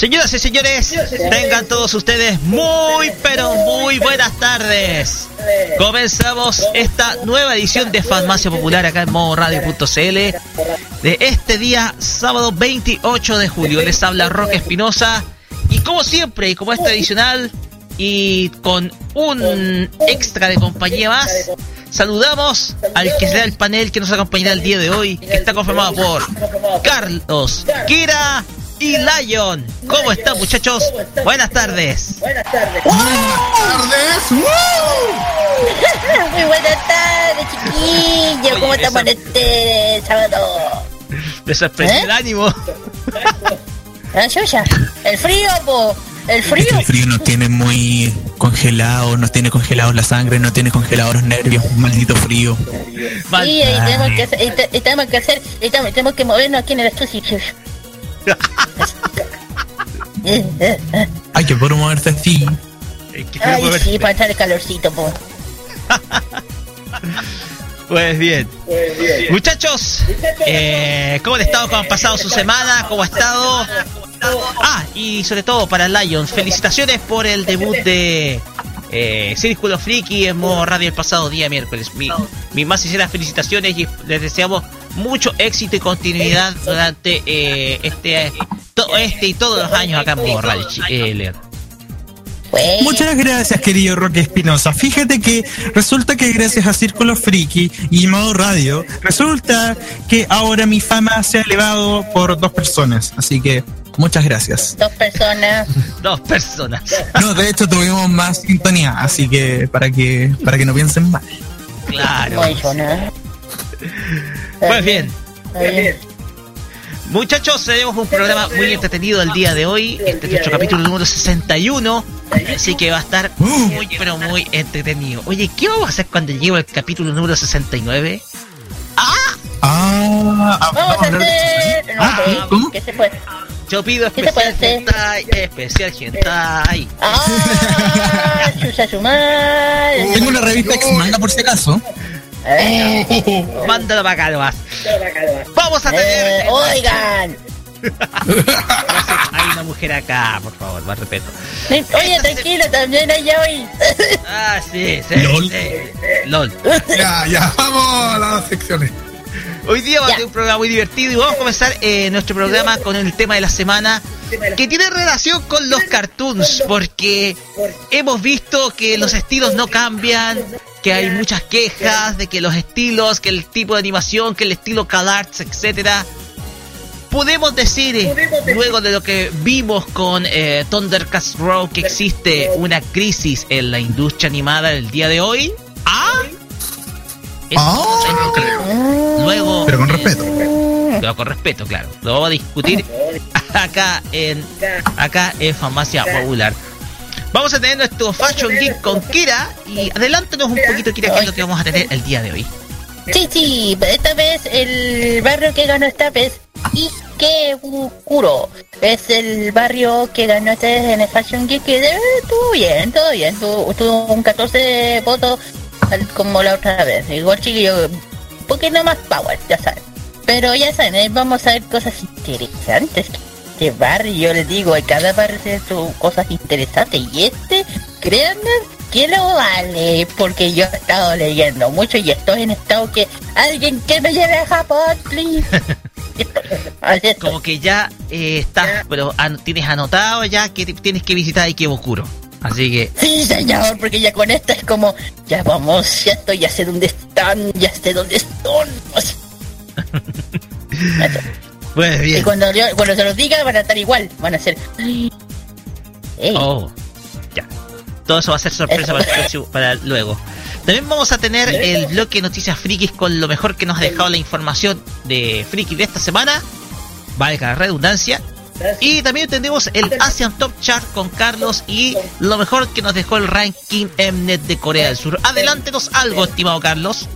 Señoras y señores, tengan todos ustedes muy, pero muy buenas tardes. Comenzamos esta nueva edición de Farmacia Popular acá en modoradio.cl de este día, sábado 28 de julio. Les habla Roque Espinosa y como siempre, y como es tradicional, y con un extra de compañía más, saludamos al que será el panel que nos acompañará el día de hoy, que está confirmado por Carlos, Kira y Lion. ¿Cómo están muchachos? Buenas tardes. Buenas tardes. Buenas tardes. Muy buenas tardes, chiquillos. ¿Cómo estamos en este sábado? Me sorprendió ¿Eh? el ánimo. ¿Ah, Yuya? El frío, po. El frío. El frío nos tiene muy congelados, nos tiene congelados la sangre, nos tiene congelados los nervios, maldito frío. Sí, y tenemos que hacer, y te- y tenemos que hacer, y tenemos, tenemos que movernos aquí en el estudio. Eh, eh, eh. Ay, que por moverse así. Eh, que Ay, sí, para echar el calorcito, po. Pues bien. Muchachos, eh, ¿cómo han estado? ¿Cómo han pasado su semana? ¿Cómo ha estado? Ah, y sobre todo para Lion, felicitaciones por el debut de eh, Círculo Friki en modo radio el pasado día miércoles. Mi- mis más sinceras felicitaciones y les deseamos mucho éxito y continuidad durante eh, este, todo este y todos los años acá en radio. chi- eh, Muchas gracias, querido Roque Espinosa. Fíjate que resulta que gracias a Círculo Friki y Modo Radio, resulta que ahora mi fama se ha elevado por dos personas. Así que, muchas gracias. dos personas. Dos personas. No, de hecho tuvimos más sintonía, así que para que para que no piensen mal. Claro. Pues bien. Muchachos, tenemos un programa muy entretenido el día de hoy. Este es nuestro capítulo número 61. Así que va a estar muy, pero muy entretenido. Oye, ¿qué vamos a hacer cuando llegue el capítulo número 69? Ah, ah, Vamos a hacer. No Ah, sé, ¿cómo? ¿qué se puede? Yo pido ¿Qué te puede especial hentai, especial hentai. ¡Ah! ¡Chusa su madre! Tengo una revista ex manga por si acaso. Eh, Mándalo para acá nomás. Vamos a eh, tener... oigan. Hay una mujer acá, por favor, más respeto. Oye, tranquilo, también allá hoy. Ah, sí, sí. LOL. sí. LOL. Ya, ya, vamos a las secciones. Hoy día va a ser un programa muy divertido y vamos a comenzar eh, nuestro programa con el tema de la semana que tiene relación con los cartoons porque hemos visto que los estilos no cambian, que hay muchas quejas de que los estilos, que el tipo de animación, que el estilo CalArts, etcétera. Podemos decir, eh, luego de lo que vimos con eh, Thundercats Row, que existe una crisis en la industria animada del día de hoy. ¿Ah? Luego. Pero con eh, respeto. pero con respeto, claro. Lo vamos a discutir acá en acá en Farmacia Popular. Vamos a tener nuestro Fashion Geek con Kira y adelántanos un poquito, Kira, qué es lo que vamos a tener el día de hoy. Sí, sí, esta vez el barrio que ganó esta vez, Ikebukuro. Es el barrio que ganó esta vez en el Fashion Geek. que, eh, Estuvo bien, todo bien. Tuvo, tuvo un 14 votos como la otra vez. Igual chiquillo, un poquito más power, ya saben. Pero ya saben, ahí vamos a ver cosas interesantes. Este barrio, yo les digo, en cada barrio tiene sus cosas interesantes. Y este, créanme, que lo vale. Porque yo he estado leyendo mucho y estoy en estado que alguien que me lleve a Japón, please. Como que ya eh, estás, pero an- tienes anotado ya que tienes que visitar Ikebukuro. Así que, Sí, señor, porque ya con esto es como, ya vamos, ya estoy, ya sé dónde están, ya sé dónde están. Pues Y bien. cuando, yo- cuando se los diga van a estar igual, van a ser... Ey, Oh, ya. Todo eso va a ser sorpresa para, el próximo- para luego. También vamos a tener el bloque de noticias frikis con lo mejor que nos ha dejado la información de friki de esta semana. Valga la redundancia. Y también tendremos el Asian Top Chart con Carlos y lo mejor que nos dejó el ranking Mnet de Corea del Sur. Adelántenos algo, estimado Carlos.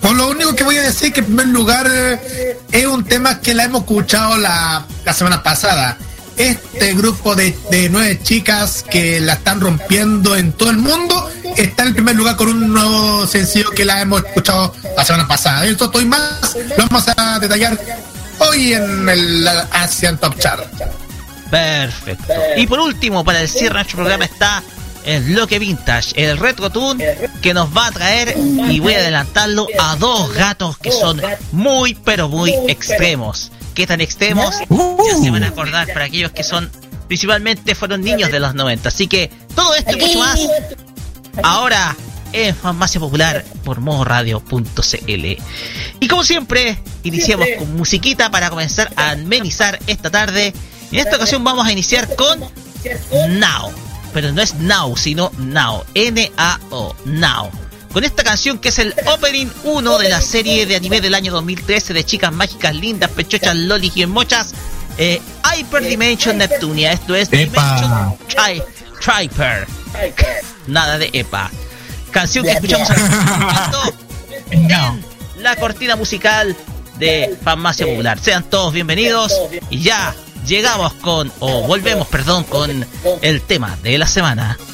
Pues lo único que voy a decir que en primer lugar eh, es un tema que la hemos escuchado la, la semana pasada. Este grupo de, de nueve chicas que la están rompiendo en todo el mundo está en primer lugar con un nuevo sencillo que la hemos escuchado la semana pasada. Esto estoy más, lo vamos a detallar hoy en el Asian Top Chart. Perfecto. Y por último, para el cierre de nuestro programa está el bloque vintage, el retro tune que nos va a traer, y voy a adelantarlo, a dos gatos que son muy, pero muy extremos. ¿Qué tan extremos? Ya se van a acordar para aquellos que son, principalmente fueron niños de los 90. Así que todo esto y mucho más, ahora en Farmacia Popular por modoradio.cl. Y como siempre, iniciamos con musiquita para comenzar a amenizar esta tarde. En esta ocasión vamos a iniciar con Now. Pero no es Now, sino Now. N-A-O. Now. Con esta canción que es el opening 1 de la serie de anime del año 2013 de chicas mágicas lindas, pechochas, lolis y mochas. Eh, Hyperdimension Neptunia. Esto es Epa. Dimension Tri Triper. Nada de EPA. Canción que escuchamos al en la cortina musical de Farmacia Popular. Sean todos bienvenidos y ya llegamos con, o volvemos, perdón, con el tema de la semana.「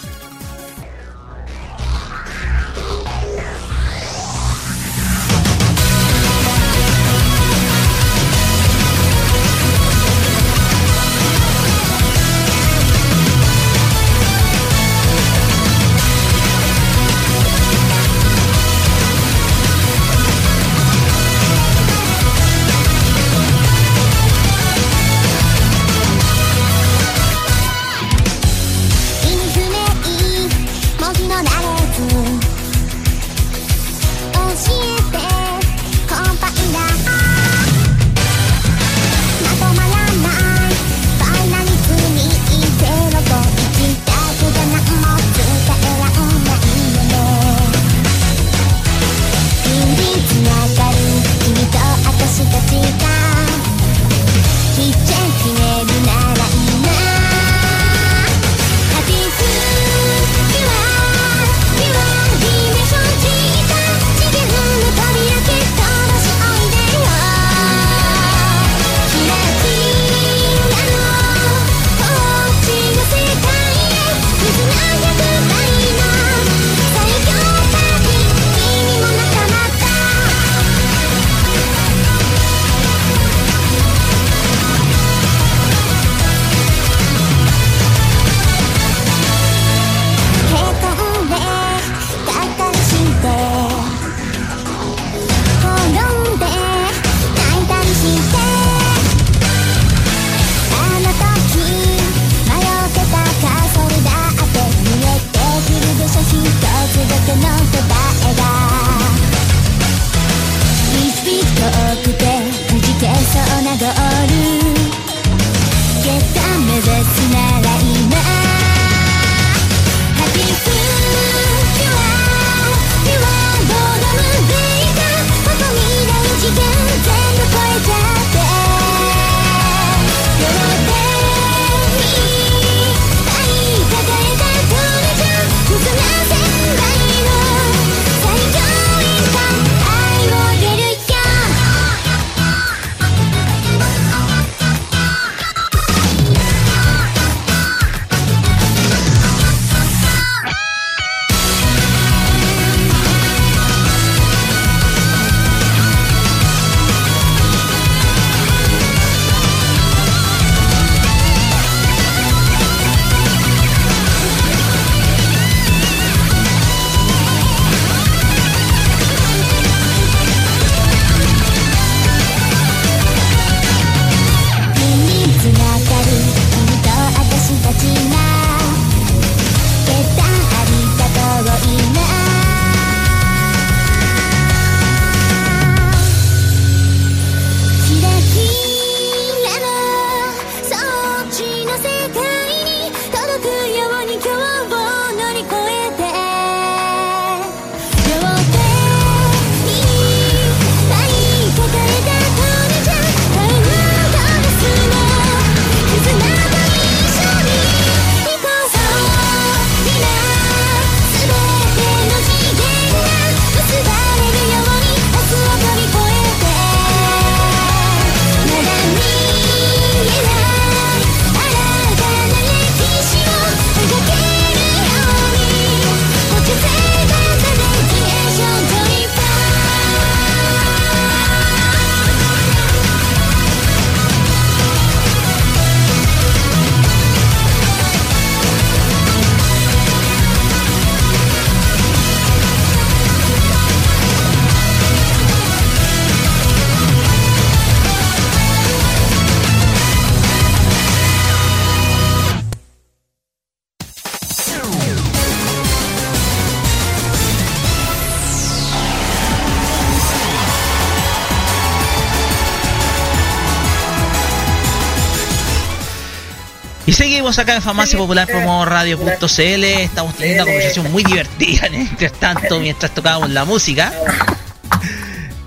Acá en Farmacia Popular Promo Radio.cl. Estamos teniendo una conversación muy divertida mientras tanto, mientras tocábamos la música.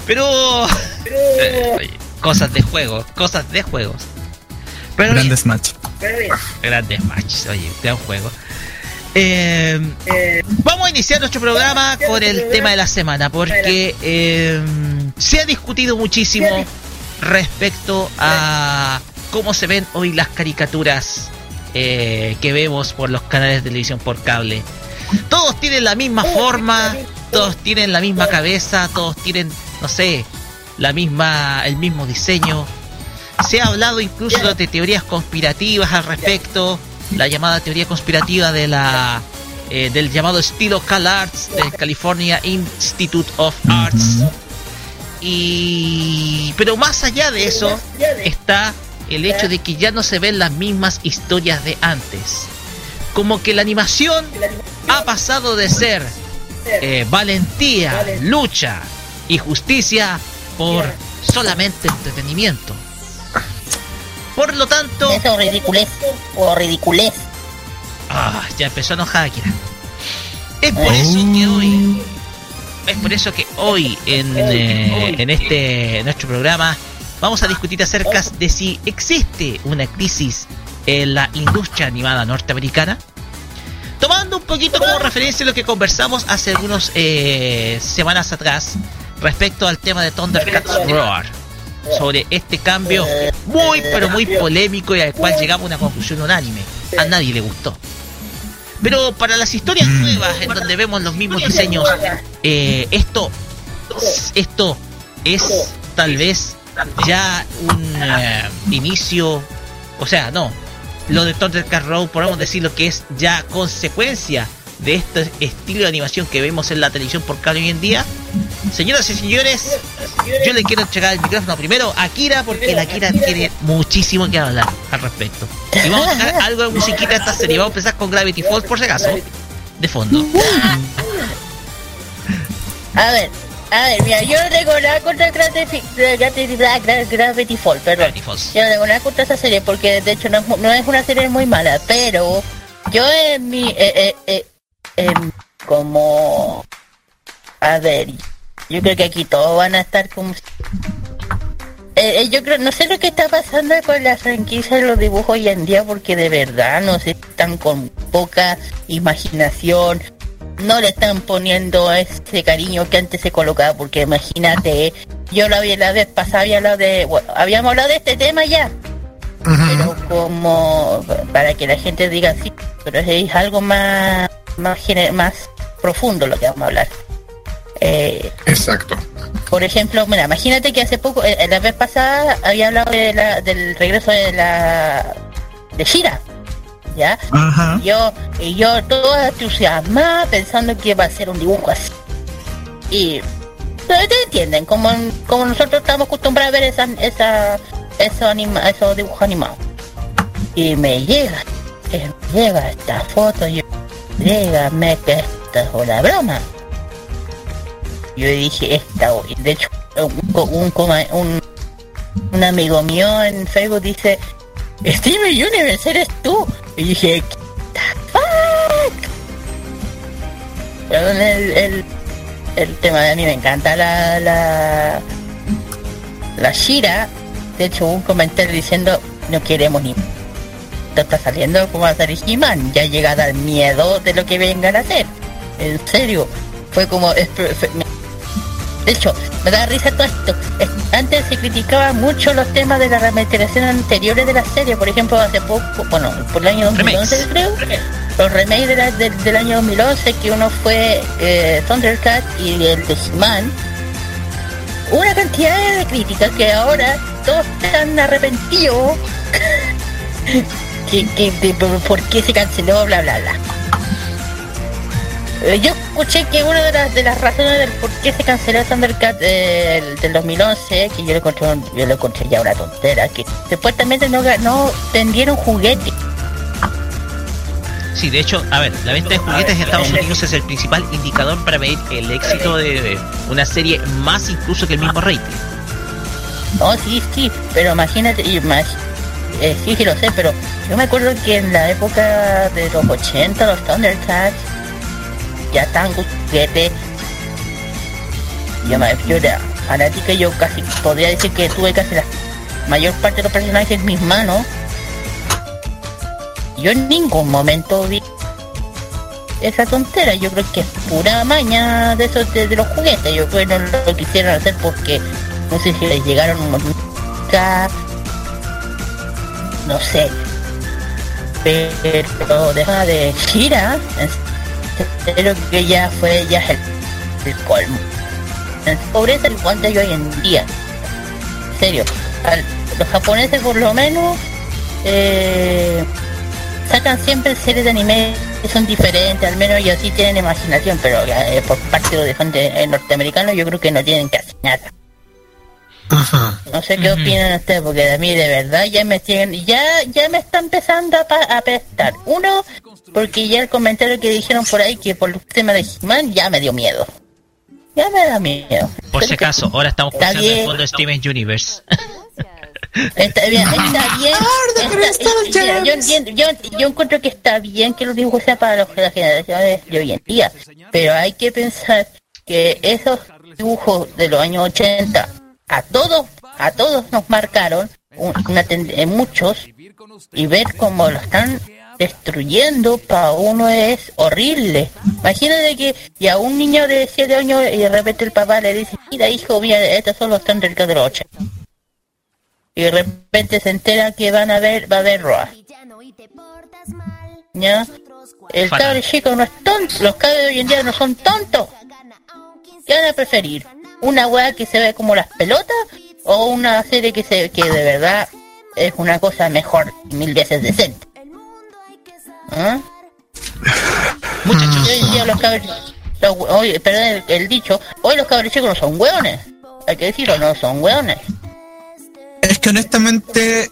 Pero. Eh, cosas de juego, cosas de juegos. Pero grandes matches. Grandes matches, oye, gran juego. Eh, vamos a iniciar nuestro programa con el tema de la semana, porque eh, se ha discutido muchísimo respecto a cómo se ven hoy las caricaturas eh, que vemos por los canales de televisión por cable. Todos tienen la misma forma, todos tienen la misma cabeza, todos tienen, no sé, la misma, el mismo diseño. Se ha hablado incluso de teorías conspirativas al respecto, la llamada teoría conspirativa de la eh, del llamado estilo CalArts del California Institute of Arts. Y pero más allá de eso está el hecho de que ya no se ven las mismas historias de antes. Como que la animación ha pasado de ser eh, valentía, lucha y justicia por solamente entretenimiento. Por lo tanto... Eso ridiculez o ridiculez. Ah, ya empezó a enojar Es por eso que hoy... Es por eso que hoy en, eh, en este nuestro programa vamos a discutir acerca de si existe una crisis en la industria animada norteamericana. Tomando un poquito como referencia lo que conversamos hace algunas eh, semanas atrás respecto al tema de Thundercats Roar. Sobre este cambio muy pero muy polémico y al cual llegamos a una conclusión unánime. A nadie le gustó. Pero para las historias nuevas, en donde vemos los mismos diseños, eh, esto, esto es tal vez ya un eh, inicio, o sea, no, lo de Thundercat Road podemos decir lo que es ya consecuencia de este estilo de animación que vemos en la televisión por cable hoy en día. Señoras y señores, yo le quiero entregar el micrófono primero a Kira porque la Kira tiene muchísimo que hablar al respecto. Y vamos a algo de musiquita esta serie. Vamos a empezar con Gravity Falls por si acaso, de fondo. A ver, a ver, mira, yo no tengo nada contra Gravity, Gravity Falls, perdón. Yo no tengo nada contra esa serie porque de hecho no, no es una serie muy mala, pero yo en mi... Eh, eh, eh, como... A ver, yo creo que aquí todos van a estar como... Eh, yo creo, no sé lo que está pasando con la franquicia de los dibujos hoy en día porque de verdad no se están con poca imaginación, no le están poniendo ese cariño que antes se colocaba, porque imagínate, yo la, la vez pasada había hablado de, habíamos hablado de este tema ya, pero como para que la gente diga sí, pero es algo más, más, más profundo lo que vamos a hablar. Eh, Exacto. Por ejemplo, mira, imagínate que hace poco, eh, la vez pasada había hablado de la, del regreso de la de Shira. ¿Ya? Yo, y yo toda entusiasmada pensando que iba a ser un dibujo así. Y te entienden, como, como nosotros estamos acostumbrados a ver esa, esa, esos, anima, esos dibujos animados. Y me llega, me llega esta foto, y llega, me que esta es una broma. Yo dije, esta, de hecho, un, un, un amigo mío en Facebook dice, Steven Universe, eres tú. Y dije, el, el, el, tema de a mí me encanta la la la Shira. De hecho un comentario diciendo no queremos ni te está saliendo como a He-Man. Ya llega a dar miedo de lo que vengan a hacer. En serio. Fue como de hecho, me da risa todo esto. Antes se criticaba mucho los temas de la remasterización anteriores de la serie. Por ejemplo, hace poco, bueno, por el año 2011 creo, los remakes del año 2011, que uno fue eh, Thundercat y el de He-Man. Una cantidad de críticas que ahora todos están arrepentidos. que, que, por qué se canceló, bla, bla, bla. Eh, yo escuché que una de las, de las razones del por qué se canceló Thundercat del, del 2011, que yo le encontré, yo le encontré ya una tontera, que supuestamente no, no vendieron juguetes. Sí, de hecho, a ver, la venta de juguetes en Estados Unidos es el principal indicador para medir el éxito de una serie más incluso que el mismo rating. No, sí, sí, pero imagínate, eh, sí, sí lo sé, pero yo me acuerdo que en la época de los 80, los Thundercats ya estaban juguetes. Yo, era fanática, yo casi podría decir que tuve casi la mayor parte de los personajes en mis manos. Yo en ningún momento vi esa tontera, yo creo que es pura maña de esos de, los juguetes, yo creo que no lo quisieron hacer porque no sé si les llegaron no sé. Pero deja de Shira, creo que ya fue ya el, el colmo. En pobreza igual de hoy en día. En serio. los japoneses por lo menos eh, sacan siempre series de anime que son diferentes, al menos ellos sí tienen imaginación, pero eh, por parte de los norteamericanos yo creo que no tienen casi nada. No sé qué opinan ustedes, porque de mí de verdad ya me tienen, ya, ya me está empezando a, apestar. Uno, porque ya el comentario que dijeron por ahí que por el tema de he ya me dio miedo. Ya me da miedo. Por si acaso, ahora estamos escuchando el fondo de Steven Universe. Está bien, está bien. yo, entiendo, yo, yo, encuentro que está bien que los dibujos sean para las generaciones de hoy en día, pero hay que pensar que esos dibujos de los años 80 a todos, a todos nos marcaron, una muchos, y ver cómo lo están destruyendo para uno es horrible. Imagínate que y a un niño de 7 años y de repente el papá le dice, mira hijo, mira, estos son los del de los 80. Y de repente se entera que van a ver, va a haber Roa. ¿Ya? El cabrón chico no es tonto, los cabros de hoy en día no son tontos. ¿Qué van a preferir? una weá que se ve como las pelotas o una serie que se que de verdad es una cosa mejor mil veces decente. ¿Ah? Muchachos, hoy día los cabros, perdón el, dicho, hoy los cabros chicos no son hueones. Hay que decirlo, no son hueones. Es que honestamente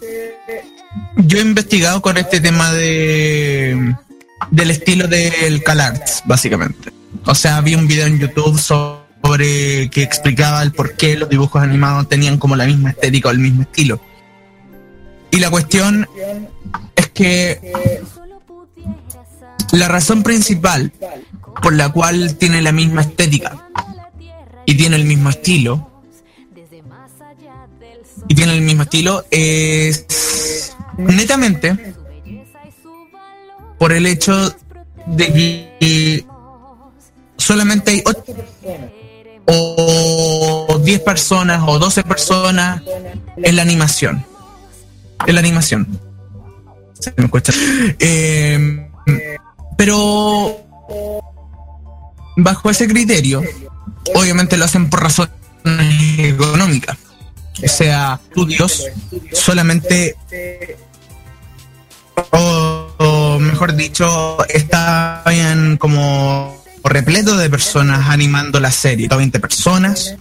yo he investigado con este tema de del estilo del CalArts, básicamente. O sea, vi un video en YouTube sobre que explicaba el por qué los dibujos animados tenían como la misma estética o el mismo estilo. Y la cuestión es que la razón principal por la cual tiene la misma estética y tiene el mismo estilo y tiene el mismo estilo es netamente por el hecho de que solamente hay ocho o 10 personas o 12 personas en la animación. En la animación. Se me cuesta. Pero bajo ese criterio, obviamente lo hacen por razones económicas. O sea, estudios solamente, o, mejor dicho, estaban como repleto de personas animando la serie, 20 personas,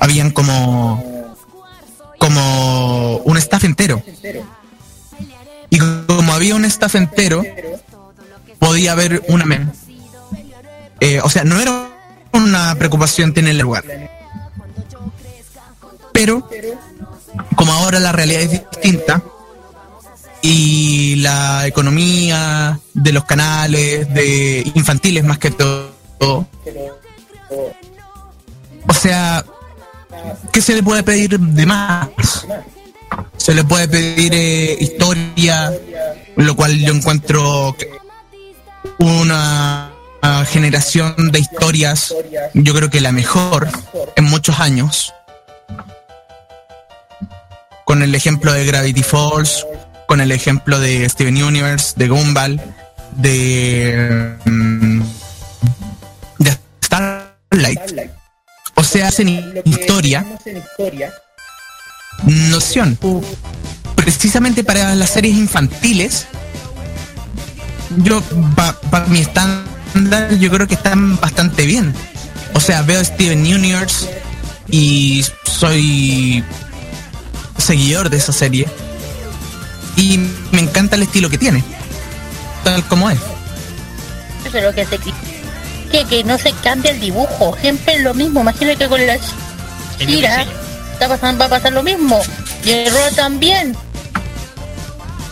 habían como como un staff entero. Y como había un staff entero, podía haber una eh, o sea, no era una preocupación tener el lugar. Pero como ahora la realidad es distinta y la economía de los canales de infantiles más que todo o sea, ¿qué se le puede pedir de más? Se le puede pedir eh, historia, lo cual yo encuentro una generación de historias, yo creo que la mejor en muchos años. Con el ejemplo de Gravity Falls, con el ejemplo de Steven Universe, de Gumball, de mm, Starlight. O sea, hacen historia, noción. Precisamente para las series infantiles, yo, para mi estándar, yo creo que están bastante bien. O sea, veo Steven Universe y soy seguidor de esa serie. Y me encanta el estilo que tiene, tal como es. Pero que se que, no se cambia el dibujo, siempre es lo mismo. Imagínate que con la Shira va a pasar lo mismo. Y el Roa también.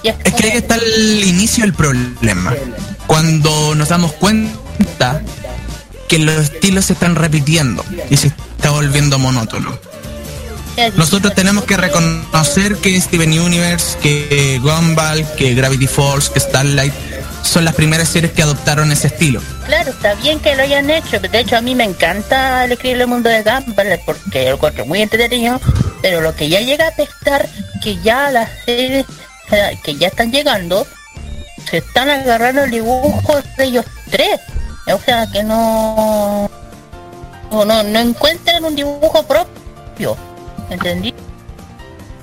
Es que ahí está el inicio del problema. Cuando nos damos cuenta que los estilos se están repitiendo y se está volviendo monótono. Nosotros tenemos que reconocer que Steven Universe, que Gumball, que Gravity Falls, que Starlight son las primeras series que adoptaron ese estilo. Claro, está bien que lo hayan hecho. De hecho, a mí me encanta el escribir el mundo de Gumball porque lo encuentro muy entretenido. Pero lo que ya llega a pesar que ya las series que ya están llegando se están agarrando el dibujo de ellos tres. O sea que no no, no encuentran un dibujo propio. ¿Entendí?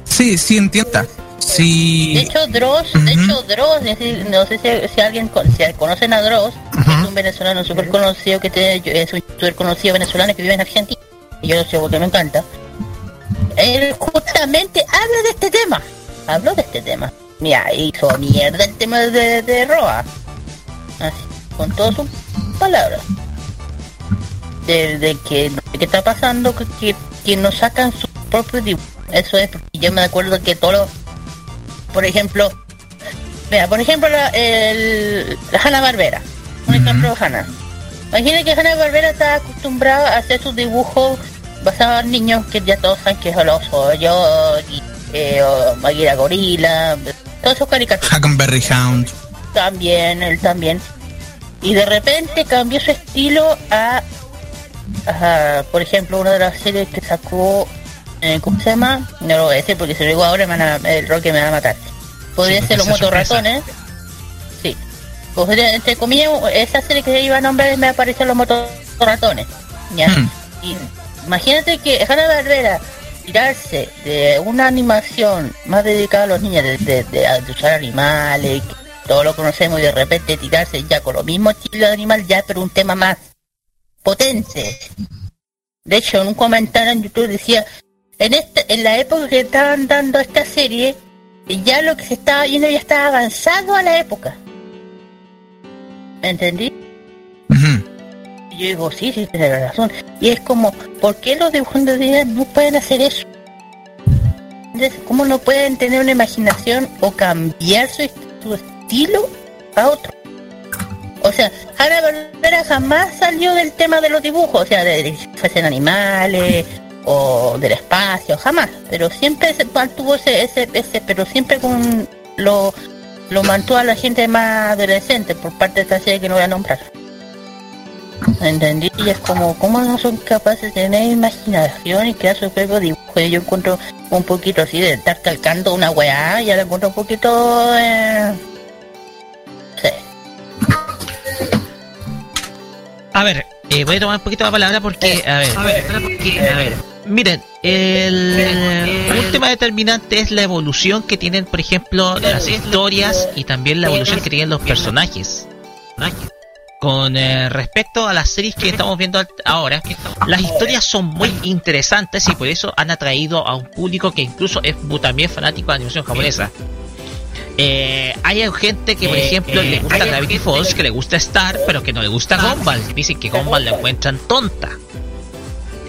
Sí, sí entienda. Sí. De hecho, Dross, de hecho, Dross, no sé si, alguien si conocen a Dross, es un venezolano súper conocido que es un súper conocido venezolano que vive en Argentina. Y yo lo sé porque me encanta. Él justamente habla de este tema. Habló de este tema. Mira, hizo mierda el tema de, de Roa. Así, con todas sus palabras. De, de que, qué está pasando, que, que, nos sacan su propio dibujo. Eso es, porque yo me acuerdo que todo, por ejemplo, vea, por ejemplo, la, el, la Hanna Barbera, un ejemplo Hanna. Imagina que Hanna Barbera está acostumbrada a hacer sus dibujos basados en niños que ya todos saben que es los yo y eh, Maguira Gorila, todos esos caricaturas. Huckleberry Hound. También, él también. Y de repente cambió su estilo a, a, por ejemplo, una de las series que sacó eh, ¿cómo se llama? No lo voy a decir porque si lo digo ahora el roque me va a matar. Podría ser los motorratones. Sí. Pues, entre comillas, esa serie que iba a nombrar me aparecen los motorratones. ¿ya? Hmm. Y imagínate que Hanna Barbera tirarse de una animación más dedicada a los niños, de, de, de, animales, que todo lo conocemos y de repente tirarse ya con lo mismo estilo de animal, ya pero un tema más potente. De hecho, en un comentario en YouTube decía, en, este, en la época que estaban dando esta serie, ya lo que se estaba viendo ya estaba avanzado a la época. ¿Me entendí? Yo digo, sí, sí, tiene razón. Y es como, ¿por qué los dibujantes de día no pueden hacer eso? Entonces, ¿cómo no pueden tener una imaginación o cambiar su, estilo a otro? O sea, Ana Barbera jamás salió del tema de los dibujos, o sea, de, de fuesen animales, o del espacio, jamás, pero siempre se mantuvo ese, ese, ese, pero siempre con lo, lo mantuvo a la gente más adolescente por parte de esta serie que no voy a nombrar. ¿Entendí? Y es como, ¿cómo no son capaces de tener imaginación y crear su propio dibujo? Yo encuentro un poquito así de estar calcando una weá, ya lo encuentro un poquito... Eh... Sí. A ver, eh, voy a tomar un poquito la palabra porque, a ver, a ver, a ver Miren, el, un tema determinante es la evolución que tienen, por ejemplo, las historias y también la evolución que tienen los personajes. Con eh, respecto a las series que estamos viendo ahora, las historias son muy interesantes y por eso han atraído a un público que incluso es también fanático de animación japonesa. Eh, hay gente que, por ejemplo, le gusta Gravity Falls, que le gusta Star, pero que no le gusta Gumball. Dicen que Gumball la encuentran tonta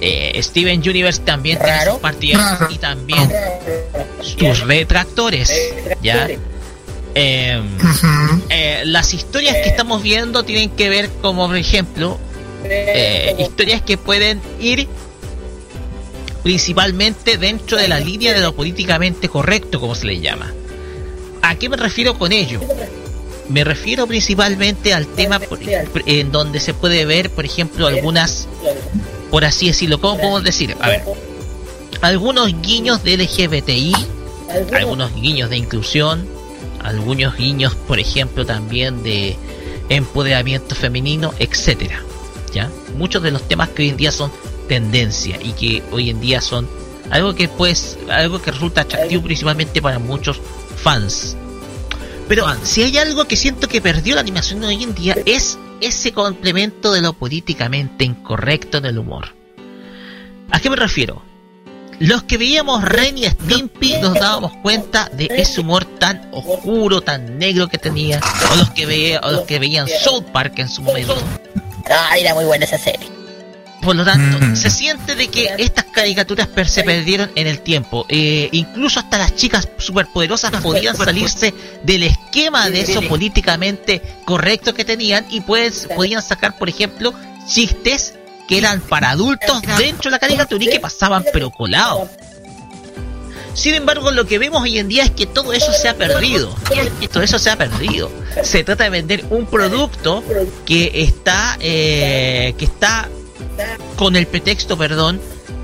eh, Steven Universe también tiene sus partidas y también sus retractores, ¿ya? Em, eh, las historias que estamos viendo tienen que ver como, por ejemplo, eh, historias que pueden ir principalmente dentro de la línea de lo políticamente correcto, como se le llama. ¿A qué me refiero con ello? Me refiero principalmente al tema en donde se puede ver, por ejemplo, algunas por así decirlo. ¿Cómo podemos decir? A ver, algunos guiños de LGBTI, algunos guiños de inclusión, algunos guiños, por ejemplo, también de empoderamiento femenino, etcétera. ¿Ya? Muchos de los temas que hoy en día son tendencia y que hoy en día son algo que pues algo que resulta atractivo principalmente para muchos fans. Pero si hay algo que siento que perdió la animación hoy en día es ese complemento de lo políticamente incorrecto en el humor. ¿A qué me refiero? Los que veíamos Ren y Stimpy nos dábamos cuenta de ese humor tan oscuro, tan negro que tenía, o los que, veía, o los que veían South Park en su momento. Ah, era muy buena esa serie. Por lo tanto, mm. se siente de que estas caricaturas se perdieron en el tiempo. Eh, incluso hasta las chicas superpoderosas podían salirse del esquema de eso políticamente correcto que tenían y pues podían sacar, por ejemplo, chistes que eran para adultos dentro de la caricatura y que pasaban pero colado. Sin embargo, lo que vemos hoy en día es que todo eso se ha perdido. Todo eso se ha perdido. Se trata de vender un producto que está, eh, que está con el pretexto, perdón,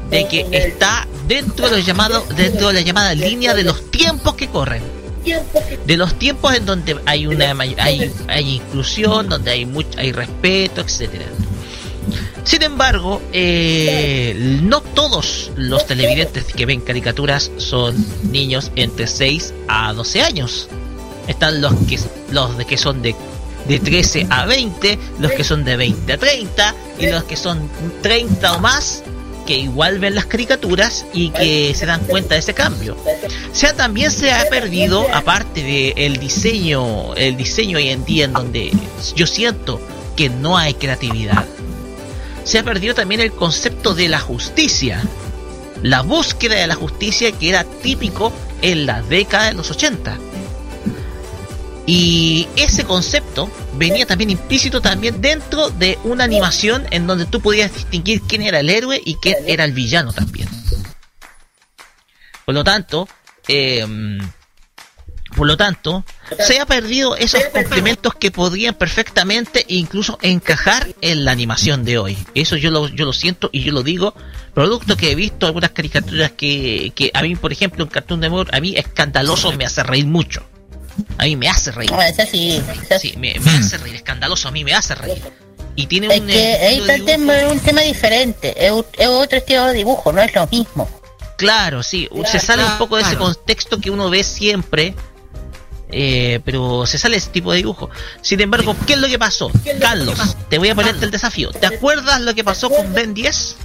de que está dentro de lo llamado, dentro de la llamada línea de los tiempos que corren. De los tiempos en donde hay una hay, hay inclusión, donde hay mucho, hay respeto, etcétera. Sin embargo, eh, no todos los televidentes que ven caricaturas son niños entre 6 a 12 años. Están los que, los que son de, de 13 a 20, los que son de 20 a 30 y los que son 30 o más que igual ven las caricaturas y que se dan cuenta de ese cambio. O sea, también se ha perdido, aparte del el diseño, el diseño hoy en día en donde yo siento que no hay creatividad se ha perdido también el concepto de la justicia. La búsqueda de la justicia que era típico en la década de los 80. Y ese concepto venía también implícito también dentro de una animación en donde tú podías distinguir quién era el héroe y quién era el villano también. Por lo tanto, eh, por lo tanto, se ha perdido esos complementos que podrían perfectamente incluso encajar en la animación de hoy. Eso yo lo, yo lo siento y yo lo digo, producto que he visto algunas caricaturas que, que a mí, por ejemplo, en Cartoon Network, a mí escandaloso me hace reír mucho. A mí me hace reír. sí, sí me, hace reír, escandaloso a mí me hace reír. Y tiene un, es un tema diferente, es, otro estilo de dibujo, no es lo mismo. Claro, sí, se sale un poco de ese contexto que uno ve siempre eh, pero se sale ese tipo de dibujo. Sin embargo, ¿qué es lo que pasó? Carlos, te voy a ponerte el desafío. ¿Te acuerdas lo que pasó con Ben 10?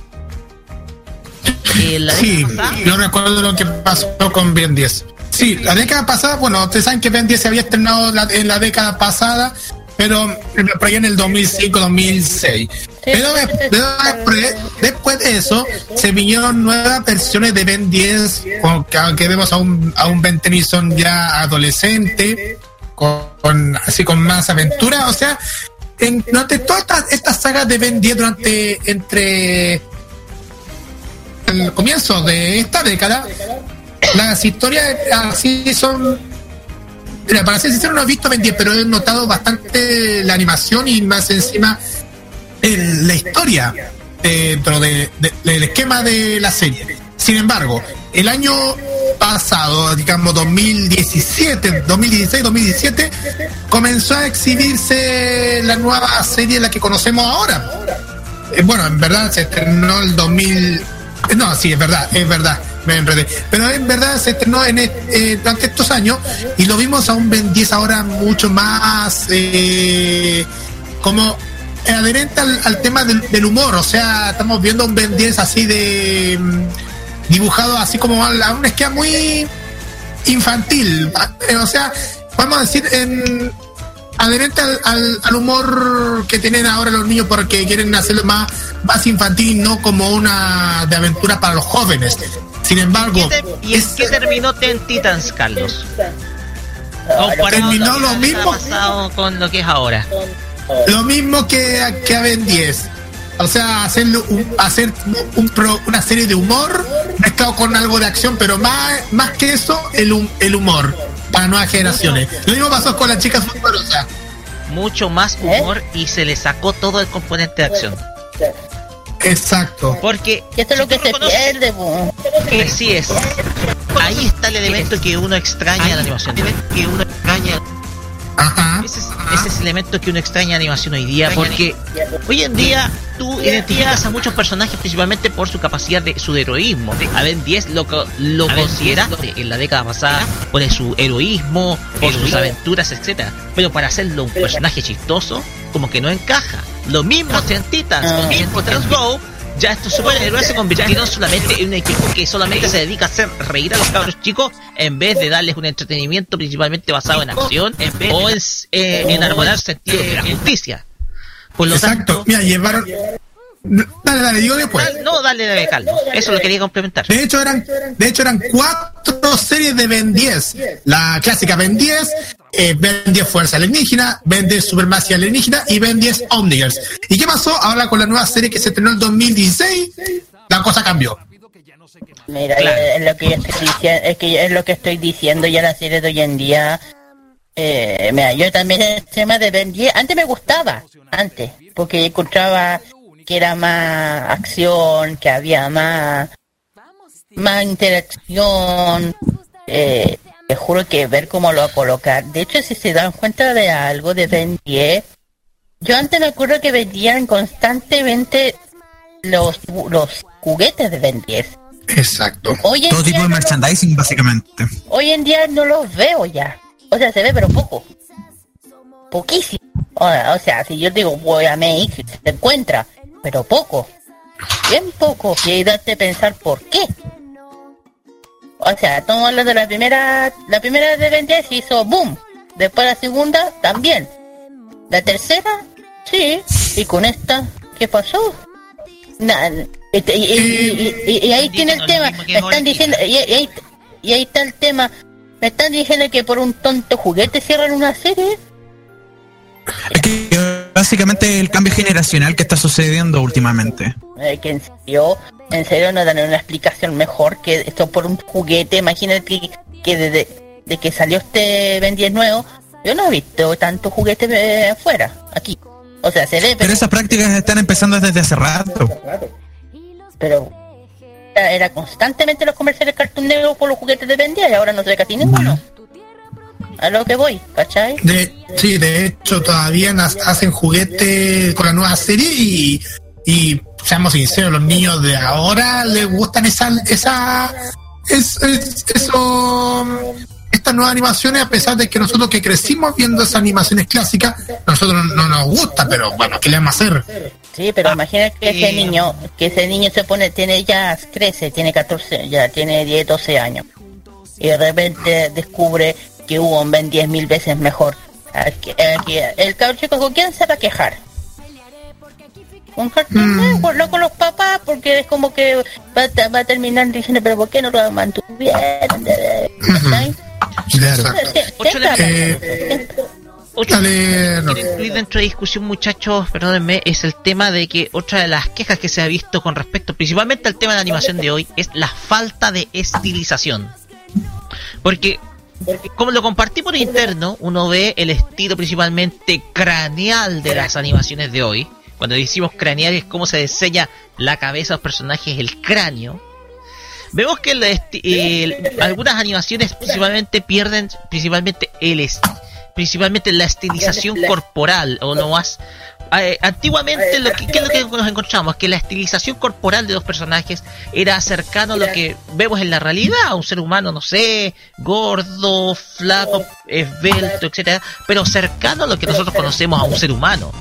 Eh, sí, yo recuerdo lo que pasó con Ben 10. Sí, la década pasada, bueno, ustedes saben que Ben 10 se había estrenado en la década pasada pero por ahí en el 2005, 2006. Pero después, de eso, se vinieron nuevas versiones de Ben 10, que vemos a un, a un Ben Tennyson ya adolescente, con, así con más aventura. O sea, en, durante todas estas sagas de Ben 10, durante entre el comienzo de esta década, las historias así son Mira, para ser sincero, no he visto Ben 10, pero he notado bastante la animación y más encima la historia dentro del esquema de la serie. Sin embargo, el año pasado, digamos 2017, 2016, 2017, comenzó a exhibirse la nueva serie, la que conocemos ahora. Eh, bueno, en verdad se estrenó el 2000. No, sí, es verdad, es verdad Pero en verdad se estrenó en, eh, durante estos años y lo vimos a un Ben 10 ahora mucho más eh, como adherente al, tema del, humor. O sea, estamos viendo un Ben 10 así de mm, dibujado así como a, un esquema muy infantil. O sea, vamos a decir en adherente al, al, humor que tienen ahora los niños porque quieren hacerlo más, más infantil, no como una de aventura para los jóvenes. Sin embargo, ¿y es que terminó Ten Titans, Carlos? terminó lo mismo pasado con lo que es ahora. Lo mismo que, que a Ben 10. O sea, hacerlo hacer un una serie de humor mezclado con algo de acción, pero más, más que eso, el, el humor para nuevas generaciones. Lo mismo pasó con las chicas sea Mucho más humor y se le sacó todo el componente de acción. Exacto. Porque. Esto es lo que se pierde, Así es. Ahí está el elemento que uno extraña de la animación. Que uno extraña. Ese es, el elemento que uno extraña de animación hoy día, porque hoy en día tú identificas a muchos personajes principalmente por su capacidad de su heroísmo. A Ben 10 lo, lo considera en la década pasada por su heroísmo, por sus aventuras, etcétera. Pero para hacerlo un personaje chistoso, como que no encaja. Lo mismo en Titans, lo mismo Go, ya estos superhéroes se convirtieron solamente en un equipo que solamente se dedica a hacer reír a los cabros chicos en vez de darles un entretenimiento principalmente basado en acción o en, eh, enarbolar sentido de la justicia. Por lo Exacto, mira, llevaron Dale, dale, digo después. No, dale, dale, Carlos. Eso lo quería complementar. De hecho, eran, de hecho, eran cuatro series de Ben 10. La clásica Ben 10, eh, Ben 10 Fuerza Alienígena, Ben 10 Supermasia Alienígena y Ben 10 Omnigers. ¿Y qué pasó? Ahora con la nueva serie que se estrenó en 2016, la cosa cambió. Mira, es lo que yo estoy diciendo, es que es lo que estoy diciendo ya la serie de hoy en día. Eh, mira, yo también el tema de Ben 10, antes me gustaba, antes, porque encontraba que era más acción, que había más, más interacción. Eh, te juro que ver cómo lo va a colocar. De hecho, si se dan cuenta de algo de Ben 10, yo antes me acuerdo que vendían constantemente los, los juguetes de Ben 10. Exacto. Hoy Todo tipo de no merchandising, básicamente. hoy en día no los veo ya. O sea, se ve, pero poco. Poquísimo. O, o sea, si yo digo voy a Make, se encuentra, pero poco. Bien poco. Y hay date a pensar por qué. O sea, estamos hablando de la primera, la primera de Ben 10 hizo boom. Después la segunda también. La tercera, sí. Y con esta, ¿qué pasó? Nada. Y, y- y- y- y ahí tiene el tema. Me están diciendo, y, y ahí, y ahí está el tema. Me están diciendo que por un tonto juguete cierran una serie. Básicamente el cambio generacional que está sucediendo últimamente. Eh, que en serio, en serio no dan una explicación mejor que esto por un juguete. Imagínate que, que desde de que salió este Ben 10 nuevo, yo no he visto tanto juguete eh, afuera, aquí. O sea, se ve, Pero pero, esas prácticas están empezando desde hace rato. pero era, constantemente los comerciales Cartoon Negro por los juguetes de Ben 10 y ahora no se ve casi ninguno. A lo que voy, ¿cachai? De, sí, de hecho, todavía nas- hacen juguete con la nueva serie y, y seamos sinceros, los niños de ahora les gustan esa, esa, es, es- eso, estas nuevas animaciones, a pesar de que nosotros que crecimos viendo esas animaciones clásicas, nosotros no, no nos gusta, pero bueno, ¿qué le vamos a hacer? Sí, pero imagina que ese eh. niño, que ese niño se pone, tiene ya, crece, tiene 14, ya tiene 10, 12 años. Y de repente descubre que hubo un Ben 10 mil veces mejor. Aquí- aquí, el cabrón chico, ¿con quién se va a quejar? Con Cartoon Network, no con los papás, porque es como que va, a- va a terminar diciendo, pero ¿por qué no lo mantuvieron? Claro. Dale, no. dentro de discusión, muchachos, perdónenme, es el tema de que otra de las quejas que se ha visto con respecto principalmente al tema de la animación de hoy es la falta de estilización. Porque, como lo compartí por interno, uno ve el estilo principalmente craneal de las animaciones de hoy. Cuando decimos craneal es cómo se diseña la cabeza de los personajes, el cráneo. Vemos que el algunas animaciones principalmente pierden principalmente el principalmente la estilización corporal o no más eh, antiguamente lo que, ¿qué es lo que nos encontramos que la estilización corporal de los personajes era cercano a lo que vemos en la realidad. A un ser humano no sé gordo flaco esbelto etcétera pero cercano a lo que nosotros conocemos a un ser humano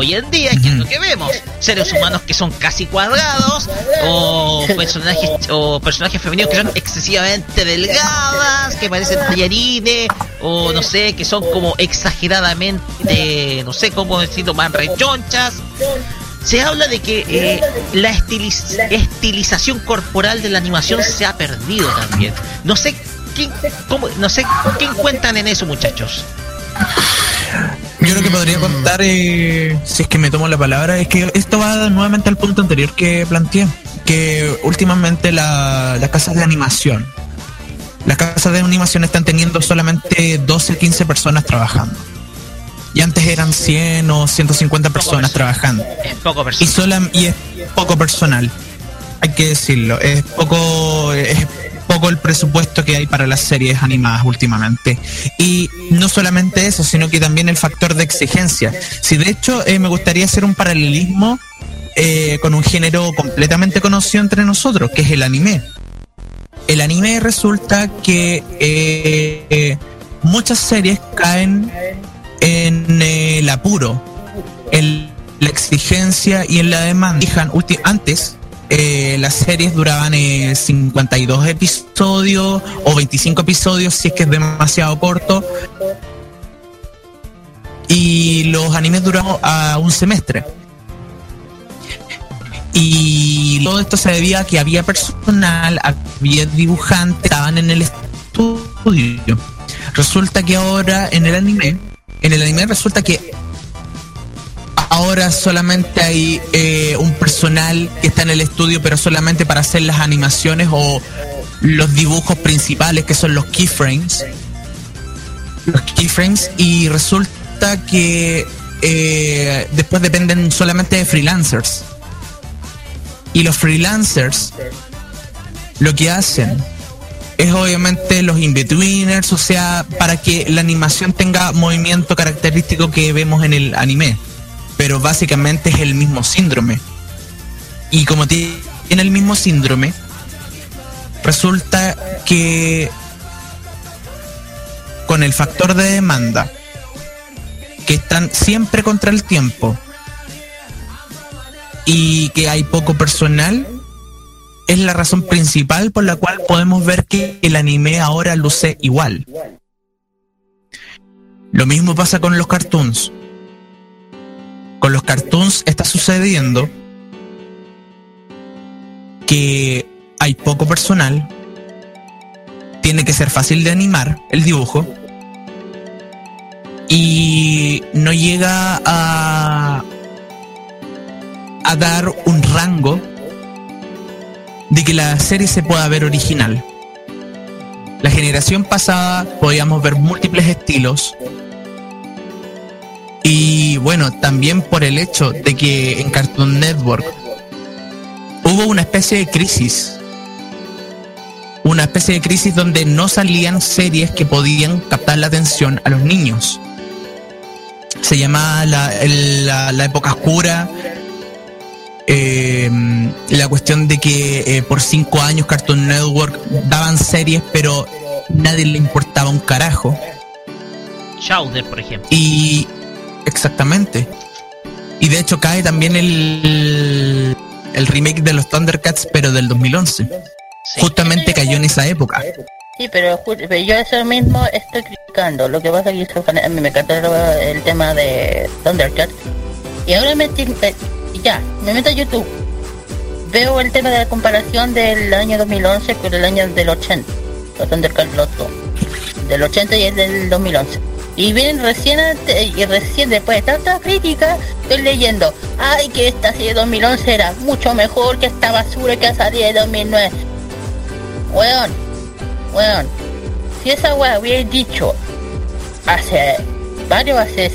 Hoy en día, ¿qué es lo que vemos? Seres humanos que son casi cuadrados, o personajes, o personajes femeninos que son excesivamente delgadas, que parecen tallarines, o no sé, que son como exageradamente, no sé cómo decirlo, más rechonchas. Se habla de que eh, la estiliz- estilización corporal de la animación se ha perdido también. No sé qué, cómo, no sé qué encuentran en eso, muchachos. Yo lo que podría contar, eh, si es que me tomo la palabra, es que esto va nuevamente al punto anterior que planteé, que últimamente la- las casas de animación, las casas de animación están teniendo solamente 12, 15 personas trabajando. Y antes eran 100 o 150 personas trabajando. Es poco Y, personal. sola, y es poco personal, hay que decirlo, es poco, es poco el presupuesto que hay para las series animadas últimamente. Y no solamente eso, sino que también el factor de exigencia. Si de hecho eh, me gustaría hacer un paralelismo eh, con un género completamente conocido entre nosotros, que es el anime. El anime resulta que eh, muchas series caen en el apuro, en la exigencia y en la demanda. Antes eh, las series duraban eh, 52 episodios o 25 episodios si es que es demasiado corto. Y los animes duraban a un semestre. Y todo esto se debía a que había personal, había dibujantes, estaban en el estudio. Resulta que ahora en el anime, en el anime resulta que ahora solamente hay eh, un personal que está en el estudio, pero solamente para hacer las animaciones o los dibujos principales, que son los keyframes. Los keyframes, y resulta que eh, después dependen solamente de freelancers. Y los freelancers lo que hacen es obviamente los in-betweeners, o sea, para que la animación tenga movimiento característico que vemos en el anime. Pero básicamente es el mismo síndrome. Y como tiene el mismo síndrome, resulta que con el factor de demanda, que están siempre contra el tiempo y que hay poco personal, es la razón principal por la cual podemos ver que el anime ahora luce igual. Lo mismo pasa con los cartoons. Con los cartoons está sucediendo que hay poco personal, tiene que ser fácil de animar el dibujo y no llega a, a dar un rango de que la serie se pueda ver original. La generación pasada podíamos ver múltiples estilos y bueno, también por el hecho de que en Cartoon Network hubo una especie de crisis una especie de crisis donde no salían series que podían captar la atención a los niños. Se llamaba la, época oscura, eh, la cuestión de que eh, por cinco años Cartoon Network daban series, pero nadie le importaba un carajo. Chowder, por ejemplo. Y exactamente. Y de hecho cae también el, el remake de los Thundercats, pero del 2011 justamente cayó en esa época. Sí, pero, yo eso mismo estoy criticando. Lo que pasa es que a mí me encanta el tema de Thundercat. Y ahora me ya, me meto a YouTube. Veo el tema de la comparación del año 2011 con el año del 80. Los Thundercat los Del 80 y el del 2011. Y bien, recién, y recién después de tanta crítica, estoy leyendo, ay, que esta serie de 2011 era mucho mejor que esta basura que salido de 2009 weón, weón, si esa weá hubiera dicho hace varios, hace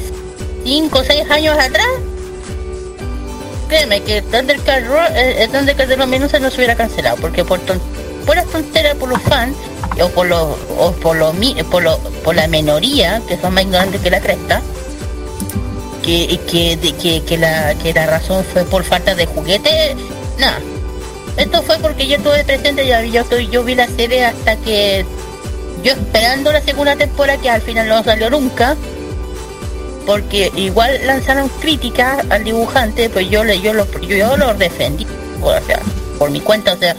5 o 6 años atrás, créeme que Thundercat, eh, el Thundercat de los minutos no se hubiera cancelado, porque por ton las tonteras por los fans, o por los, o por los, por, lo, por la minoría, que son más ignorantes que la cresta, que, que, que, la, que la razón fue por falta de juguete, nada esto fue porque yo estuve presente y yo, yo vi la serie hasta que yo esperando la segunda temporada que al final no salió nunca porque igual lanzaron críticas al dibujante pues yo le yo lo yo lo defendí por mi cuenta o sea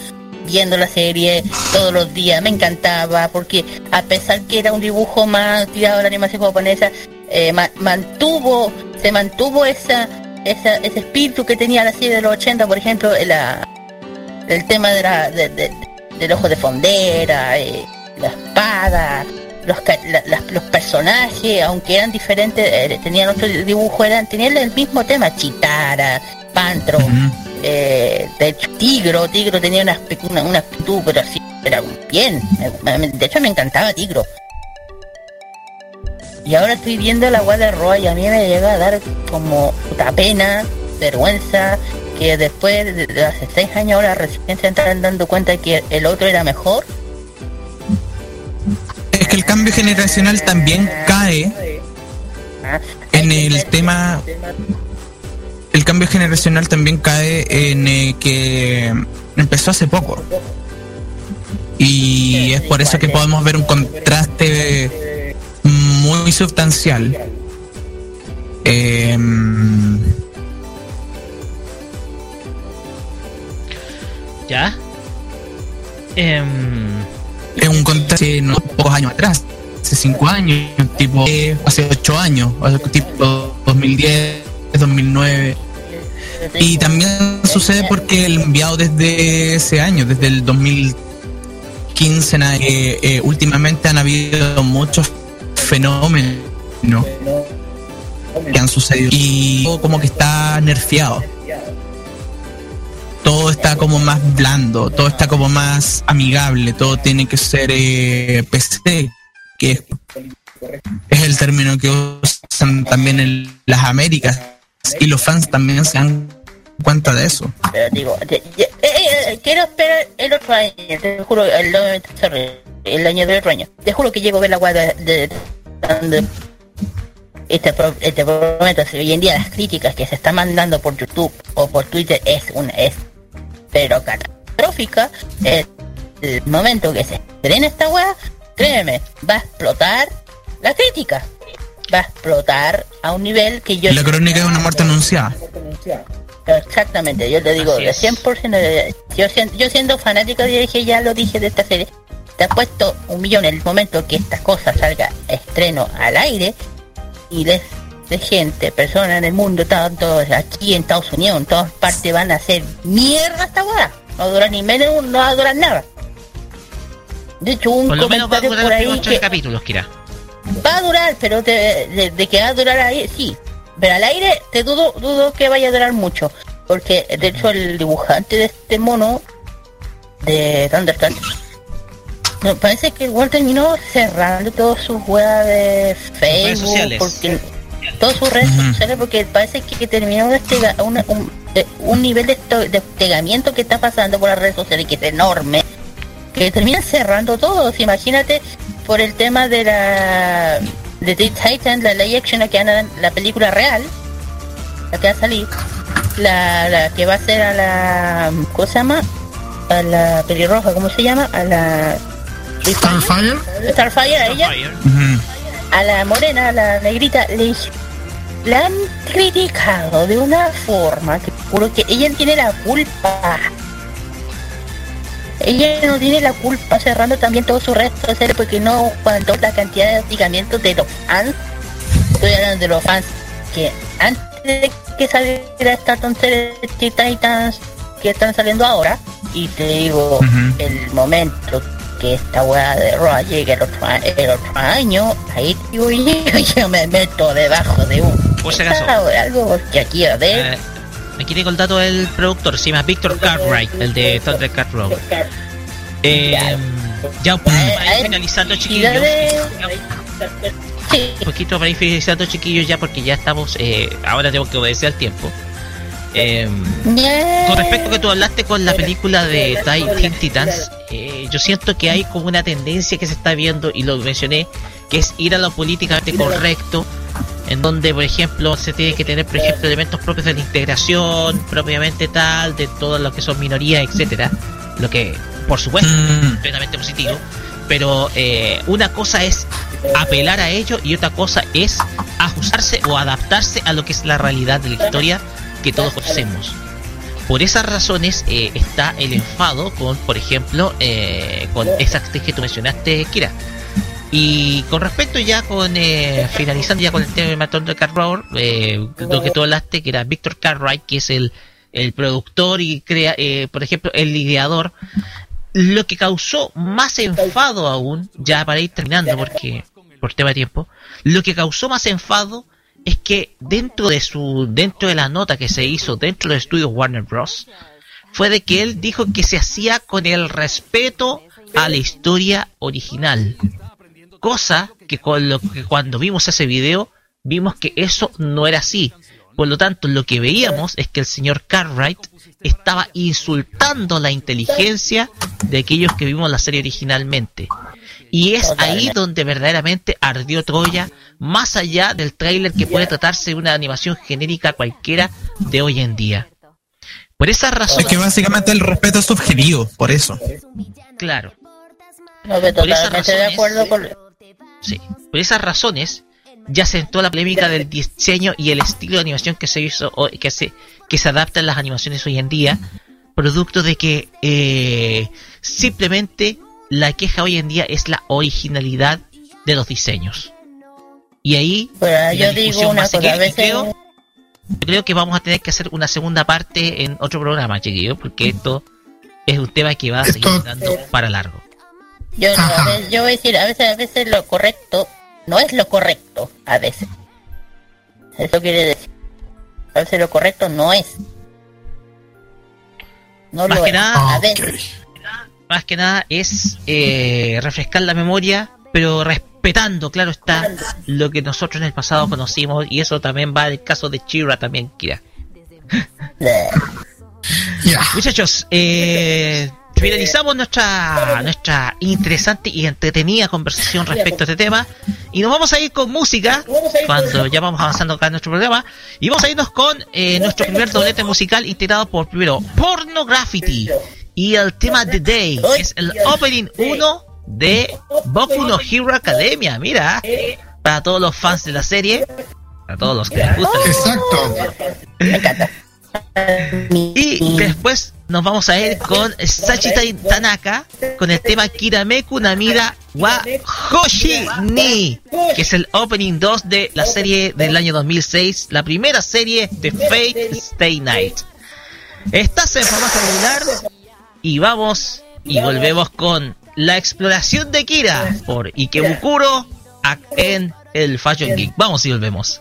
viendo la serie todos los días me encantaba porque a pesar que era un dibujo más tirado de la animación japonesa eh, mantuvo se mantuvo esa, esa ese espíritu que tenía la serie de los 80 por ejemplo la el tema de la, del ojo de fondera, eh, la espada, los, los personajes, aunque eran diferentes, eh, tenían otro dibujo, eran, tenían el mismo tema, Chitara, Pantro, eh, de hecho, Tigro, Tigro tenía una, una, una actitud, pero así, era bien, de hecho me encantaba Tigro. Y ahora estoy viendo la agua de Roa y a mí me llega a dar como puta pena, vergüenza, que después de hace seis años ahora recién se están dando cuenta que el otro era mejor. Es que el cambio generacional también cae en el tema... Cambio generacional también cae en eh, que empezó hace poco. Y es por eso que podemos ver un contraste muy sustancial. Eh, ¿Ya? Eh, es un contexto de no pocos años atrás, hace cinco años, tipo hace ocho años, tipo 2010, 2009. Y también sucede porque el enviado desde ese año, desde el 2015, eh, eh, últimamente han habido muchos fenómenos que han sucedido y como que está nerfeado. Todo está como más blando, todo está como más amigable, todo tiene que ser eh, PC, que es el término que usan también en las Américas y los fans también se dan cuenta de eso. Pero digo, eh, eh, quiero esperar el otro año, te juro, el, el año del otro año. Te juro que llego a ver la guada de, este, este momento, hoy en día las críticas que se están mandando por YouTube o por Twitter es una es pero catastrófica el, el momento que se estrena esta weá créeme va a explotar la crítica va a explotar a un nivel que yo... La crónica de una muerte anunciada. Exactamente, yo te digo, de 100%, yo, yo siendo fanático, dije, ya lo dije de esta serie, te ha puesto un millón en el momento que esta cosa salga estreno al aire y de, de gente, personas en el mundo, tanto aquí en Estados Unidos, en todas partes van a hacer mierda esta weá. No dura ni menos, no va a durar nada. De hecho, un comentario por ahí que... capítulos, Kira. Va a durar, pero de, de, que va a durar ahí, sí. Pero al aire te dudo, dudo que vaya a durar mucho. Porque de hecho el dibujante de este mono de Thundercat me parece que igual terminó cerrando todas sus weas de Facebook porque todas sus redes sociales porque parece que, terminó de un, un, nivel de, de hostigamiento que está pasando por las redes sociales que es enorme que termina cerrando todos imagínate por el tema de la de The Titan, la ley action que anda la película real, la que va a salir, la, la que va a ser a la ¿cómo se llama? a la pelirroja, ¿cómo se llama? a la Starfire Starfire a ella a la morena, a la negrita, le la han criticado de una forma que juro que ella tiene la culpa ella no tiene la culpa cerrando también todo su resto de porque no cuando la cantidad de hostigamientos de los fans. Estoy hablando de los fans que antes de que saliera esta tontería de Titans que están saliendo ahora y te digo el momento que esta weá de Roa llegue el otro, el otro año ahí digo yo, me meto debajo de un por si acaso algo porque aquí a ver. Eh, me quiere el dato del productor, se llama Victor Cartwright, el de Thundercat Road. Eh, ya para ir finalizando, chiquillos. Un poquito para ir finalizando, chiquillos, ya porque ya estamos. Eh, ahora tengo que obedecer al tiempo. Eh, con respecto a que tú hablaste con la película de Teen Titans, eh, yo siento que hay como una tendencia que se está viendo, y lo mencioné, que es ir a lo políticamente correcto en donde por ejemplo se tiene que tener por ejemplo elementos propios de la integración propiamente tal de todo lo que son minorías etcétera. Lo que por supuesto mm. plenamente positivo. Pero eh, una cosa es apelar a ello y otra cosa es ajustarse o adaptarse a lo que es la realidad de la historia que todos conocemos. Por esas razones eh, está el enfado con por ejemplo eh, con esa actriz que tú mencionaste Kira y con respecto ya con eh, finalizando ya con el tema de Matón de Carroll, eh, lo que tú hablaste, que era Víctor Cartwright, que es el, el productor y crea, eh, por ejemplo, el ideador, lo que causó más enfado aún, ya para ir terminando porque por tema de tiempo, lo que causó más enfado es que dentro de su dentro de la nota que se hizo dentro del estudio Warner Bros. fue de que él dijo que se hacía con el respeto a la historia original Cosa que, con lo que cuando vimos ese video vimos que eso no era así. Por lo tanto, lo que veíamos es que el señor Cartwright estaba insultando la inteligencia de aquellos que vimos la serie originalmente. Y es ahí donde verdaderamente ardió Troya, más allá del tráiler que puede tratarse de una animación genérica cualquiera de hoy en día. Por esa razón... Es que básicamente el respeto es subjetivo, por eso. Claro. No, por de acuerdo con Sí. Por esas razones, ya se entró la polémica del diseño y el estilo de animación que se hizo, que se, que se adapta las animaciones hoy en día, producto de que eh, simplemente la queja hoy en día es la originalidad de los diseños. Y ahí, yo digo una cosa, a veces... yo creo que vamos a tener que hacer una segunda parte en otro programa, chiquillos, porque esto es un tema que va a seguir dando para largo. Yo, yo voy a decir, a veces, a veces lo correcto no es lo correcto, a veces. Eso quiere decir. A veces lo correcto no es. No más lo que Nada, a veces. Más que nada es eh, refrescar la memoria, pero respetando, claro está, lo que nosotros en el pasado conocimos, y eso también va el caso de Chira también, Kira. Muchachos, eh, finalizamos nuestra, nuestra interesante y entretenida conversación respecto a este tema. Y nos vamos a ir con música cuando ya vamos avanzando acá en nuestro programa. Y vamos a irnos con eh, nuestro primer doblete musical integrado por primero Porno Graffiti y el tema The Day, que es el opening 1 de Boku no Hero Academia. Mira, para todos los fans de la serie, para todos los que les gusta. Exacto. Y después nos vamos a ir con Sachita Tanaka con el tema Kirameku Namira wa Hoshi ni, que es el opening 2 de la serie del año 2006, la primera serie de Fate Stay Night. Estás en formato regular y vamos y volvemos con la exploración de Kira por Ikebukuro en el Fashion Geek. Vamos y volvemos.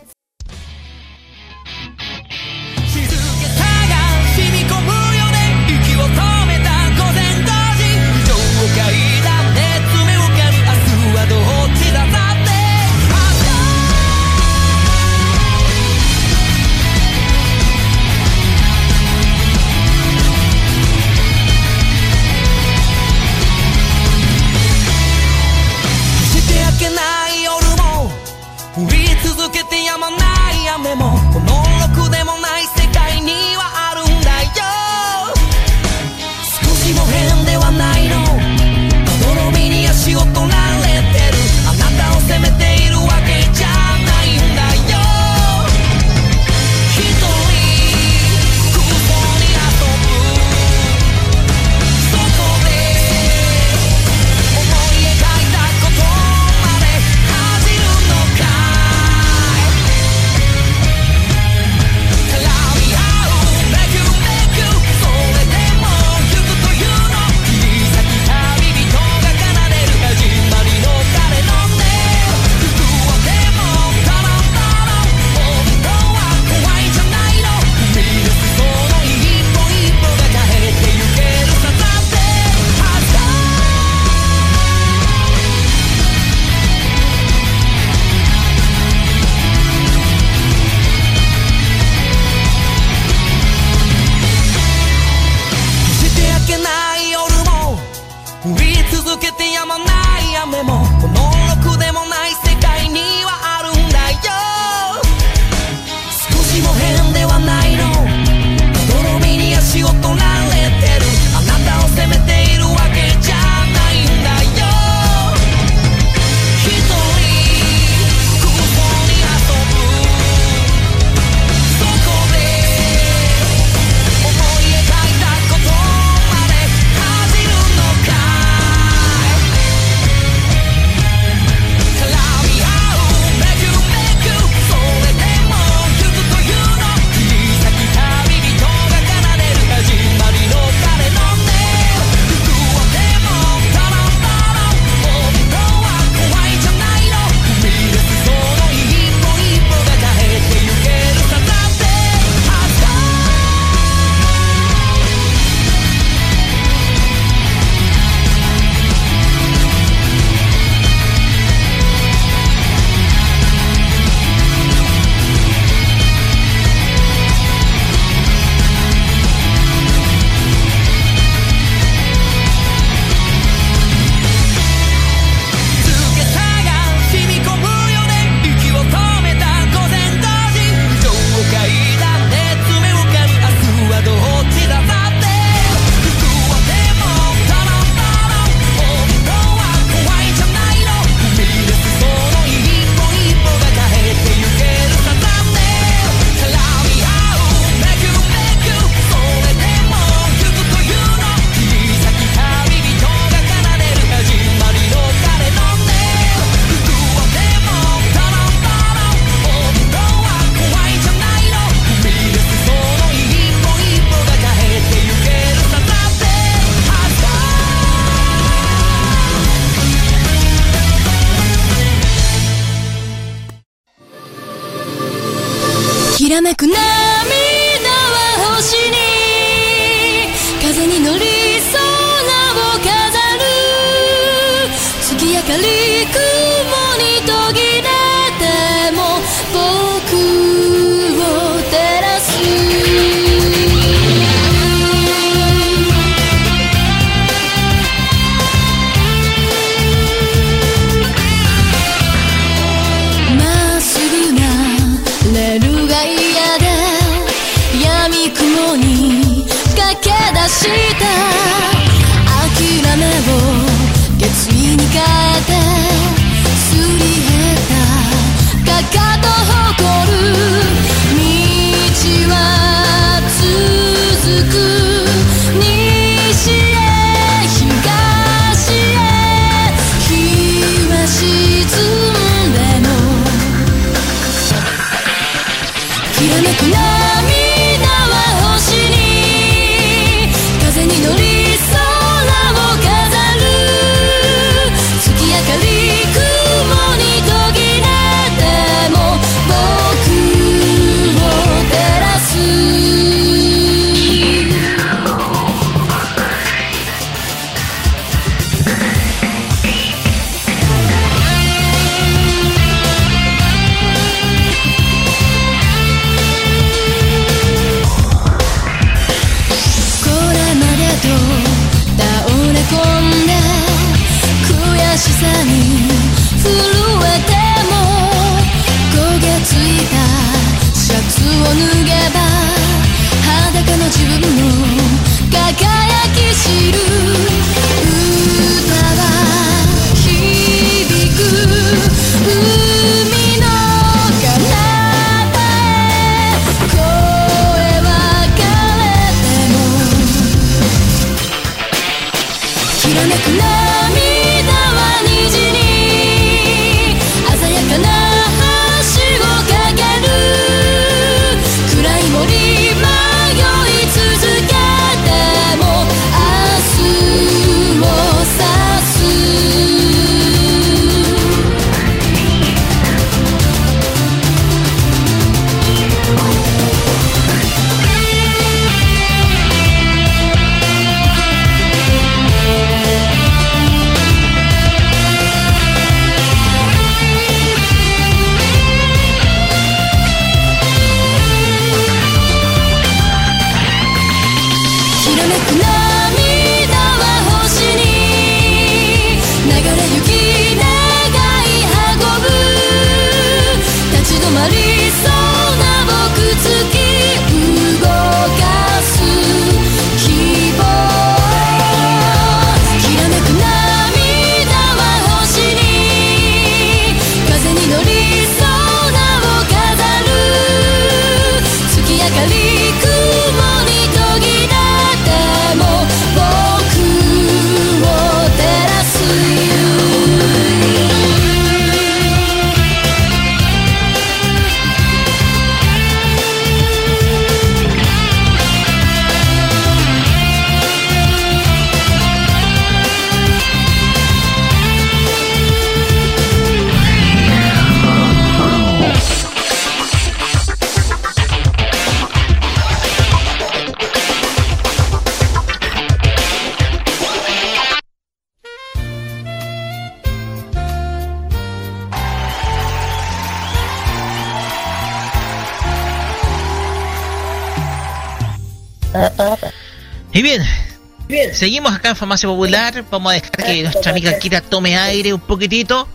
Seguimos acá en Farmacia Popular. Vamos a dejar que nuestra amiga Kira tome aire un poquitito.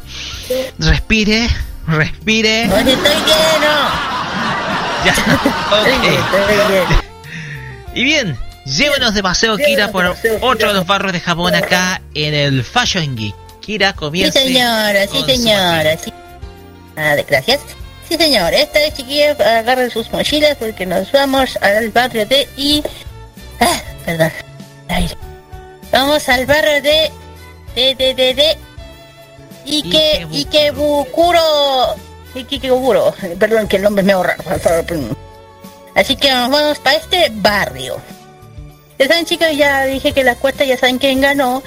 Respire, respire. Porque estoy lleno. Ya. Okay. Y bien, llévenos de paseo, Kira, por otro de los barrios de Japón acá en el Fashion Geek. Kira comienza. Sí, señora, sí, señora. Sí. Ah, gracias. Sí, señor. Esta vez, chiquillos, agarren sus mochilas porque nos vamos al barrio de y... Ah, perdón. Ay. Vamos al barrio de. de. de. de. de. Ike, Ikebukuro. Ikebukuro. Perdón que el nombre me ahorra. Así que nos vamos para este barrio. Ya saben, chicos, ya dije que la cuesta ya saben quién ganó.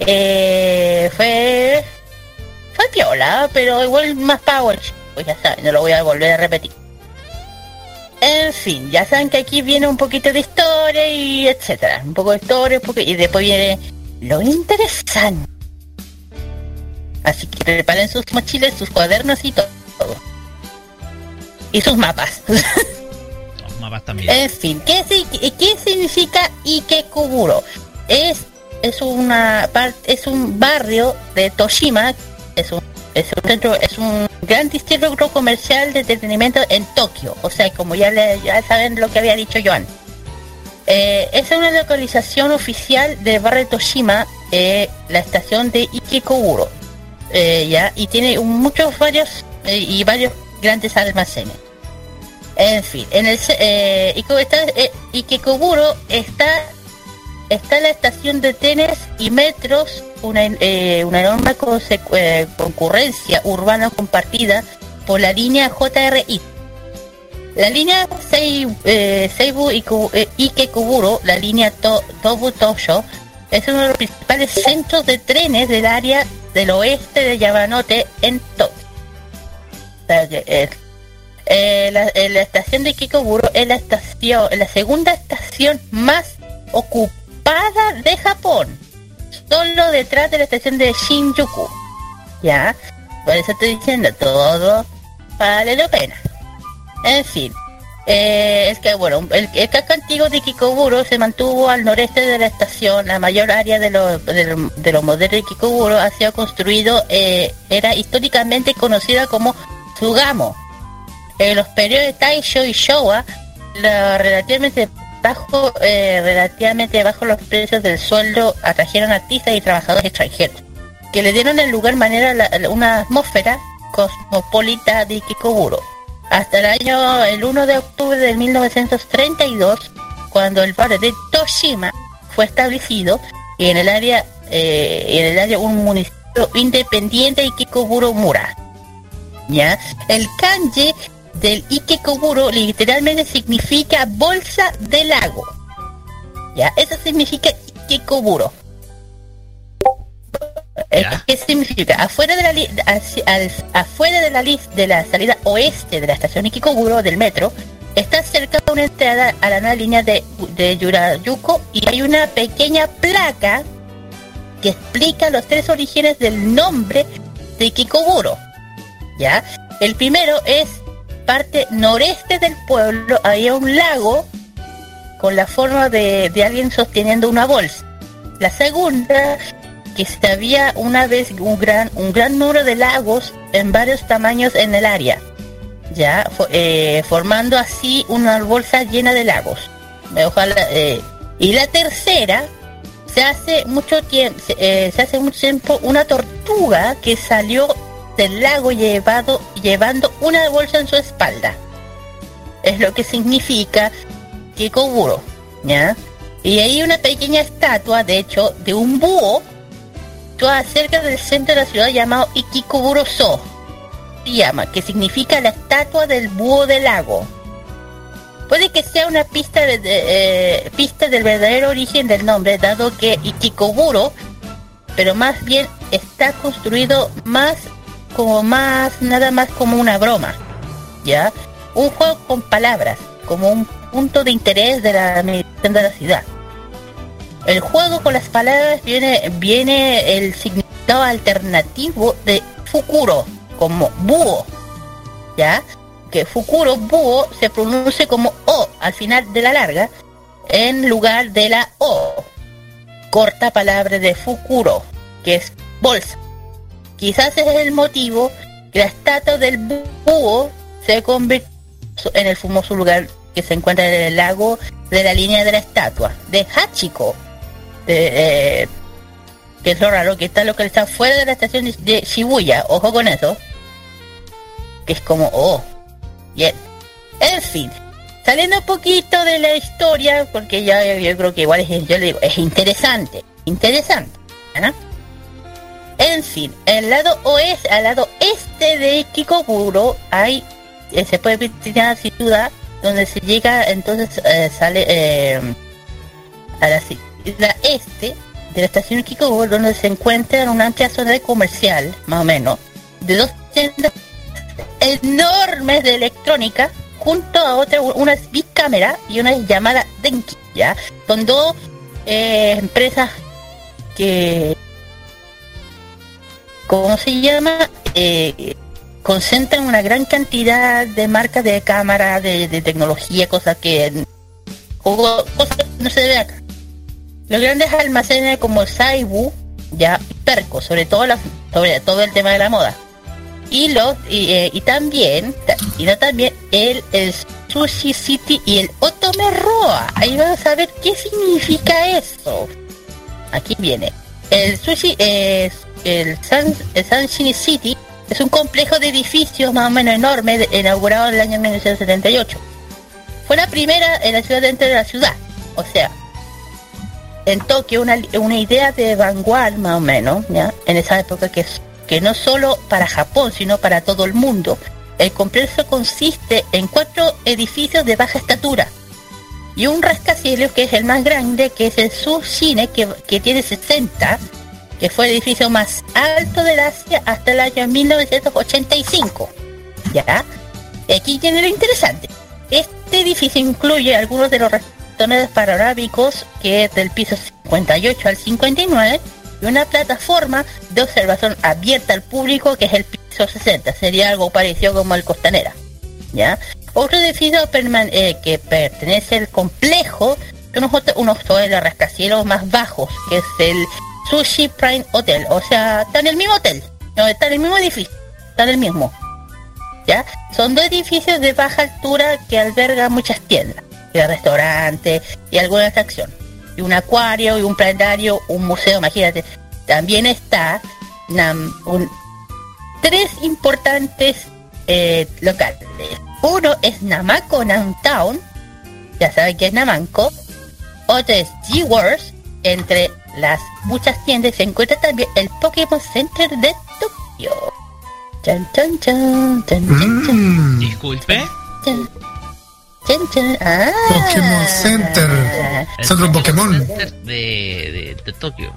Eh, fue. fue piola, pero igual más power. Pues ya saben, no lo voy a volver a repetir. En fin, ya saben que aquí viene un poquito de historia y etcétera. Un poco de historia un poco- y después viene lo interesante. Así que preparen sus mochilas, sus cuadernos y todo. Y sus mapas. Los mapas también. En fin, ¿qué, qué significa Ikekuburo? Es, es, una es un barrio de Toshima, es un, es un centro, es un gran distrito comercial de entretenimiento en Tokio. O sea, como ya, le- ya saben lo que había dicho antes. Eh, es una localización oficial del barrio Toshima, eh, la estación de Ikekuburo. Eh, ya, y tiene muchos varios eh, y varios grandes almacenes. En fin, en el ce- eh, está, está la estación de trenes y metros, una, eh, una enorme eh, concurrencia urbana compartida por la línea JRI. La línea Sei- eh, Seibu eh, Ikekuburo, la línea to Tobu Tosho, es uno de los principales centros de trenes del área del oeste de Yamanote en Tokio. Eh, la estación de Kikoburo es la estación, la segunda estación más ocupada de Japón, solo detrás de la estación de Shinjuku. Ya, por eso estoy diciendo todo vale la pena. En fin, eh, es que bueno, el, el casco antiguo de Kikoburo se mantuvo al noreste de la estación. La mayor área de los de, lo- de los modelos de Kikoburo ha sido construido, eh, era históricamente conocida como Sugamo. En los periodos de Taisho y Showa, la relativamente bajo, eh, relativamente bajo los precios del sueldo atrajeron artistas y trabajadores extranjeros, que le dieron el lugar manera una atmósfera cosmopolita de Kikoburo. Hasta el año, el 1 de octubre de 1932, cuando el barrio de Toshima fue establecido y en el área, eh, en el área un municipio independiente de Kikoburo Mura. ¿ya? El kanji del Ikekoburo literalmente significa bolsa de lago. ¿Ya? Eso significa Ikekoburo. Eh, Ya. ¿Qué significa? Afuera de la li- hacia- afuera de la lis- de la salida oeste de la estación Ikekoburo del metro está cerca de una entrada a la nueva línea de, de Yurayuko y hay una pequeña placa que explica los tres orígenes del nombre de Ikekoburo. ¿ya? El primero es parte noreste del pueblo, había un lago con la forma de, alguien sosteniendo una bolsa. La segunda, que se había una vez un gran, un gran número de lagos en varios tamaños en el área, ya eh, formando así una bolsa llena de lagos. Eh, y la tercera, se hace mucho tiempo, eh, se hace mucho tiempo una tortuga que salió del lago llevado, llevando una bolsa en su espalda. Es lo que significa Kikoburo, ¿ya? Y hay una pequeña estatua, de hecho, de un búho, toda cerca del centro de la ciudad llamado Ikikoburo So, se llama, que significa la estatua del búho del lago. Puede que sea una pista, de, eh, pista del verdadero origen del nombre, dado que Ikikoburo, pero más bien está construido más como más, nada más como una broma, ¿ya? Un juego con palabras, como un punto de interés de la administración de la ciudad. El juego con las palabras viene, viene el significado alternativo de Fukuro, como búho, ¿ya? Que Fukuro, búho, se pronuncia como O al final de la larga, en lugar de la O. Corta palabra de Fukuro, que es bolsa. Quizás ese es el motivo que la estatua del búho se convirtió en el famoso lugar que se encuentra en el lago de la línea de la estatua, de Hachiko, eh, que es lo raro, que está localizado fuera de la estación de- Shibuya, ojo con eso, que es como, oh, bien. En fin, saliendo un poquito de la historia, porque ya yo creo que igual es, yo le digo, es interesante, interesante, ¿ah? En fin, el lado oeste, al lado este de Kikoburo hay, eh, se puede visitar sin duda, donde se llega, entonces eh, sale eh, a la ciudad este de la estación de Kikoburo, donde se encuentra una amplia zona de comercial, más o menos, de dos tiendas enormes de electrónica, junto a otra, una es Big Camera y una es llamada Denki, ¿ya? Son dos eh, empresas que, ¿cómo se llama? Eh, concentran una gran cantidad de marcas de cámara, de, tecnología, cosas que, no se ve acá. Los grandes almacenes como Saibu, ya Perco, sobre todo la, sobre todo el tema de la moda. Y los y, eh, también ta- y no también el, el Sushi City y el Otome Roa. Ahí vamos a ver qué significa eso. Aquí viene. El Sushi es el San, el Sunshine City es un complejo de edificios más o menos enorme inaugurado en el año 1978. Fue la primera en la ciudad dentro de la ciudad. O sea, en Tokio una, una idea de vanguard más o menos, ¿ya? En esa época que, que no solo para Japón, sino para todo el mundo. El complejo consiste en cuatro edificios de baja estatura y un rascacielos que es el más grande, que es el Sushine, que, que tiene 60, que fue el edificio más alto del Asia hasta el año 1985. ¿Ya? Aquí tiene lo interesante. Este edificio incluye algunos de los restaurantes panorámicos que es del piso 58 al 59 y una plataforma de observación abierta al público que es el piso 60. Sería algo parecido como el Costanera. ¿Ya? Otro edificio eh, que pertenece al complejo son unos, unos rascacielos más bajos, que es el Sushi Prime Hotel. O sea, está en el mismo hotel. No, está en el mismo edificio. Está en el mismo. ¿ya? Son dos edificios de baja altura que albergan muchas tiendas, y restaurantes y alguna atracción. Y un acuario y un planetario, un museo, imagínate. También está tres importantes eh, locales. Uno es Namako Downtown, ya saben que es Namanco. Otro es G-Wars, entre las muchas tiendas se encuentra también el Pokémon Center de Tokio. Chan, chan, chan, chan, chan, chan, Mm, Disculpe. chan, chan, chan. Ah. Pokémon Center. El Centro Pokémon. Center de, de, de Tokio.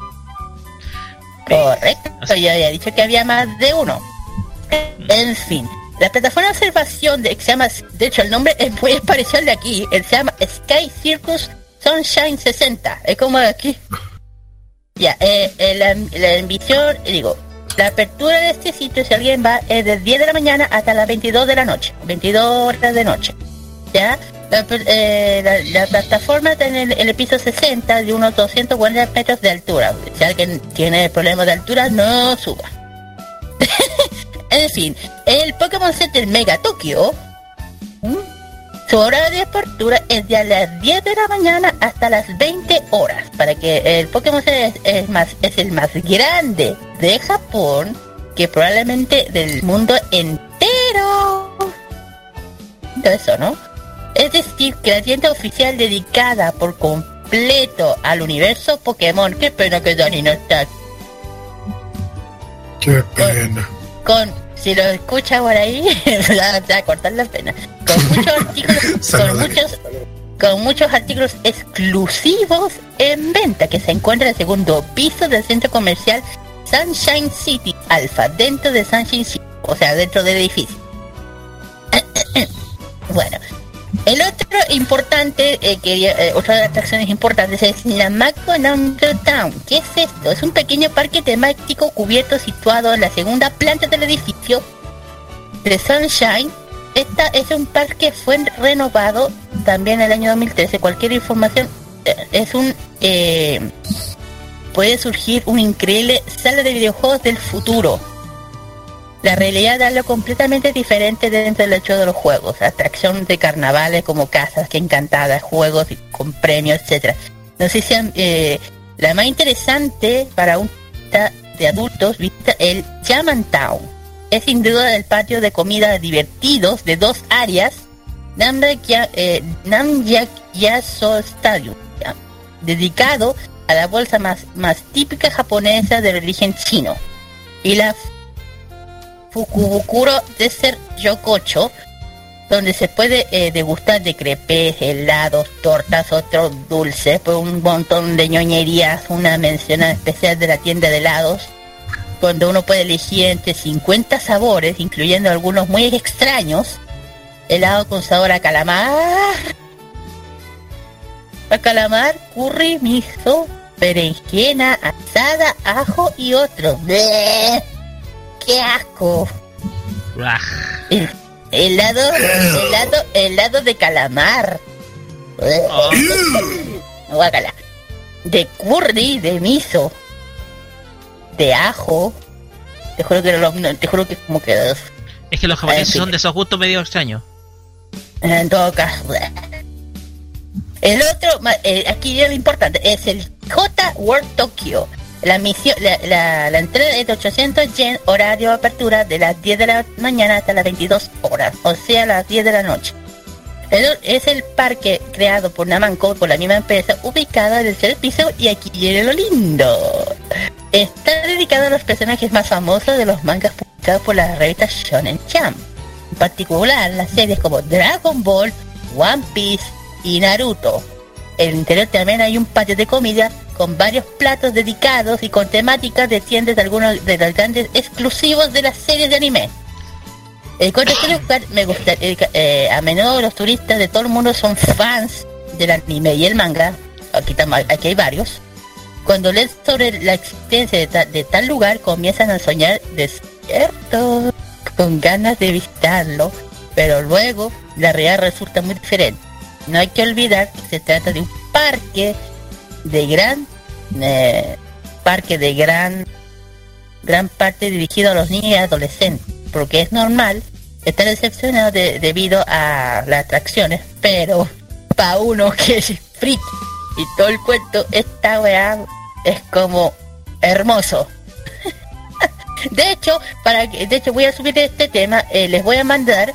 Correcto, yo había dicho que había más de uno. En fin, la plataforma de observación de, que se llama, de hecho el nombre es muy parecido al de aquí, él se llama Sky Circus Sunshine 60, es como de aquí. Ya, eh, eh, la, la digo, la apertura de este sitio, si alguien va, es de 10 de la mañana hasta las 22 de la noche, 22 horas de noche. ¿Ya? La, eh, la- la plataforma está en el, el piso 60 de unos 240 metros de altura. Si alguien tiene problemas de altura, no suba. en fin, el Pokémon Center Mega Tokio. Su hora de apertura es de a las 10 de la mañana hasta las 20 horas, para que el Pokémon es, es más, es el más grande de Japón, que probablemente del mundo entero. Eso, ¿no? Es decir, que la tienda oficial dedicada por completo al universo Pokémon, qué pena que Dani no está Qué pena. con, si lo escucha por ahí, va va a cortar la pena. Con muchos artículos, con muchos, con muchos artículos exclusivos en venta que se encuentra en el segundo piso del centro comercial Sunshine City Alpha, dentro de Sunshine City, o sea, dentro del edificio. bueno, el otro importante, eh, que, eh, otra de las atracciones importantes es la McDonald's Town. ¿Qué es esto? Es un pequeño parque temático cubierto situado en la segunda planta del edificio de Sunshine. Esta es un parque fue renovado también en el año 2013. Cualquier información eh, es un puede surgir una increíble sala de videojuegos del futuro. La realidad es algo completamente diferente dentro del hecho de los juegos. Atracción de carnavales como casas que encantadas, juegos con premios, etcétera. No sé si eh, la más interesante para un de adultos vista el Town. Es sin duda el patio de comida divertidos de dos áreas, Namyak Ya- eh, Yaso Stadium, ¿ya? dedicado a la bolsa más, más típica japonesa de origen chino. Y la Fukubukuro Desert Yokocho, donde se puede eh, degustar de crepes, helados, tortas, otros dulces, pues un montón de ñoñerías, una mención especial de la tienda de helados, donde uno puede elegir entre 50 sabores, incluyendo algunos muy extraños, helado con sabor a calamar. A calamar, curry, miso, berenjena, asada, ajo y otro. ¡Bleh! ¡Qué asco! El- helado, helado, helado de calamar. Oh, Guácala. De curry, de miso, de ajo. Te juro que no, no, te juro que como que es que los japoneses son de esos gustos medio extraños. en todo caso. El otro, eh, aquí viene lo importante, es el J World Tokyo. La misión, entrada es de 800 yen, horario de apertura de las 10 de la mañana hasta las 22 horas, o sea, las 10 de la noche. Es el parque creado por Namco por la misma empresa, ubicado en el tercer piso y aquí viene lo lindo. Está dedicado a los personajes más famosos de los mangas publicados por la revista Shonen Jump. En particular, las series como Dragon Ball, One Piece y Naruto. En el interior también hay un patio de comida con varios platos dedicados y con temáticas de tiendas de algunos de los grandes exclusivos de las series de anime. El tercer lugar me gusta, eh, eh, a menudo los turistas de todo el mundo son fans del anime y el manga. Aquí, tam- aquí hay varios. Cuando leen sobre la existencia de, ta- de tal lugar, comienzan a soñar despiertos, con ganas de visitarlo, pero luego la realidad resulta muy diferente. No hay que olvidar que se trata de un parque de gran eh, parque de gran gran parte dirigido a los niños y adolescentes, porque es normal estar decepcionado de- debido a las atracciones, pero para uno que es freak y todo el cuento, esta weá es como hermoso. de hecho, para que, de hecho voy a subir este tema, eh, les voy a mandar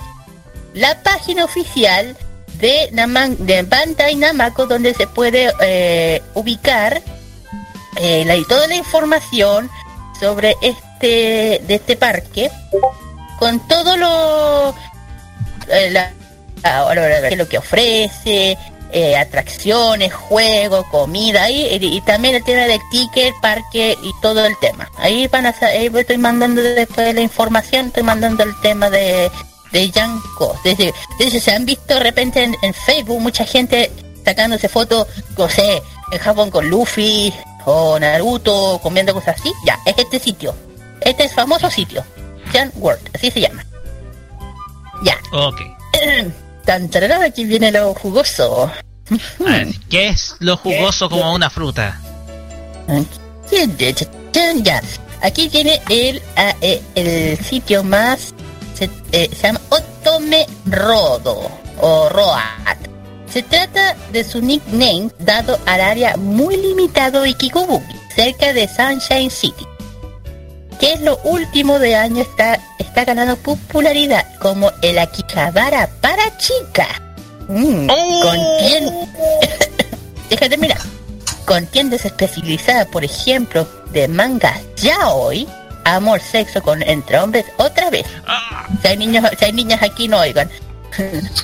la página oficial de, Naman, de Bandai Namco donde se puede eh, ubicar eh, la, toda la información sobre este de este parque con todo lo eh, lo que ofrece eh, atracciones juegos comida y, y- y también el tema del ticket parque y todo el tema. Ahí van a ahí estoy mandando después la información estoy mandando el tema de de Yanko. Desde, desde se han visto de repente en, en Facebook mucha gente sacándose fotos, no sé, en Japón con Luffy o Naruto, comiendo cosas así. Ya, es este sitio. Este es famoso sitio. Jan World, así se llama. Ya. Ok. Tan tararán, aquí viene lo jugoso. Ver, ¿qué es lo jugoso como una fruta? Ya. Aquí tiene el, ah, eh, el sitio más. Se, eh, se llama Otome Rodo o Roat. Se trata de su nickname dado al área muy limitado de Kikubuki, cerca de Sunshine City. Que es lo último de año está, está ganando popularidad como el Akihabara para chica. Mm, contiene- Déjate mirar con tiendas especializadas, por ejemplo, de mangas yaoi, amor, sexo con entre hombres, otra vez. Si hay niños, si hay niñas aquí, no oigan.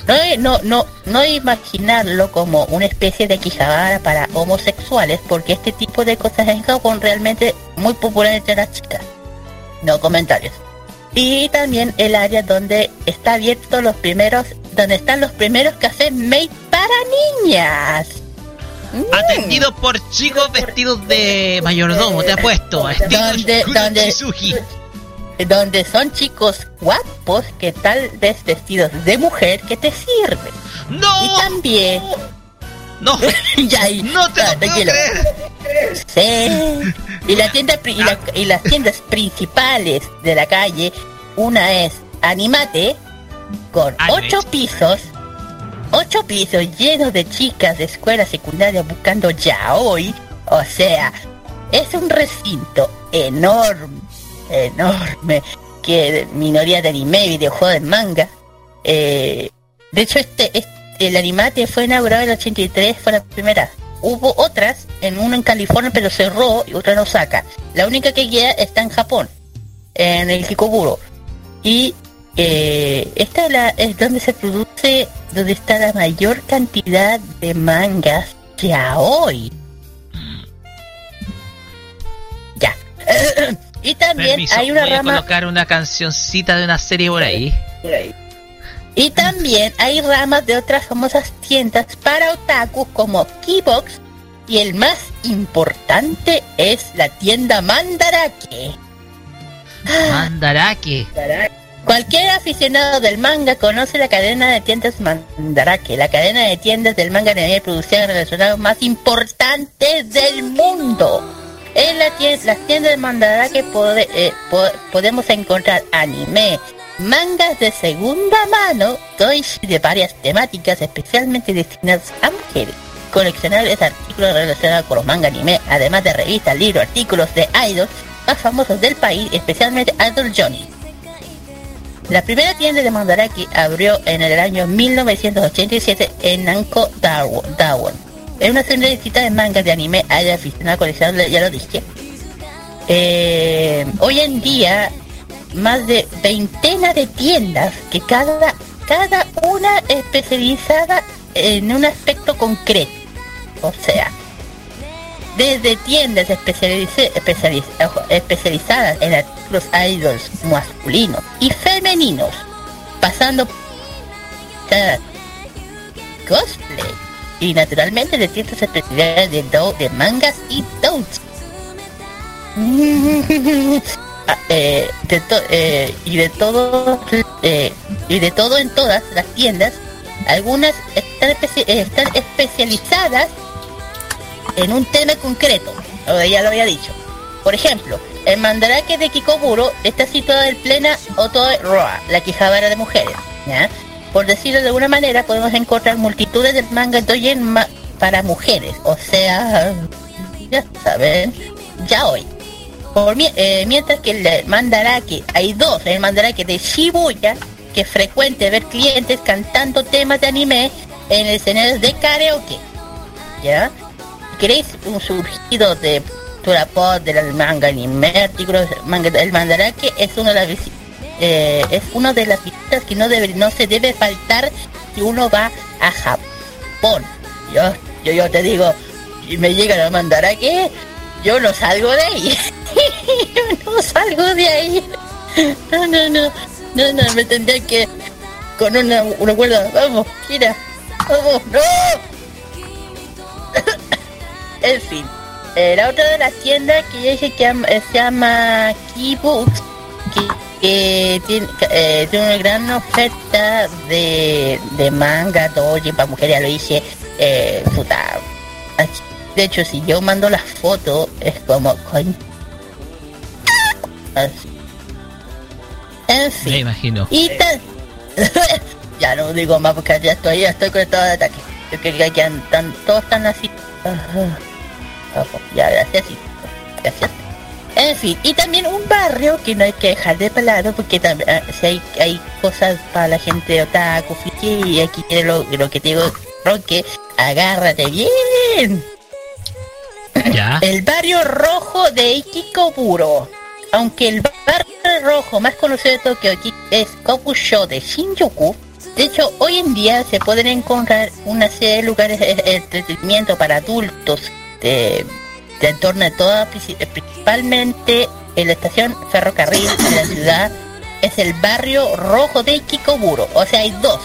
No, no, no, no imaginarlo como una especie de Akihabara para homosexuales, porque este tipo de cosas en Japón realmente muy popular entre las chicas. No comentarios. Y también el área donde está abierto los primeros, donde están los primeros cafés made para niñas. Atendido por chicos vestidos de mayordomo, te apuesto. Estilo Donde- donde- son chicos guapos que tal vez vestidos de mujer que te sirven. ¡No! Y también... No, ya, y- no te lo puedo creer. Sí. Y, la tienda, y, la- y las tiendas principales de la calle, una es Animate, con ocho pisos, ocho pisos llenos de chicas de escuela secundaria buscando yaoi. O sea, es un recinto enorme, enorme, que minoría de anime, videojuegos de manga. Eh, de hecho, este, este- el Animate fue inaugurado en el 83, fue la primera. Hubo otras, en uno en California, pero cerró y otra en Osaka. La única que queda está en Japón, en el Kikoburo. Y eh, esta es, la- es donde se produce, donde está la mayor cantidad de mangas ya hoy. Ya. y también Permiso, hay una voy a rama... colocar una cancioncita de una serie por ahí. Y también hay ramas de otras famosas tiendas para otakus como Keybox y el más importante es la tienda Mandarake. Mandarake. Cualquier aficionado del manga conoce la cadena de tiendas Mandarake, la cadena de tiendas del manga de anime producción relacionados más importantes del mundo. En las tiendas Mandarake eh, po- podemos encontrar anime, mangas de segunda mano, toys de varias temáticas especialmente destinados a mujeres, coleccionables artículos relacionados con los manga anime, además de revistas, libros, artículos de idols más famosos del país, especialmente Idol Johnny. La primera tienda de Mandarake abrió en el año 1987 en Nanko Dawo- Dawon. Es una tienda de mangas de anime, hay aficionados coleccionables, ya lo dije. Eh, hoy en día, más de veintena de tiendas que cada, cada una especializada en un aspecto concreto. O sea, desde tiendas especializ- especializadas en artículos idols masculinos y femeninos, pasando por cosplay y naturalmente de tiendas especiales de, mangas y don'ts. Ah, eh, eh, y de todo eh, y de todo en todas las tiendas algunas están especializadas en un tema concreto, ya lo había dicho. Por ejemplo, el Mandarake de Kikoburo está situado en plena Otoe Roa, la Quijabara de mujeres. ¿ya? Por decirlo de alguna manera, podemos encontrar multitudes de mangas doyen para mujeres, o sea, ya saben, ya hoy. Por eh, mientras que el Mandarake, hay dos, el Mandarake de Shibuya, que es frecuente ver clientes cantando temas de anime en escenarios de karaoke. ¿Ya? ¿Queréis un surgido de cultura pop, del manga anime, artículos, manga, el mandarake es uno de las eh, es una de las visitas que no debe, no se debe faltar si uno va a Japón. Yo, yo, yo te digo, si me llegan a mandarake, yo no salgo de ahí. yo no salgo de ahí. No, no, no, no, no, me tendría que con una, una cuerda, vamos, mira, vamos, no. En fin, eh, la otra de las tiendas que yo dije que eh, se llama Keybooks, que, que tiene, eh, tiene una gran oferta de, de manga, doji para mujeres, ya lo dije, eh, puta. Aquí- De hecho, si yo mando las fotos, es como, coño. Así. En fin. Me imagino. Y ya no digo más porque ya estoy, ya estoy con estado de ataque. Yo quería que todos están así. Ajá. Ojo, ya, gracias. sí. Gracias. En fin, y también un barrio que no hay que dejar de pelado porque también ah, si hay, hay cosas para la gente de otaku, friki, y aquí tiene lo, lo que te digo, agárrate bien. Ya. El barrio rojo de Ikikoburo. Aunque el barrio rojo más conocido de Tokio es Kokusho de Shinjuku, de hecho hoy en día se pueden encontrar una serie de lugares de de entretenimiento para adultos de, de en torno de toda, princi- eh, principalmente en la estación ferrocarril de la ciudad, es el barrio rojo de Ikikoburo. O sea, hay dos.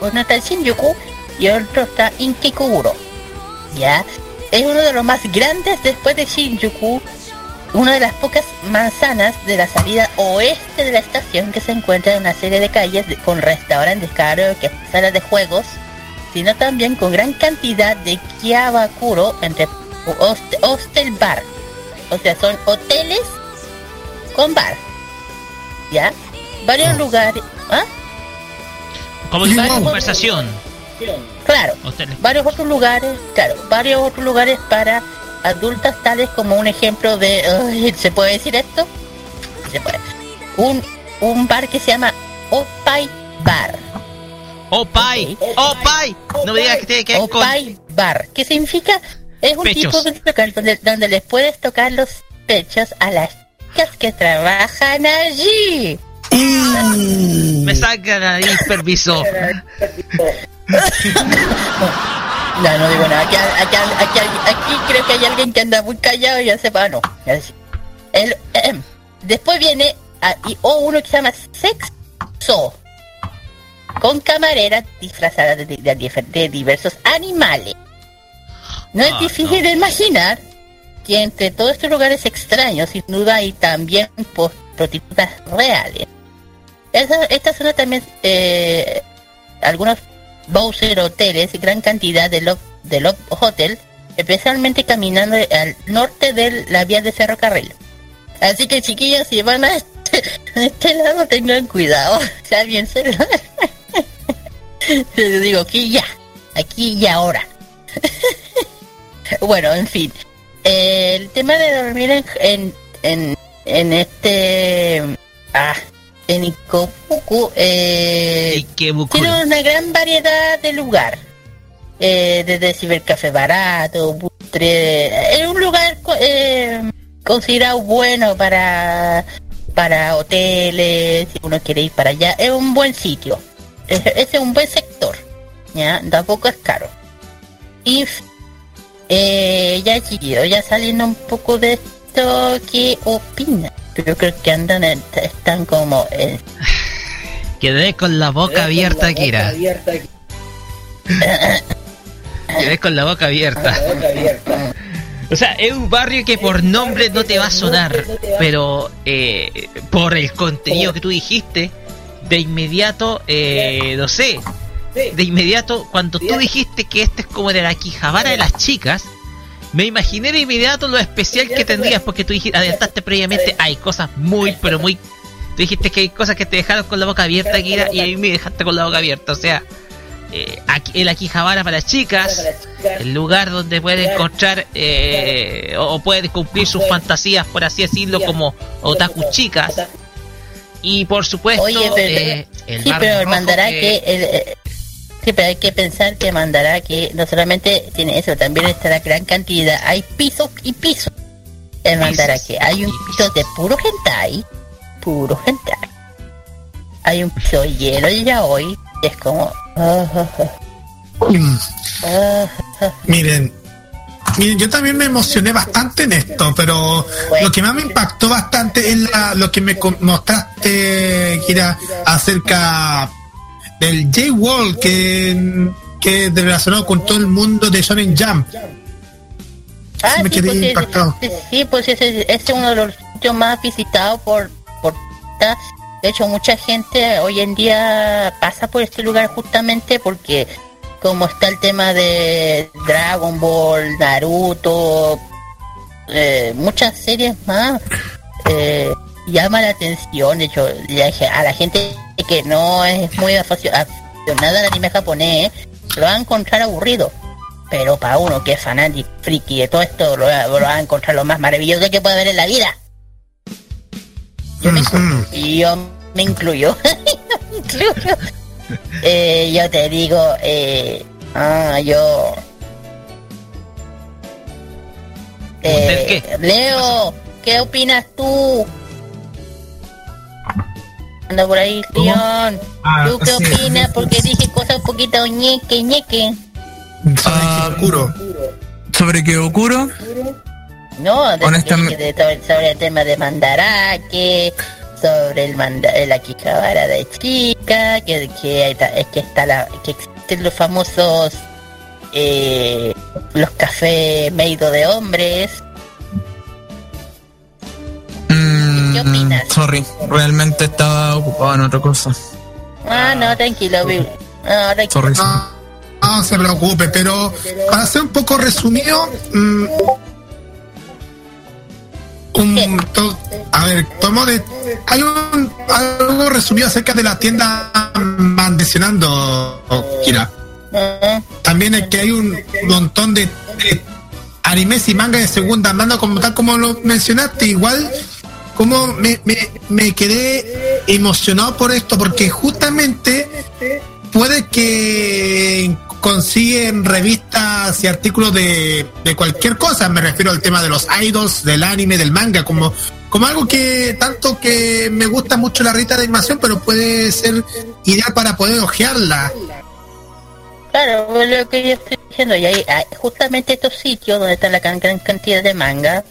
Uno está en Shinjuku y otro está en Kikoburo. ¿ya? Es uno de los más grandes después de Shinjuku, una de las pocas manzanas de la salida oeste de la estación que se encuentra en una serie de calles de- con restaurantes caros, que salas de juegos, sino también con gran cantidad de kiabakuro entre host- hostel bar. O sea, son hoteles con bar. ¿Ya? Varios lugares. ¿Ah? Como si fuera conversación. Claro, Hoteles. varios otros lugares, claro, varios otros lugares para adultas tales como un ejemplo de, ¿se puede decir esto? Se puede. Un, un bar que se llama Opai Bar. Opai, Opai. No me digas que tiene que ver con Bar. ¿Qué significa? Es un Pechos. tipo de donde, donde les puedes tocar los pechos a las chicas que trabajan allí. Me saca la nariz, permiso. No, no digo nada. Aquí, aquí, aquí, aquí creo que hay alguien que anda muy callado y ya sepa, no. Ya sé. El, ehem. después viene ah, y, o uno que se llama Sexo. con camareras disfrazadas de, de- de- de diversos animales. No es Ah, difícil de imaginar que entre todos estos lugares extraños, sin duda, hay también prostitutas reales. Esa- esta zona también, eh, algunos Bowser hoteles gran cantidad de Love, de Hotel, especialmente caminando al norte de la vía de ferrocarril. Así que chiquillos, si van a este, este lado, tengan cuidado. Si alguien se lo... Les digo aquí ya, aquí y ahora. bueno, en fin. Eh, el tema de dormir en, en, en, en este... Ah, en Ikopuku, eh, tiene una gran variedad de lugar. Eh, desde cibercafé barato, butre, es un lugar eh, considerado bueno para para hoteles, si uno quiere ir para allá, es un buen sitio. Es, es un buen sector, ya, tampoco es caro. Y eh, ya chiquillo, ya saliendo un poco de esto, ¿qué opina? Yo creo que andan, en- están como en Quedé con la boca abierta, Kira. Quedé con la boca abierta. O sea, es un barrio que por nombre no te va a sonar, pero eh, por el contenido que tú dijiste, de inmediato, eh, no sé, de inmediato, cuando tú dijiste que este es como de la Quijabara de las chicas, me imaginé de inmediato lo especial que tendrías, porque tú dijiste, adelantaste previamente, hay cosas muy, pero muy... Tú dijiste que hay cosas que te dejaron con la boca abierta, Kira, y a mí me dejaste con la boca abierta, o sea... Eh, aquí, el Aquijabara para las chicas, el lugar donde pueden encontrar eh, o, pueden cumplir sus fantasías, por así decirlo, como otaku chicas. Y por supuesto, Oye, pero, eh, el sí, pero Rojo mandará que- que... el, eh, sí, pero hay que pensar que mandará que no solamente tiene eso, también está la gran cantidad. Hay pisos y pisos. El mandará que hay un piso de puro hentai, puro hentai. Hay un piso lleno de yaoi, y es como... Mm. Miren, miren, yo también me emocioné bastante en esto, pero lo que más me impactó bastante es la- lo que me mostraste, Kira, acerca del J-Wall que, que relacionado con todo el mundo de Shonen Jump. Ah, me sí, quedé pues, impactado. sí, sí, pues ese, ese es uno de los sitios más visitados por, por de hecho mucha gente hoy en día pasa por este lugar justamente porque como está el tema de Dragon Ball, Naruto, eh, muchas series más eh, llama la atención, de hecho a la gente que no es muy aficionada al anime japonés lo va a encontrar aburrido pero para uno que es fanático, friki de todo esto, lo, va- lo va a encontrar lo más maravilloso que puede haber en la vida. Yo me, Ujú. y yo me incluyo. me incluyo. Eh, yo te digo, eh, ah, yo... ¿Usted Eh, qué? Leo, ¿qué opinas tú? Anda por ahí, León. Ah, ¿Tú qué sí. opinas? Porque dije cosas un poquito ñeque, ñeque. Ah, Oscuro. ¿Sobre qué? No, de, Honestamente- de- de- sobre el tema de Mandarake, sobre el manda, la Quijabara de chica, que, que, es que está la, que existen los famosos eh, los cafés meido de hombres. ¿Qué opinas? Sorry, realmente estaba ocupado en otra cosa. Ah, no, tranquilo, Bill. No, tranquilo. Sorry. sorry. No, no se preocupe, pero para ser un poco resumido, mm, un, to- a ver, tomo de hay un, algo resumido acerca de la tienda mencionando Kira. Ah, También es que hay un montón de, de animes y mangas de segunda mano, como tal como lo mencionaste, igual como me, me, me quedé emocionado por esto, porque justamente puede que consiguen revistas y artículos de, de cualquier cosa, me refiero al tema de los idols, del anime, del manga, como, como algo que tanto que me gusta mucho la revista de animación, pero puede ser ideal para poder ojearla. Claro, lo que yo estoy diciendo, y ahí, ahí, justamente estos sitios donde está la gran, gran cantidad de manga,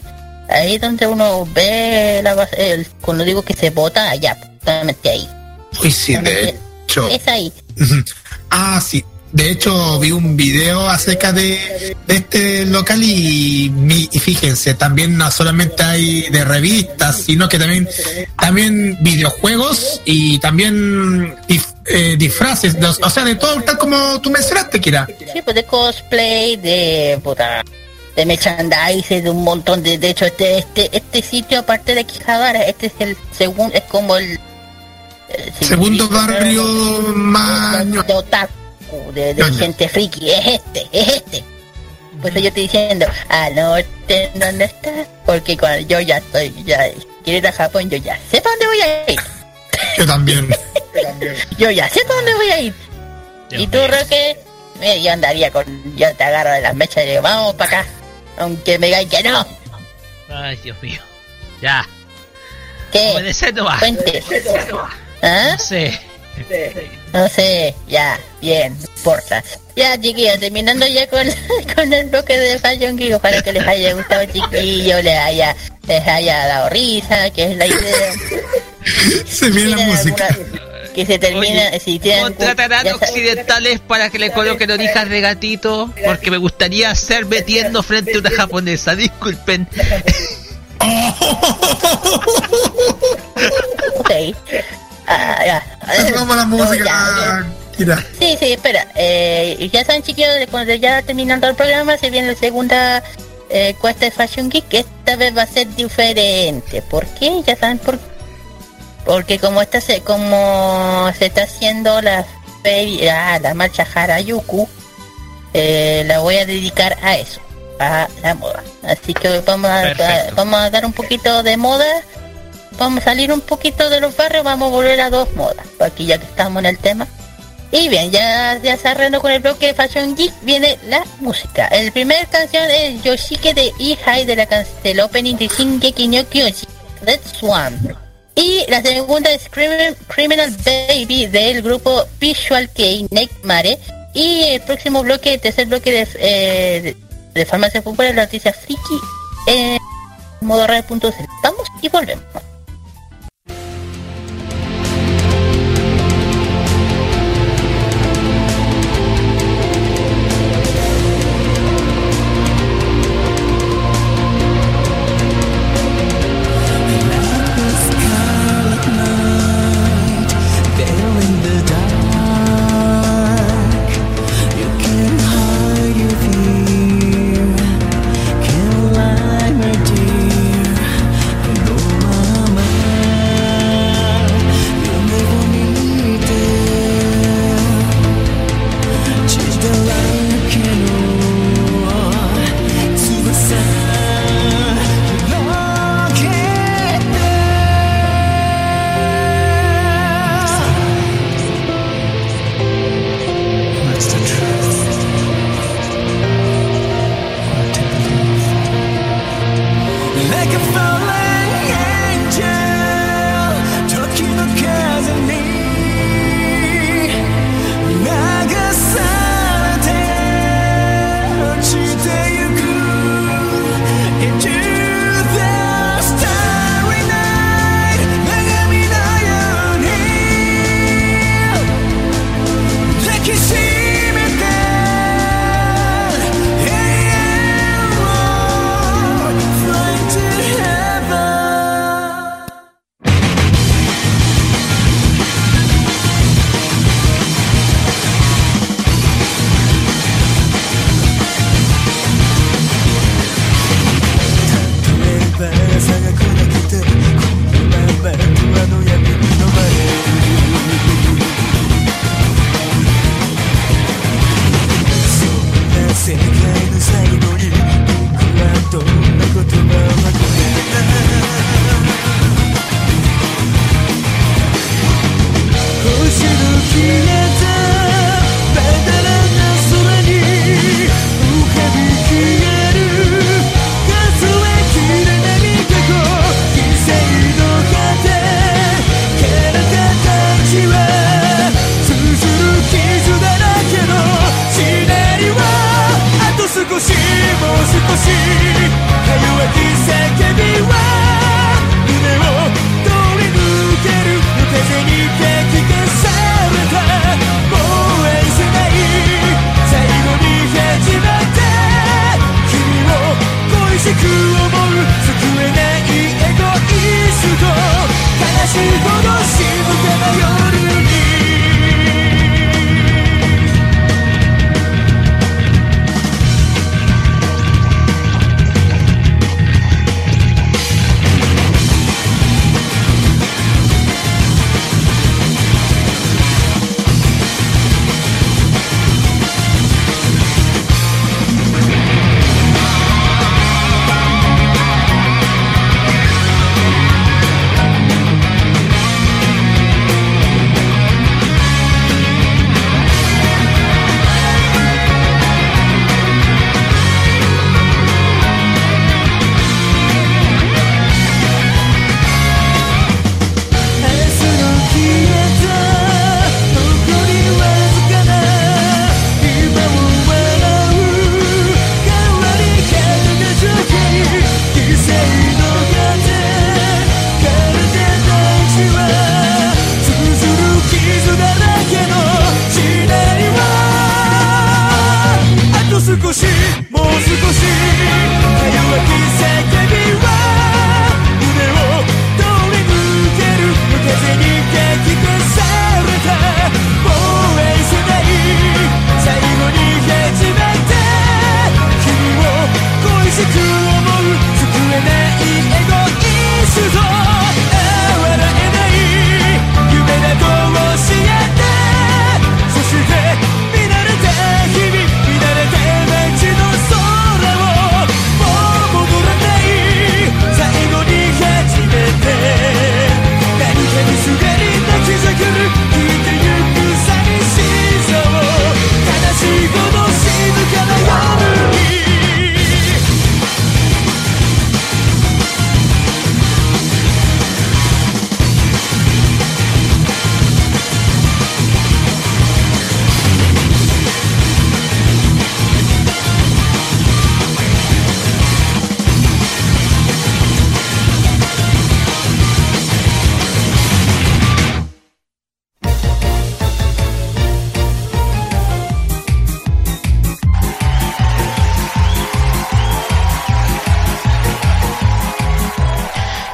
ahí donde uno ve la base, el- cuando digo que se vota, allá, justamente ahí. Uy, sí, de hecho. Es ahí. Ah, sí. De hecho, vi un video acerca de, de este local y, y fíjense, también no solamente hay de revistas, sino que también, también videojuegos y también dif- eh, disfraces, de- o sea, de todo, tal como tú mencionaste, Kira. Sí, pues de cosplay, de puta, de merchandise, de un montón de, de hecho este, este, este sitio aparte de Quijadara, este es el segundo, es como el, el Segundo barrio más de otaku, de, gente friki, es este, es este. Pues yo estoy diciendo, al norte, ¿dónde estás? Porque cuando yo ya estoy, ya quiero ir a Japón, yo ya sé para dónde voy a ir. Yo también. Yo ya sé para dónde voy a ir. y tú, Roque, yo andaría con, yo te agarro de las mechas y digo, vamos para acá. Aunque me digan que no. Ay, Dios mío. Ya. ¿Qué? Puede ser nomás. Cuente. ¿Ah? No sé. No sé, ya, bien, no importa. Ya, chiquillos, terminando ya con, con el bloque de Fashion Geek, ojalá que les haya gustado, chiquillos, les haya, les haya dado risa, que es la idea. Se viene la ¿Tienen música. alguna- que se termina, si tienen... Contratarán occidentales para que le coloquen orejas de gatito, porque me gustaría ser metiendo frente a una japonesa. Disculpen. Ok. Ah, ya. Vamos a la No, música, ya, Kira. Sí, sí, espera. Eh, ya saben, chiquillos, cuando ya terminando el programa, se viene la segunda eh, cuesta de Fashion Geek, que esta vez va a ser diferente. ¿Por qué? Ya saben por Porque como esta se, como se está haciendo la ah, la marcha Harajuku, eh, la voy a dedicar a eso, a la moda. Así que vamos a, Perfecto. vamos a dar un poquito de moda, vamos a salir un poquito de los barrios, vamos a volver a dos modas, aquí ya que estamos en el tema. Y bien, ya, ya cerrando con el bloque de Fashion Geek, viene la música. El primer canción es Yoshike de E-High de la can- del opening de Shingeki no Kyojin, Red Swan. Y la segunda es Criminal, Criminal Baby del grupo Visual Kei Mare. Y el próximo bloque, el tercer bloque de, eh, de, Farmacia Popular, la noticia friki en modo radio.cl. Vamos y volvemos.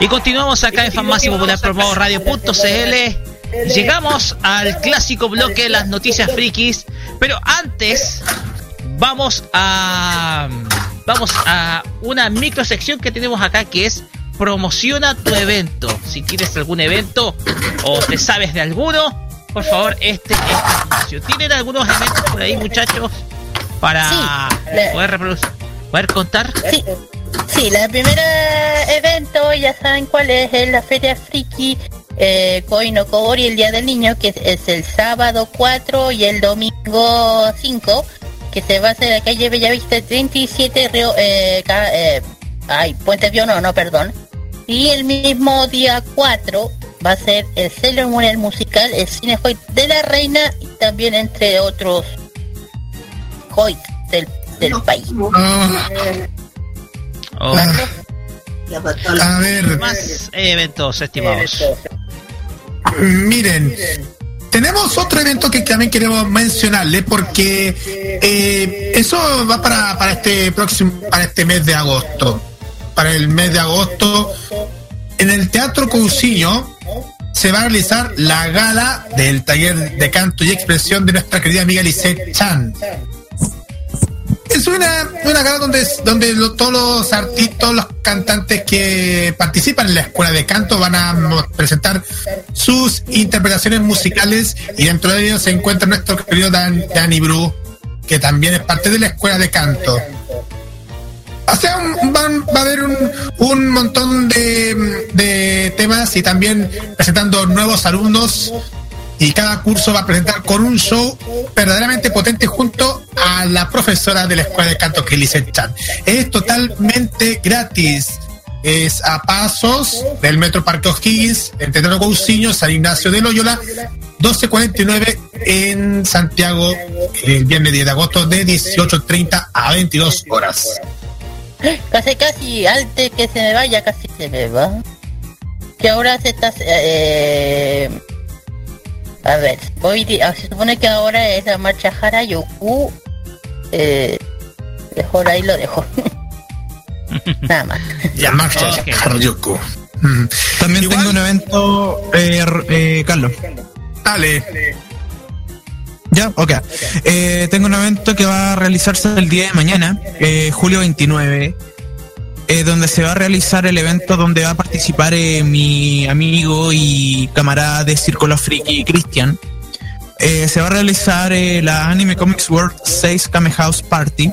Y continuamos acá en Farmacia Popular Promo Radio.cl. Llegamos al clásico bloque de las noticias frikis. Pero antes, vamos a. Vamos a una microsección que tenemos acá que es promociona tu evento. Si tienes algún evento o te sabes de alguno, por favor, este, este espacio. ¿Tienen algunos eventos por ahí, muchachos? Para Sí, poder reproducir, poder contar. Sí, sí, la primera evento, ya saben cuál es, es la Feria Friki eh, Koino Kobori, el Día del Niño, que es, es el sábado 4 y el domingo 5, que se va a hacer en la calle Bellavista 37 Río, eh, ca- eh, ay, Puente Pío, no, no, perdón. Y el mismo día 4 va a ser el Sailor Moon el musical, el Cine Hoyt de la Reina y también entre otros Hoyt del, del país. Ah, Oh, a ver, más eventos, estimados. miren, tenemos otro evento que también queremos mencionarle porque eh, eso va para, para este próximo, para este mes de agosto. Para el mes de agosto, en el Teatro Cousiño se va a realizar la gala del taller de canto y expresión de nuestra querida amiga Lisette Chan. Es una, una gala donde, donde todos los artistas, los cantantes que participan en la escuela de canto van a presentar sus interpretaciones musicales y dentro de ellos se encuentra nuestro querido Dan, Danny Bru, que también es parte de la escuela de canto. O sea, va a haber un, un montón de, de temas y también presentando nuevos alumnos y cada curso va a presentar con un show verdaderamente potente junto a la profesora de la escuela de canto que es Lizeth Chan. Es totalmente gratis. Es a pasos del Metro Parque O'Higgins, entre Teatro San Ignacio de Loyola, 1249 en Santiago, el viernes 10 de agosto de 18.30 a 22 horas. Casi, casi, antes que se me vaya, casi se me va. Que ahora se está... Eh, a ver, hoy di- ah, se supone que ahora es la marcha Harajuku. Eh, mejor ahí lo dejo. Nada más. Ya, marcha, Ok. Harajuku. Mm. También Igual- tengo un evento, eh, eh, Carlos. Dale. Ya, ok. Eh, tengo un evento que va a realizarse el día de mañana, eh, julio 29, eh, donde se va a realizar el evento donde va a participar eh, mi amigo y camarada de Círculo Friki, Cristian. Eh, se va a realizar la Anime Comics World 6 Kame House Party,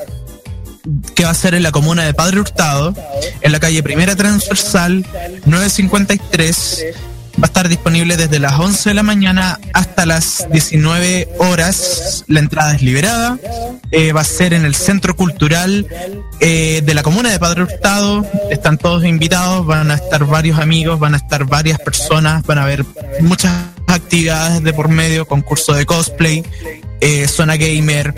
que va a ser en la comuna de Padre Hurtado, en la calle Primera Transversal 953. Va a estar disponible desde las 11 de la mañana hasta las 19 horas. La entrada es liberada. Eh, va a ser en el Centro Cultural eh, de la Comuna de Padre Hurtado. Están todos invitados. Van a estar varios amigos, van a estar varias personas. Van a haber muchas actividades de por medio, concurso de cosplay, eh, zona gamer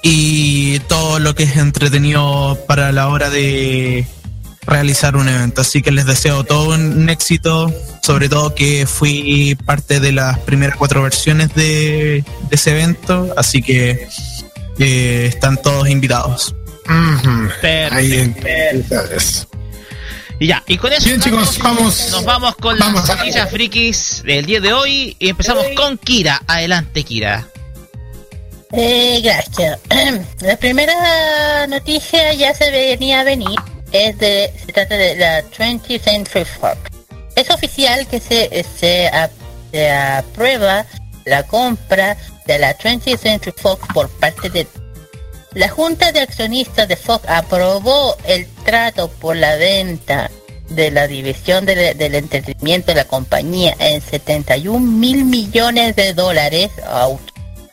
y todo lo que es entretenido para la hora de realizar un evento. Así que les deseo todo un éxito, sobre todo que fui parte de las primeras cuatro versiones de, de ese evento, así que eh, están todos invitados. Perfecto. Y ya, y con eso Bien, chicos, vamos. nos vamos con Vamos las noticias frikis del día de hoy y empezamos con Kira. Adelante, Kira. Eh, gracias. La primera noticia ya se venía a venir. Es de, se trata de la 20th Century Fox. Es oficial que se, se, aprueba la compra de la 20th Century Fox por parte de la Junta de Accionistas de Fox aprobó el trato por la venta de la división de- del entretenimiento de la compañía en 71 mil millones de dólares.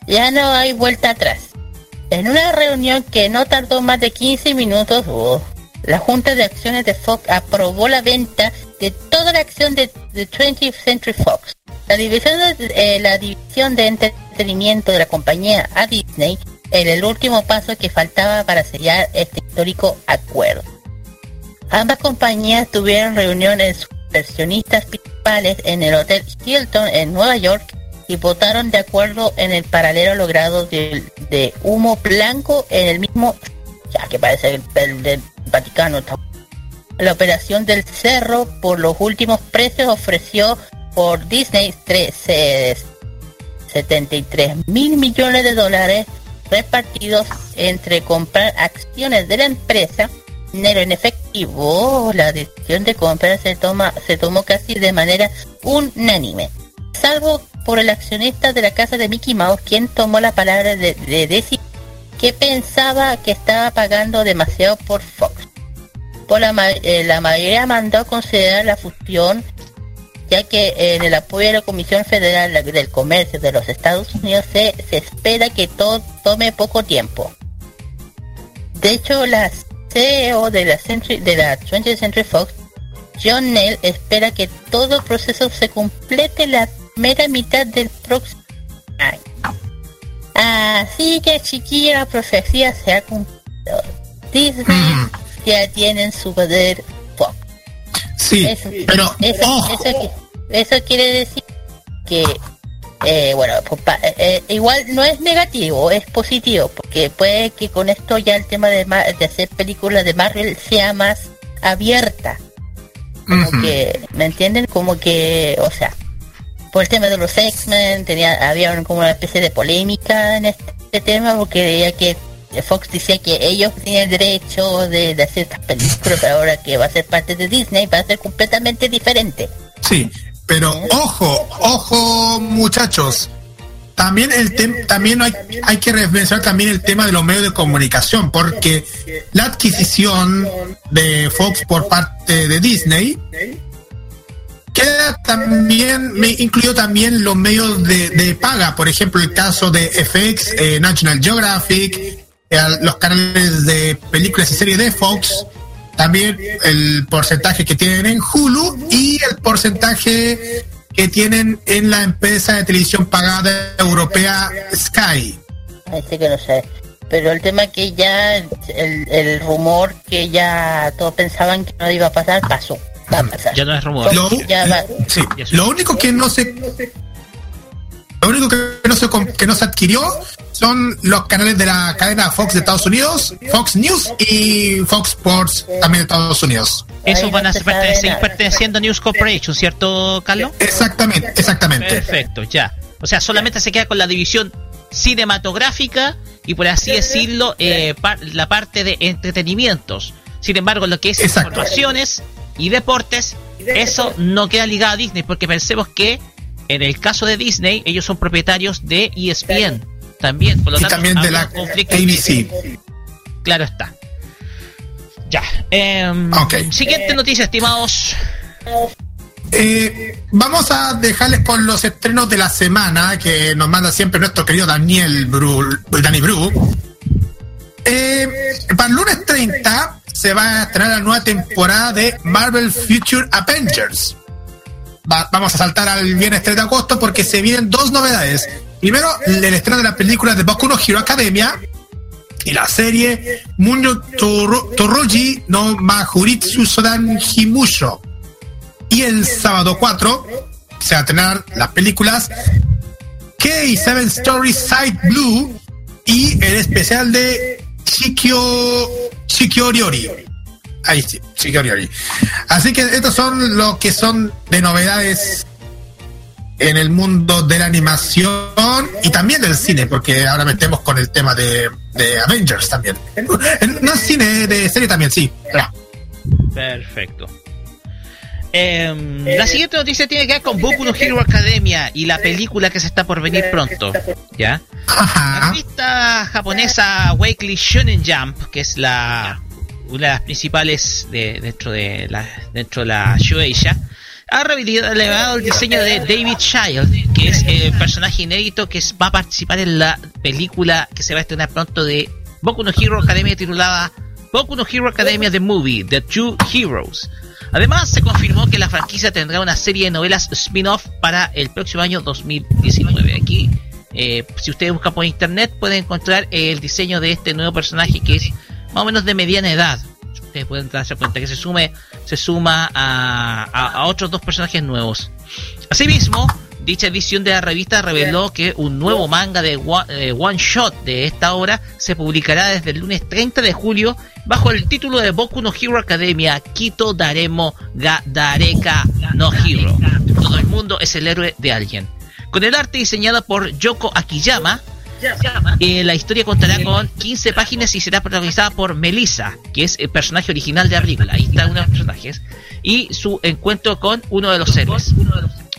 Ya no hay vuelta atrás. En una reunión que no tardó más de 15 minutos, oh, la Junta de Acciones de Fox aprobó la venta de toda la acción de, de 20th Century Fox. La división, de, eh, la división de entretenimiento de la compañía a Disney en el último paso que faltaba para sellar este histórico acuerdo. Ambas compañías tuvieron reuniones sus accionistas principales en el Hotel Hilton en Nueva York y votaron de acuerdo en el paralelo logrado de, humo blanco en el mismo, ya que parece el, Vaticano. la operación del cerro por los últimos precios ofreció por Disney 13, 73 mil millones de dólares repartidos entre comprar acciones de la empresa, dinero en efectivo, la decisión de compra se toma se tomó casi de manera unánime, salvo por el accionista de la casa de Mickey Mouse, quien tomó la palabra de, de decir que pensaba que estaba pagando demasiado por Fox. Por la, eh, la mayoría mandó considerar la fusión ya que en el apoyo de la Comisión Federal del Comercio de los Estados Unidos se, se espera que todo tome poco tiempo. De hecho, la CEO de la, Century, de la 20th Century Fox, John Nell, espera que todo el proceso se complete la primera mitad del próximo año. Así que chiquilla, la profecía se ha cumplido. Disney Mm. ya tienen su poder Fox. Sí, Eso, pero eso, eso qui- eso quiere decir que, eh, bueno, pues, eh, eh, igual no es negativo, es positivo, porque puede que con esto ya el tema de, de hacer películas de Marvel sea más abierta. Como que, ¿me entienden? Como que, o sea, por el tema de los X-Men, tenía, había como una especie de polémica en este tema, porque veía que Fox decía que ellos tenían derecho de, de hacer estas películas, pero ahora que va a ser parte de Disney va a ser completamente diferente. sí, pero ojo, ojo muchachos. También el tem- también hay, hay que mencionar también el tema de los medios de comunicación, porque la adquisición de Fox por parte de Disney queda también, me incluyó también los medios de, de paga, por ejemplo el caso de FX, eh, National Geographic, eh, los canales de películas y series de Fox, también el porcentaje que tienen en Hulu y el porcentaje que tienen en la empresa de televisión pagada europea Sky. Así que no sé. Pero el tema que ya, el, el rumor que ya todos pensaban que no iba a pasar, pasó. A. Ya no es rumor. Lo, Ya va. sí, lo único que no se lo único que no se que no se adquirió son los canales de la cadena Fox de Estados Unidos, Fox News y Fox Sports también de Estados Unidos. Esos van a seguir perteneciendo a News Corporation, ¿cierto, Carlos? Exactamente, exactamente. Perfecto, ya. O sea, solamente se queda con la división cinematográfica y por así decirlo, eh, par- la parte de entretenimientos. Sin embargo, lo que es Exacto. informaciones y deportes, eso no queda ligado a Disney, porque pensemos que en el caso de Disney, ellos son propietarios de ESPN también, por lo Y tanto, también de la conflicto ABC. Claro está. Ya. em. Siguiente noticia, estimados. Eh, vamos a dejarles con los estrenos de la semana que nos manda siempre nuestro querido Daniel Bru, Dani Bru. Eh, para el lunes 30 se va a estrenar la nueva temporada de Marvel Future Avengers. Va- vamos a saltar al viernes 3 de agosto porque se vienen dos novedades. Primero, el estreno de la película de Boku no Hero Academia y la serie Munyo Toro- Toroji no Majuritsu Sodan Himusho. Y el sábado 4 se va a estrenar las películas K7 Story Side Blue y el especial de Chikyo Chikyoriori. Ahí sí, Chikyoriori. Así que estos son lo que son de novedades en el mundo de la animación y también del cine, porque ahora metemos con el tema de, de Avengers también. No es cine, de serie también, sí. Ya. Em, la siguiente noticia tiene que ver con Boku no Hero Academia y la película que se está por venir pronto. ¿Ya? La revista japonesa Weekly Shonen Jump, que es la una de las principales de, dentro de la dentro de la Shueisha, ha revelado el diseño de David Child, que es el personaje inédito que va a participar en la película que se va a estrenar pronto de Boku no Hero Academia titulada Boku no Hero Academia The Movie, The Two Heroes. Además, se confirmó que la franquicia tendrá una serie de novelas spin-off para el próximo año 2019. Aquí, eh, si ustedes buscan por internet, pueden encontrar el diseño de este nuevo personaje que es más o menos de mediana edad. Ustedes pueden darse cuenta que se sume, se suma a, a- a otros dos personajes nuevos. Asimismo, Dicha edición de la revista reveló que un nuevo manga de one, eh, one shot de esta obra se publicará desde el lunes 30 de julio bajo el título de Boku no Hero Academia Kito Daremo ga Dareka no Hero. Todo el mundo es el héroe de alguien. Con el arte diseñado por Yoko Akiyama, eh, la historia contará con 15 páginas y será protagonizada por Melissa, que es el personaje original de la película. Ahí está uno de los personajes. Y su encuentro con uno de los héroes.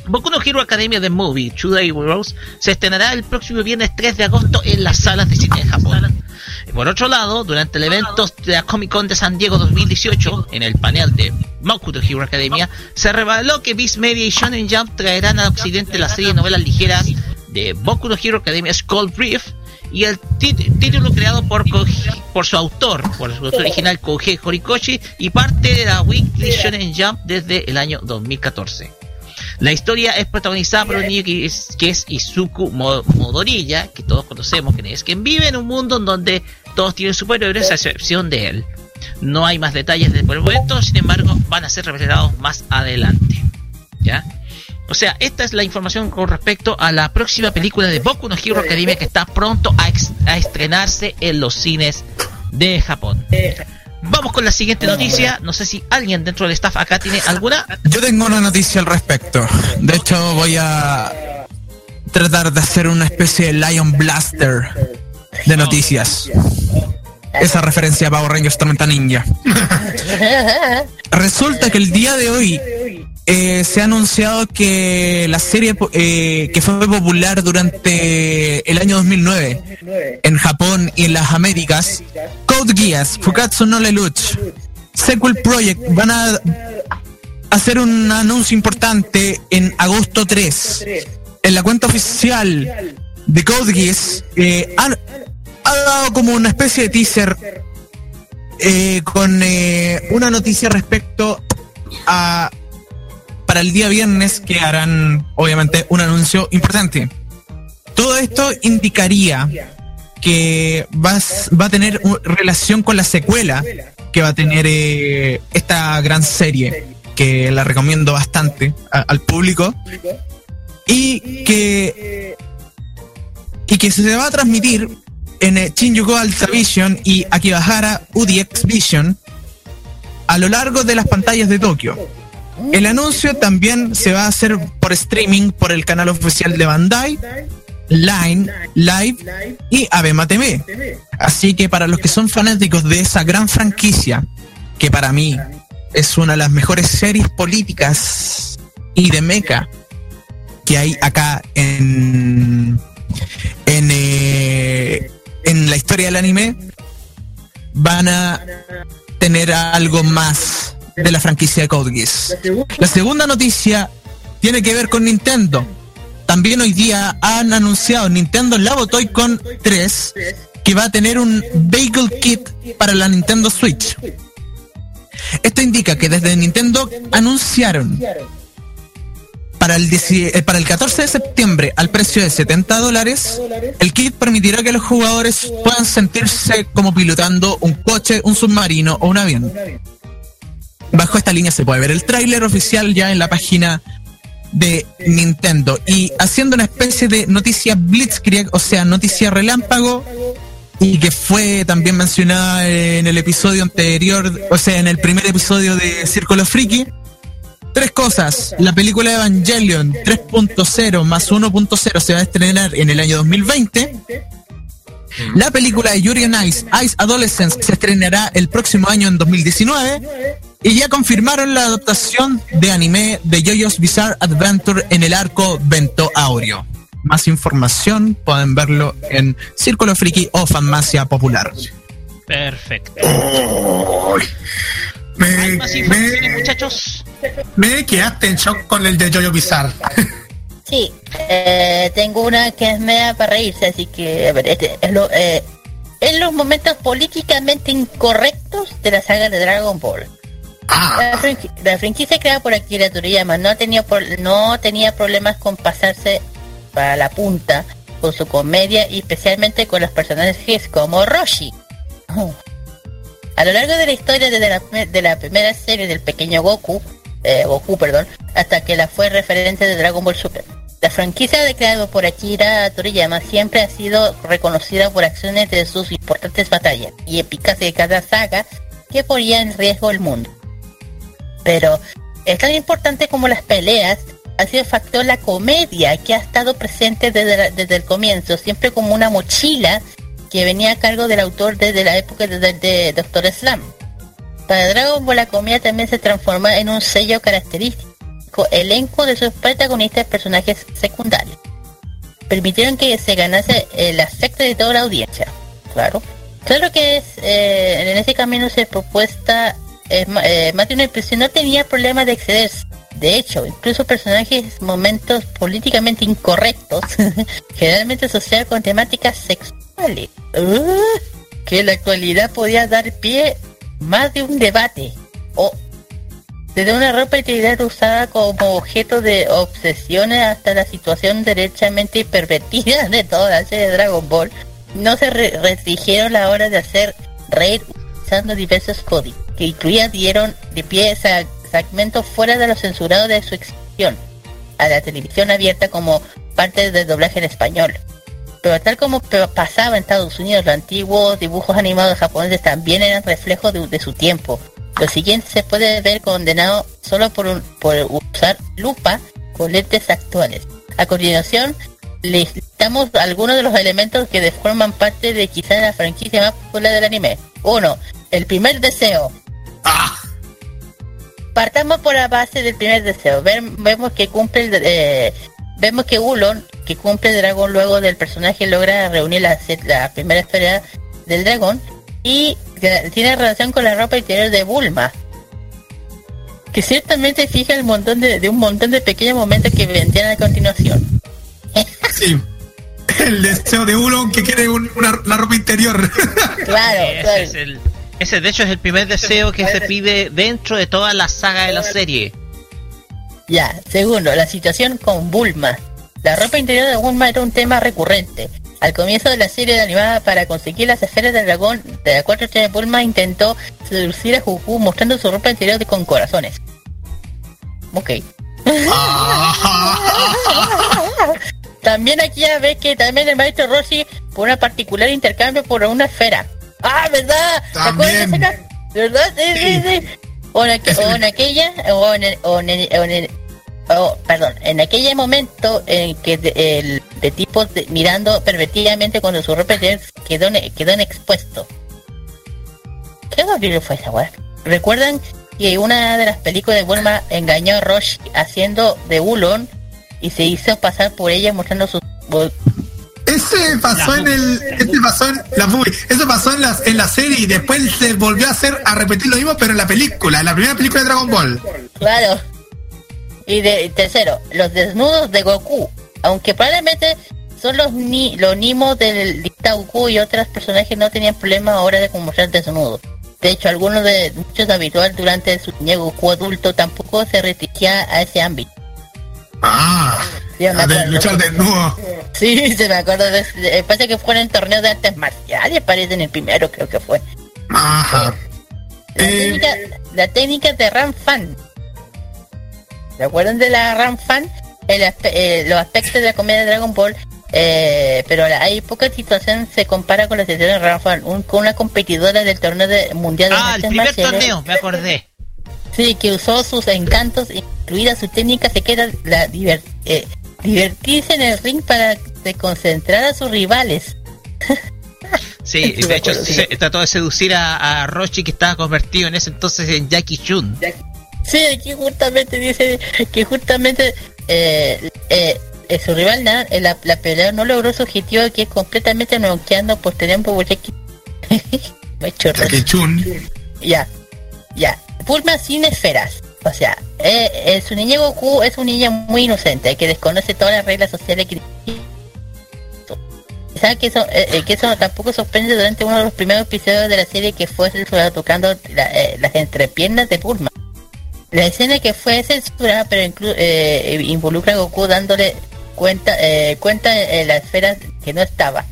Boku no Hero Academia The Movie, Two Day Heroes, se estrenará el próximo viernes 3 de agosto en las salas de cine de Japón. Por otro lado, durante el evento de la Comic Con de San Diego 2018, en el panel de Boku no Hero Academia, se reveló que Viz Media y Shonen Jump traerán a Occidente la serie de novelas ligeras de Boku no Hero Academia Skull Brief y el título creado por, por su autor, por su autor original Kohei Horikoshi y parte de la Weekly Shonen Jump desde el año 2014. La historia es protagonizada por un niño que es, que es Izuku Mo- Modorilla, que todos conocemos que es quien vive en un mundo en donde todos tienen superhéroes a excepción de él. No hay más detalles de por el momento, sin embargo, van a ser revelados más adelante. ¿Ya? O sea, esta es la información con respecto a la próxima película de Boku no Hero Academia que está pronto a, estrenarse en los cines de Japón. Vamos con la siguiente noticia. No sé si alguien dentro del staff acá tiene alguna. Yo tengo una noticia al respecto. De hecho, voy a tratar de hacer una especie de Lion Blaster de noticias. Esa referencia a Power Rangers Tormenta Ninja. Resulta que el día de hoy eh, se ha anunciado que la serie eh, que fue popular durante el año 2009 en Japón y en las Américas, Code Geass, Fukatsu no Lelouch, Sequel Project van a hacer un anuncio importante en agosto 3. En la cuenta oficial de Code Geass eh, han, ha dado como una especie de teaser eh, con una noticia respecto a el día viernes que harán obviamente un anuncio importante. Todo esto indicaría que va, a s- va a tener relación con la secuela que va a tener eh, esta gran serie, que la recomiendo bastante al público, y que, y que se va a transmitir en eh, Shinjuku Alta Vision y Akibahara UDX Vision a lo largo de las pantallas de Tokio. El anuncio también se va a hacer por streaming por el canal oficial de Bandai, Line, Live y Abema TV. Así que para los que son fanáticos de esa gran franquicia, que para mí es una de las mejores series políticas y de mecha que hay acá en en, eh, en la historia del anime, van a tener algo más de la franquicia de Code Geass. La segunda noticia tiene que ver con Nintendo. También hoy día han anunciado Nintendo Labo Toy Con 3 que va a tener un Bagel Kit para la Nintendo Switch. Esto indica que desde Nintendo anunciaron para el, 10 eh, para el 14 de septiembre al precio de 70 dólares, el kit permitirá que los jugadores puedan sentirse como pilotando un coche, un submarino o un avión. Bajo esta línea se puede ver el tráiler oficial ya en la página de Nintendo y haciendo una especie de noticia Blitzkrieg, o sea, noticia relámpago y que fue también mencionada en el episodio anterior, o sea, en el primer episodio de Círculo Friki. Tres cosas. La película Evangelion 3.0 más 1.0 se va a estrenar en el año 2020. La película de Yuri on Ice, Ice Adolescence, se estrenará el próximo año en 2019. Y ya confirmaron la adaptación de anime de JoJo's Bizarre Adventure en el arco Vento Aureo. Más información pueden verlo en Círculo Friki o Fanmacia Popular. Perfecto. Me, ¿Más informaciones, me, muchachos? me quedaste en shock con el de Jojo Bizarre. Sí, eh, tengo una que es media para reírse, así que, a ver, este, es lo, eh, en los momentos políticamente incorrectos de la saga de Dragon Ball. La, franqui- la franquicia creada por Akira Toriyama no tenía, no tenía problemas con pasarse para la punta con su comedia y especialmente con los personajes como Roshi. A lo largo de la historia desde la, de la primera serie del pequeño Goku, eh, Goku, perdón, hasta que la fue referente de Dragon Ball Super. La franquicia declarada por Akira Toriyama siempre ha sido reconocida por acciones de sus importantes batallas y épicas de cada saga que ponía en riesgo el mundo. Pero es tan importante como las peleas, ha sido el factor la comedia que ha estado presente desde, desde el comienzo, siempre como una mochila que venía a cargo del autor desde la época de, de- Doctor Slam. Para Dragon Ball la comedia también se transforma en un sello característico, elenco de sus protagonistas personajes secundarios. Permitieron que se ganase el afecto de toda la audiencia. Claro. Claro que es, eh, en ese camino se propuesta, eh, más de una impresión no tenía problema de excederse. De hecho, incluso personajes momentos políticamente incorrectos, generalmente asociados con temáticas sexuales, que en la actualidad podía dar pie más de un debate. O desde una ropa interior usada como objeto de obsesiones hasta la situación derechamente pervertida de toda la serie de Dragon Ball, no se re- restringieron la hora de hacer reír usando diversos códigos, que incluían dieron de pie a segmentos fuera de lo censurado de su exhibición, a la televisión abierta como parte del doblaje en español. Pero tal como pasaba en Estados Unidos, los antiguos dibujos animados japoneses también eran reflejos de, su tiempo. Lo siguiente se puede ver condenado solo por, un- por usar lupa con lentes actuales. A continuación, les listamos algunos de los elementos que forman parte de quizá la franquicia más popular del anime. 1. El primer deseo. Partamos por la base del primer deseo. Vemos que cumple el, eh, vemos que Ulon, que cumple el dragón luego del personaje logra reunir la, la primera esfera del dragón y tiene relación con la ropa interior de Bulma. Que ciertamente fija el montón de, de un montón de pequeños momentos que vendrían a continuación. Sí. El deseo de uno que quiere un- una, la ropa interior. Claro, ese, claro. es el, ese de hecho es el primer deseo que se pide dentro de toda la saga de la serie. Ya, segundo, la situación con Bulma. La ropa interior de Bulma era un tema recurrente. Al comienzo de la serie de animada para conseguir las esferas del dragón de la cuatro estrellas, Bulma intentó seducir a Goku mostrando su ropa interior de- con corazones. Ok. también aquí ya ve que también el maestro Rossi por una particular intercambio por una esfera. Ah, ¿verdad? ¿Te acuerdas de También. ¿Verdad? Sí, sí, sí. O en, aqu- o en aquella, o en el, o en el- o en el- oh, perdón, en aquel momento en que de, el, de tipo de- mirando pervertidamente cuando su ropa quedó, quedó en expuesto. ¿Qué horrible fue esa weá? ¿Recuerdan que una de las películas de Bulma engañó a Roshi haciendo de Ulon y se hizo pasar por ella mostrando sus... Ese pasó en el. Ese pasó en la movie. Eso pasó en la, en la serie y después se volvió a hacer a repetir lo mismo, pero en la película, en la primera película de Dragon Ball. Claro. Y de tercero, los desnudos de Goku. Aunque probablemente son los ni los nimos del dicta Goku y otros personajes no tenían problema ahora de mostrar desnudos. De hecho, algunos de muchos habituales durante su niñez Goku adulto tampoco se restringía a ese ámbito. Ah, a de luchar desnudo. Sí, se me acuerdo de, de- parece que fue en el torneo de artes marciales, parece en el primero creo que fue. Ajá. La, Eh, técnica, la técnica de Ram Fan. ¿Se acuerdan de la Ram Fan? El aspe- eh, los aspectos de la comedia de Dragon Ball. eh, pero hay poca situación se compara con la situación de Ram Fan, un- con una competidora del torneo de, mundial de Ah, el primer marciales. torneo, me acordé. Sí, que usó sus encantos, incluida su técnica secreta, la diver- eh, divertirse en el ring para desconcentrar a sus rivales. Sí, de hecho acuerdo, sí. se- trató de seducir a, a Roshi que estaba convertido en ese entonces en Jackie Chun. Sí, aquí justamente dice que justamente eh, eh, eh, su rival Nan, eh, la, la pelea no logró su objetivo que es completamente noqueando por Jackie. Me chorro. Jackie Chun. Ya, ya. Bulma sin esferas. O sea, eh, eh, su niño Goku es un niño muy inocente que desconoce todas las reglas sociales que ¿Saben que eso, eh, eh, que eso tampoco sorprende durante uno de los primeros episodios de la serie que fue censurado tocando la- eh, las entrepiernas de Bulma? La escena que fue censurada pero inclu- eh, involucra a Goku dándole cuenta eh, cuenta en la esfera que no estaba.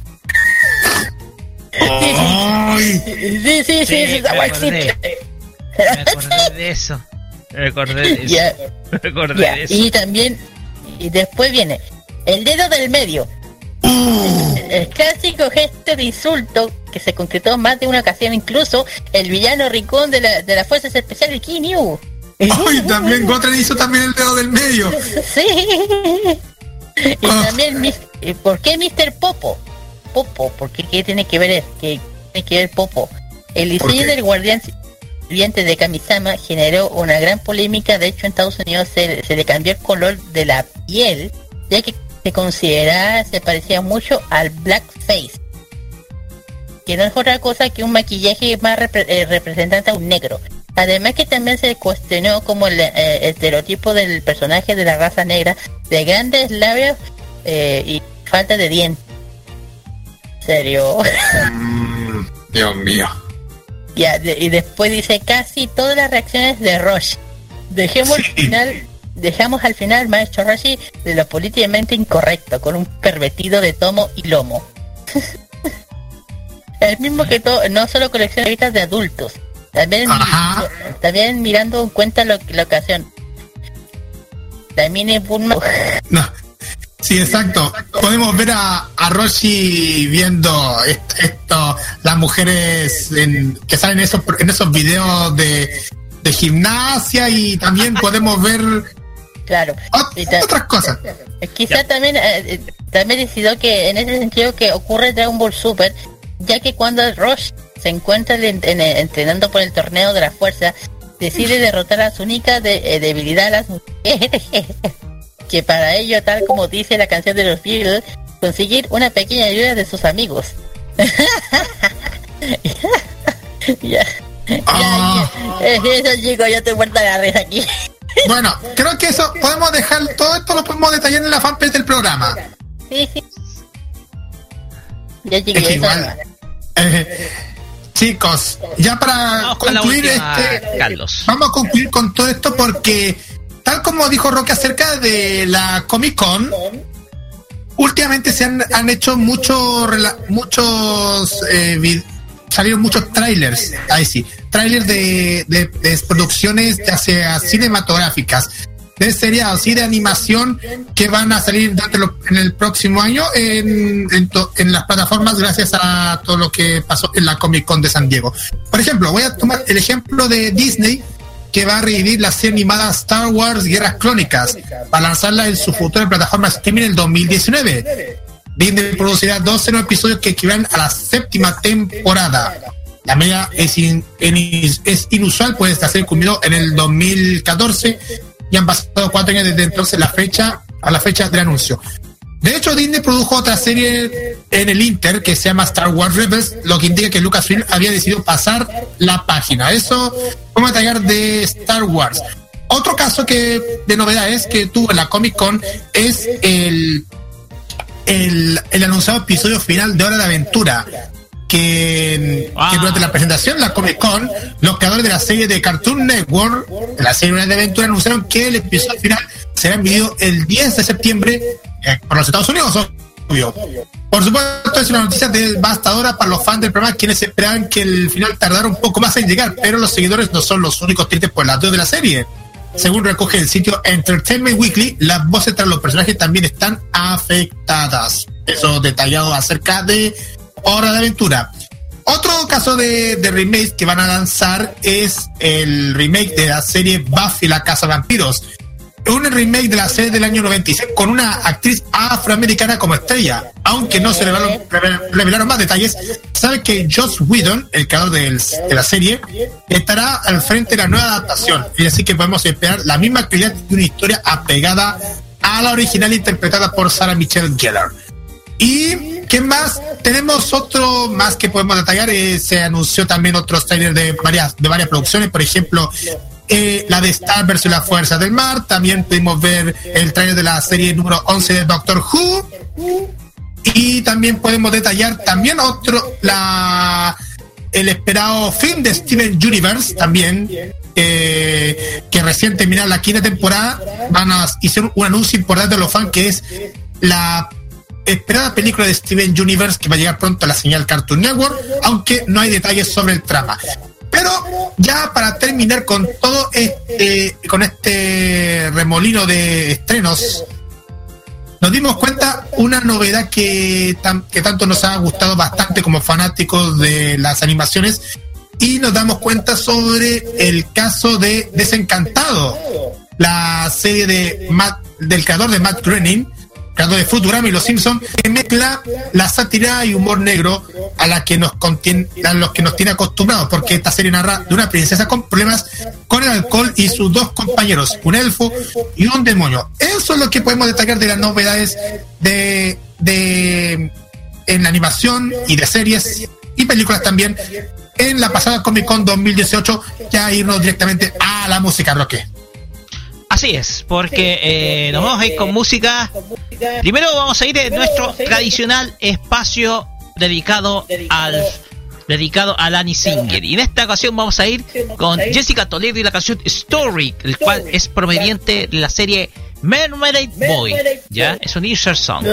Sí, sí, sí, sí, Sí, acordé. existe. Me acordé de eso. Me acordé de eso. Ya. Me acordé de eso. y también, y después viene, el dedo del medio. Uh, El clásico gesto de insulto que se concretó en más de una ocasión, incluso el villano ricón de, la, de las fuerzas especiales Kinyu. Ay, también Gotren hizo también el dedo del medio. Sí. Y Ah. también, eh, ¿por qué Mr. Popo? Popo, ¿por qué, qué tiene que ver? ¿Qué tiene que ver Popo? El ¿Por diseño del guardián sirviente de Kamisama generó una gran polémica. De hecho, en Estados Unidos se, se le cambió el color de la piel, ya que se consideraba, se parecía mucho al blackface. Que no es otra cosa que un maquillaje más repre- eh, representante a un negro. Además que también se cuestionó como el eh, estereotipo del personaje de la raza negra de grandes labios eh, y falta de dientes. ¿Serio? Mm, Dios mío. De- y después dice casi todas las reacciones de Roshi. Dejemos al final, dejamos al final al maestro Roshi de lo políticamente incorrecto, con un pervertido de tomo y lomo. El mismo que todo, no solo colecciona revistas de adultos, también, Ajá. también mirando en cuenta lo, la ocasión. También es Bulma. No. Sí, exacto. Podemos ver a, a Roshi viendo est- esto, las mujeres en- que salen en esos, en esos videos de, de gimnasia y también podemos ver Claro. ot- otras cosas. Quizá también eh, eh, también decidió que en ese sentido que ocurre Dragon Ball Super, ya que cuando Rosh se encuentra en- en- entrenando por el torneo de la fuerza, decide derrotar a su única de- eh, debilidad a las mujeres. que para ello, tal como dice la canción de los Beatles, conseguir una pequeña ayuda de sus amigos. ya. Ah. Ya, ya. Eso chicos, yo estoy muerta de la risa aquí. Bueno, creo que eso podemos dejar, todo esto lo podemos detallar en la fanpage del programa. sí, sí. Ya Es chicos, igual, eh, chicos, ya para Vamos con la concluir última, este, Carlos. vamos a concluir con todo esto porque, tal como dijo Roque acerca de la Comic Con, últimamente se han, han hecho mucho, muchos, eh, salieron muchos trailers, ahí sí, trailers de, de, de producciones sea cinematográficas, de seriados y de animación que van a salir en el próximo año en, en, to- en las plataformas gracias a todo lo que pasó en la Comic Con de San Diego. Por ejemplo, voy a tomar el ejemplo de Disney que va a revivir la serie animada Star Wars Guerras Clónicas para lanzarla en su futura plataforma streaming en el 2019. Disney producirá 12 nuevos episodios que equivalen a la séptima temporada. La media es, inusual, pues esta serie culminó en el 2014 y han pasado cuatro años desde entonces la fecha a la fecha del anuncio. De hecho, Disney produjo otra serie en el Inter que se llama Star Wars Rebels, lo que indica que Lucasfilm había decidido pasar la página. Eso vamos a detallar de Star Wars. Otro caso que de novedades que tuvo en la Comic Con es el, el, el anunciado episodio final de Hora de Aventura. Que, que durante la presentación de la Comic Con, los creadores de la serie de Cartoon Network, de la serie Hora de Aventura, anunciaron que el episodio final será enviado el 10 de septiembre eh, para los Estados Unidos, obvio. Por supuesto, es una noticia devastadora para los fans del programa, quienes esperaban que el final tardara un poco más en llegar, pero los seguidores no son los únicos tristes por el adiós de la serie. Según recoge el sitio Entertainment Weekly, las voces tras los personajes también están afectadas. Eso detallado acerca de Hora de Aventura. Otro caso de, de remake que van a lanzar es el remake de la serie Buffy la Casa de Vampiros. Un remake de la serie del año 96 con una actriz afroamericana como estrella. Aunque no se revelaron, reve- revelaron más detalles, sabe que Joss Whedon, el creador del- de la serie, estará al frente de la nueva adaptación. Y así que podemos esperar la misma calidad de una historia apegada a la original interpretada por Sarah Michelle Gellar. Y ¿qué más? Tenemos otro más que podemos detallar. eh, se anunció también otros trailers de varias, de varias producciones, por ejemplo, eh, la de Star versus la Fuerza del Mar. También pudimos ver el trailer de la serie número 11 de Doctor Who. Y también podemos detallar también otro, la el esperado fin de Steven Universe también, eh, que recién terminó la quinta temporada, van a hicieron un anuncio importante a los fans que es la esperada película de Steven Universe que va a llegar pronto a la señal Cartoon Network, aunque no hay detalles sobre el trama. Pero ya para terminar con todo este, con este remolino de estrenos, nos dimos cuenta una novedad que, que tanto nos ha gustado bastante como fanáticos de las animaciones y nos damos cuenta sobre el caso de Desencantado, la serie de Matt- del creador de Matt Groening, creador de Futurama y Los Simpsons, que mezcla la sátira y humor negro a la que nos contiene, a los que nos tiene acostumbrados, porque esta serie narra de una princesa con problemas con el alcohol y sus dos compañeros, un elfo y un demonio. Eso es lo que podemos destacar de las novedades de, de en la animación y de series y películas también en la pasada Comic Con 2018, ya irnos directamente a la música, Roque. Así es, porque eh, nos vamos a ir con música. Primero vamos a ir en nuestro tradicional espacio dedicado al dedicado a Lani Singer. Y en esta ocasión vamos a ir con Jessica Toledo y la canción Story, el cual es proveniente de la serie Mermaid Boy. Ya, es un insert song.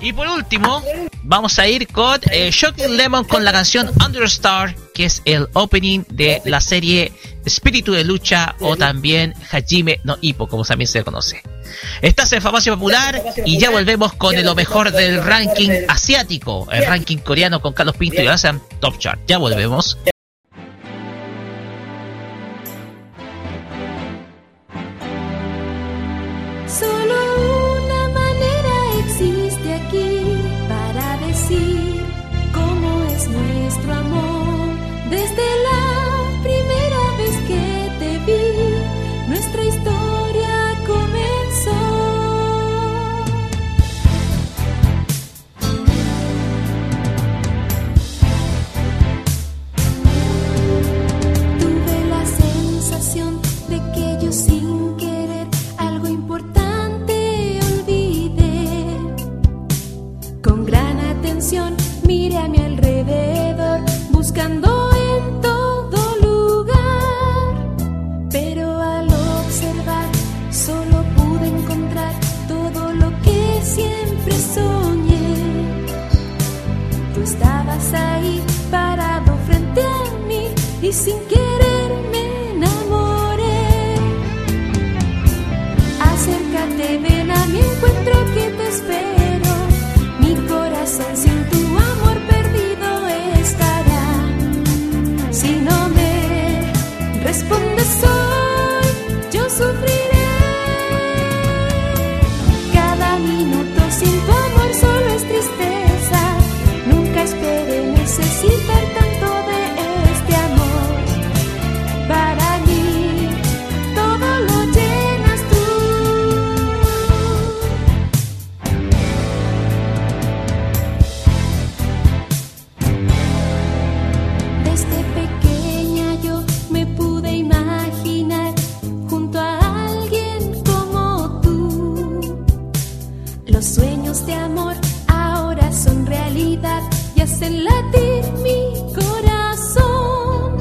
Y por último, vamos a ir con eh, Shocking Lemon con la canción Understar, que es el opening de la serie Espíritu de Lucha o también Hajime no Ippo, como también se conoce. Estás en Farmacia Popular y ya volvemos con lo mejor del ranking asiático, el ranking coreano con Carlos Pinto y Asan Top Chart. Ya volvemos. Estabas ahí parado frente a mí y sin querer me enamoré. Acércate, ven a mi encuentro que te espero. Mi corazón hacen latir mi corazón.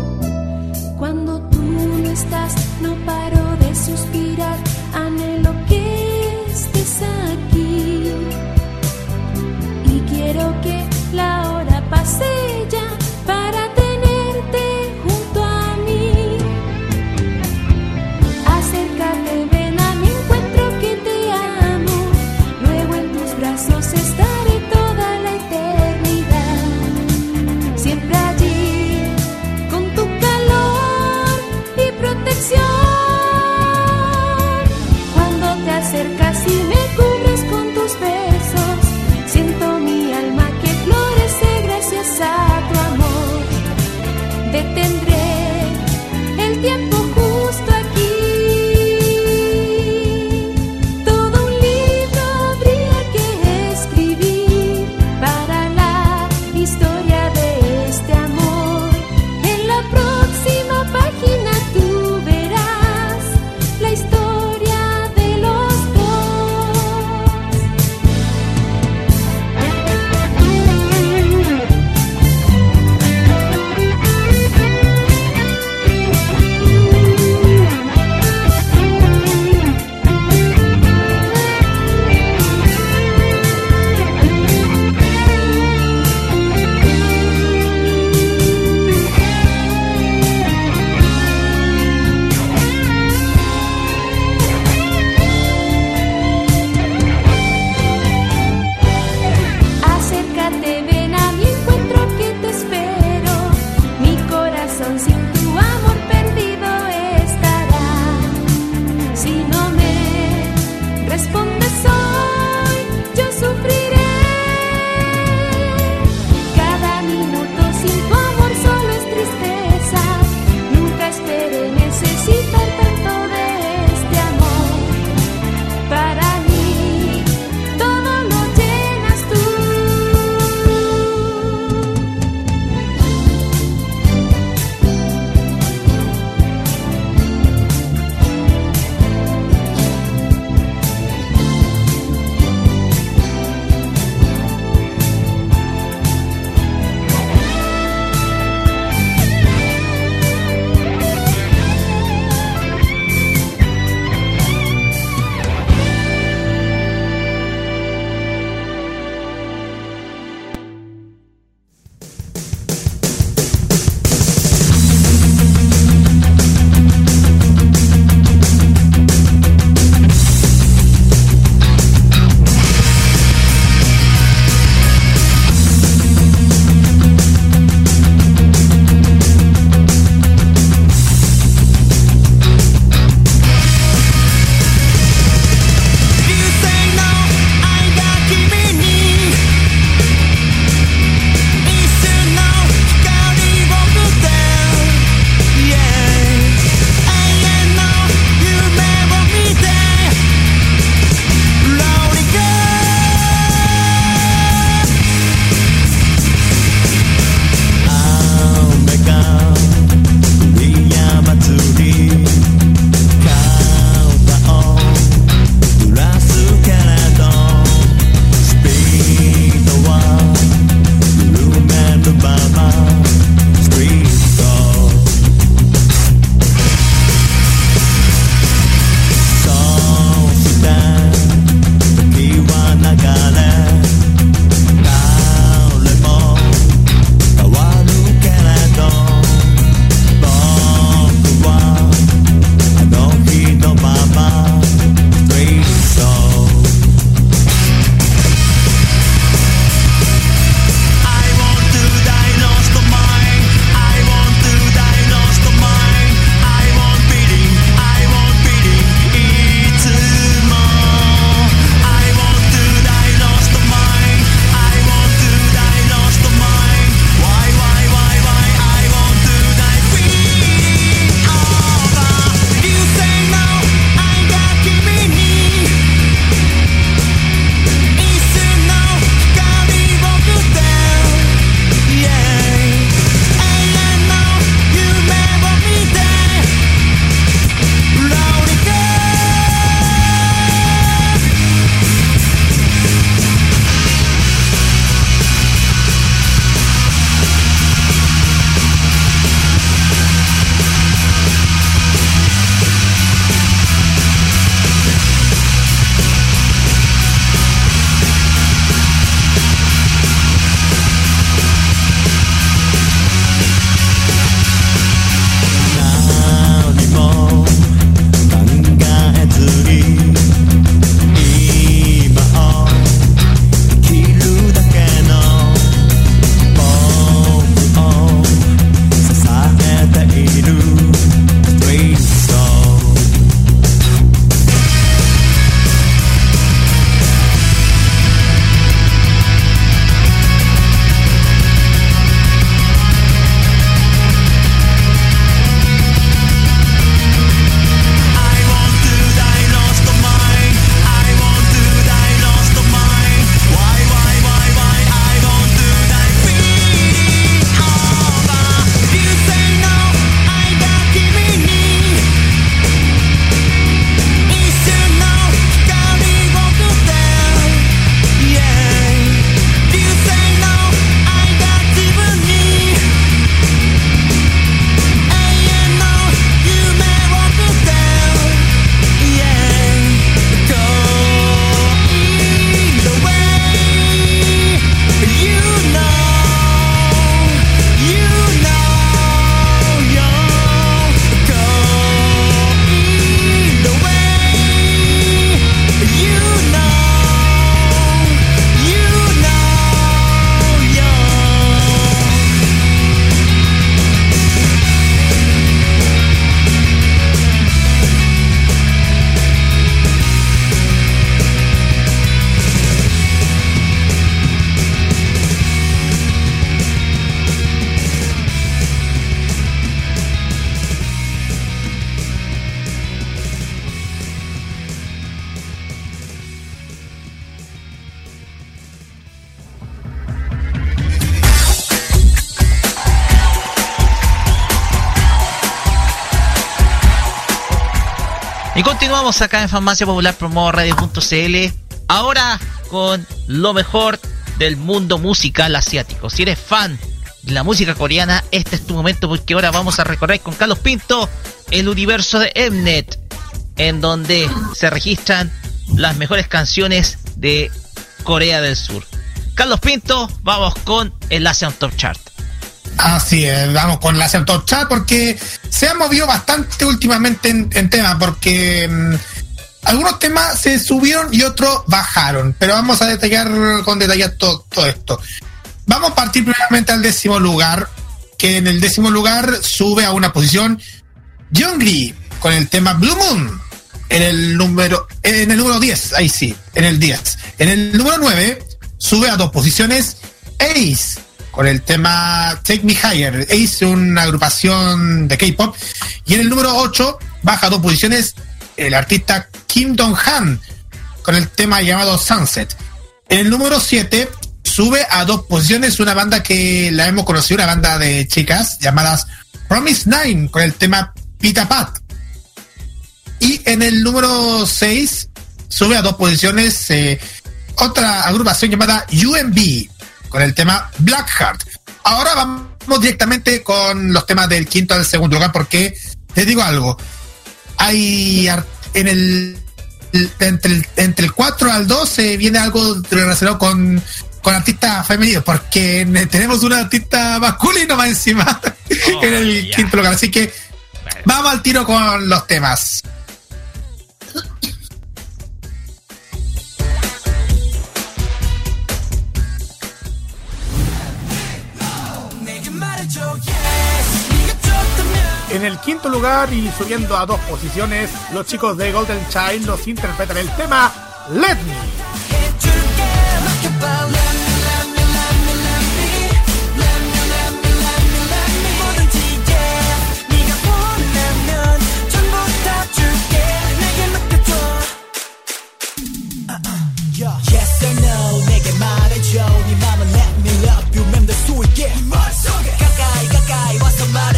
Cuando tú no estás, no paro de suspirar, anhelo que estés aquí. Y quiero que la hora pase Continuamos acá en Farmacia Popular Promo Radio.cl. Ahora con lo mejor del mundo musical asiático. Si eres fan de la música coreana, este es tu momento porque ahora vamos a recorrer con Carlos Pinto el universo de Mnet, en donde se registran las mejores canciones de Corea del Sur. Carlos Pinto, vamos con el Asian Top Chart. Así es, vamos con la Chart porque se ha movido bastante últimamente en, en tema, porque mm, algunos temas se subieron y otros bajaron, pero vamos a detallar con detallar todo, esto. Vamos a partir primeramente al décimo lugar, que en el décimo lugar sube a una posición Jungri con el tema Blue Moon. En el número, en el número 10, ahí sí, en el 10. En el número 9 sube a dos posiciones Ace con el tema Take Me Higher. Ace una agrupación de K-pop. Y en el número 8 baja dos posiciones el artista Kim Dong-han con el tema llamado Sunset. En el número 7 sube a dos posiciones una banda que la hemos conocido, una banda de chicas llamadas Promise Nine con el tema Pita Pat. Y en el número 6 sube a dos posiciones eh, otra agrupación llamada UMB con el tema Blackheart. Ahora vamos directamente con los temas del quinto al segundo lugar porque te digo algo. Hay en el entre el, entre el 4 al 12 viene algo relacionado con, con artistas femeninos, porque ne- tenemos un artista masculino más encima en el quinto lugar. Así que vamos al tiro con los temas. En el quinto lugar y subiendo a dos posiciones, los chicos de Golden Child nos interpretan el tema Let Me. Yes or no 내게 말해줘 네 맘을 let me love you 맴돌 수 있게 머릿속에 가까이 가까이 와서 말을 해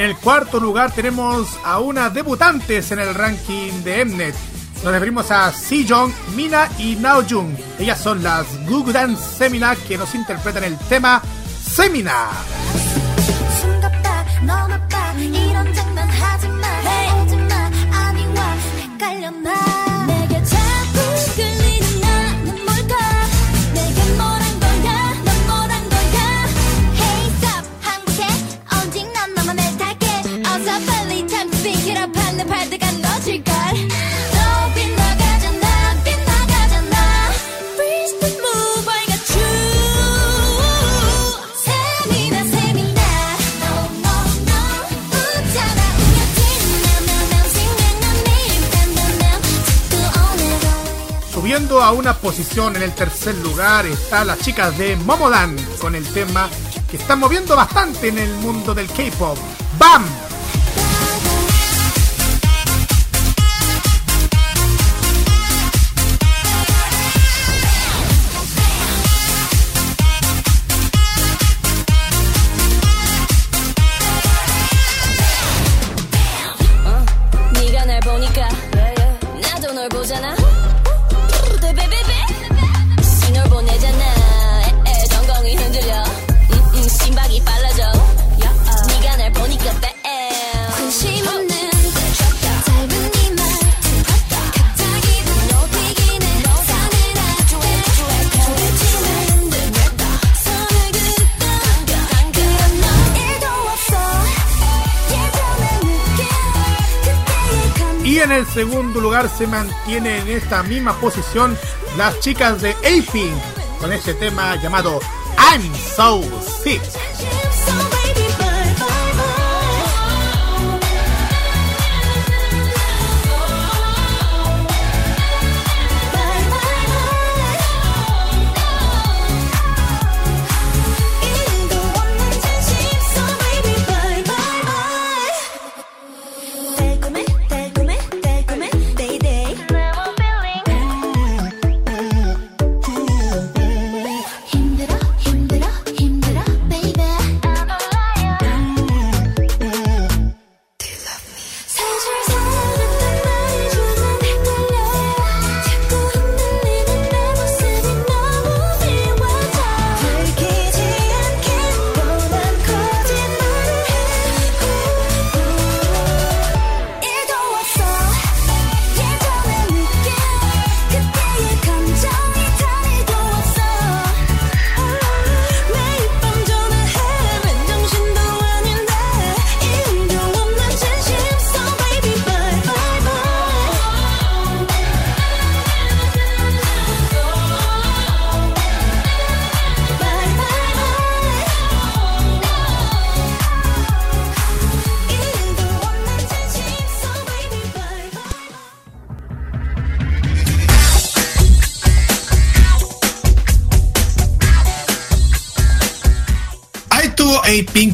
En el cuarto lugar tenemos a una debutantes en el ranking de Mnet. Nos referimos a Sejong, Mina y Nao Jung. Ellas son las Gugudan Semina que nos interpretan el tema Semina. A una posición en el tercer lugar está las chicas de Momodan con el tema que están moviendo bastante en el mundo del K-pop. ¡Bam! Y en el segundo lugar se mantiene en esta misma posición las chicas de A-Pink con este tema llamado I'm So Sick.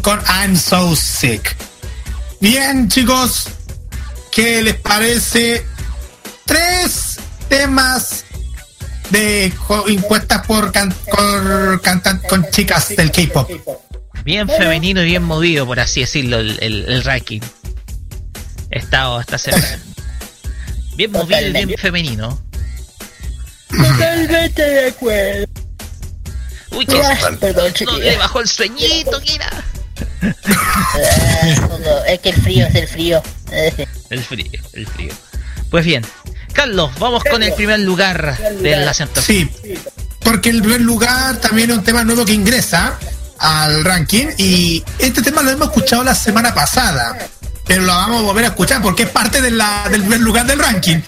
Con I'm So Sick. Bien, chicos, ¿qué les parece? Tres temas de impuestas por, can- por con chicas del K-pop. Bien femenino y bien movido, por así decirlo, el, el, el ranking. Esta, esta semana. Bien movido y bien femenino. Totalmente de acuerdo. Uy, que Ah, Perdón, no le bajó el sueñito, Kira. Es que el frío es el frío. El frío, el frío. Pues bien, Carlos, vamos con el primer lugar de la. Sí, porque el primer lugar también es un tema nuevo que ingresa al ranking y este tema lo hemos escuchado la semana pasada, pero lo vamos a volver a escuchar porque es parte de la, del primer lugar del ranking.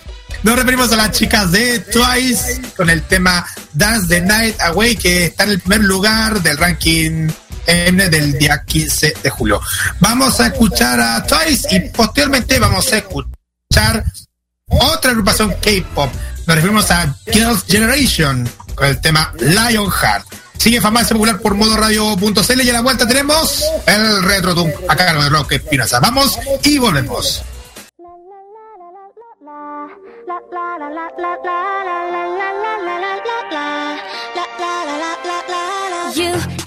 Nos referimos a las chicas de Twice con el tema Dance the Night Away que está en el primer lugar del ranking M del día 15 de julio. Vamos a escuchar a Twice y posteriormente vamos a escuchar otra agrupación K-pop. Nos referimos a Girls' Generation con el tema Lionheart. Sigue Farmacia Popular por modo radio.cl y a la vuelta tenemos el Retro Doom a cargo de Roque Espinosa. Vamos y volvemos. You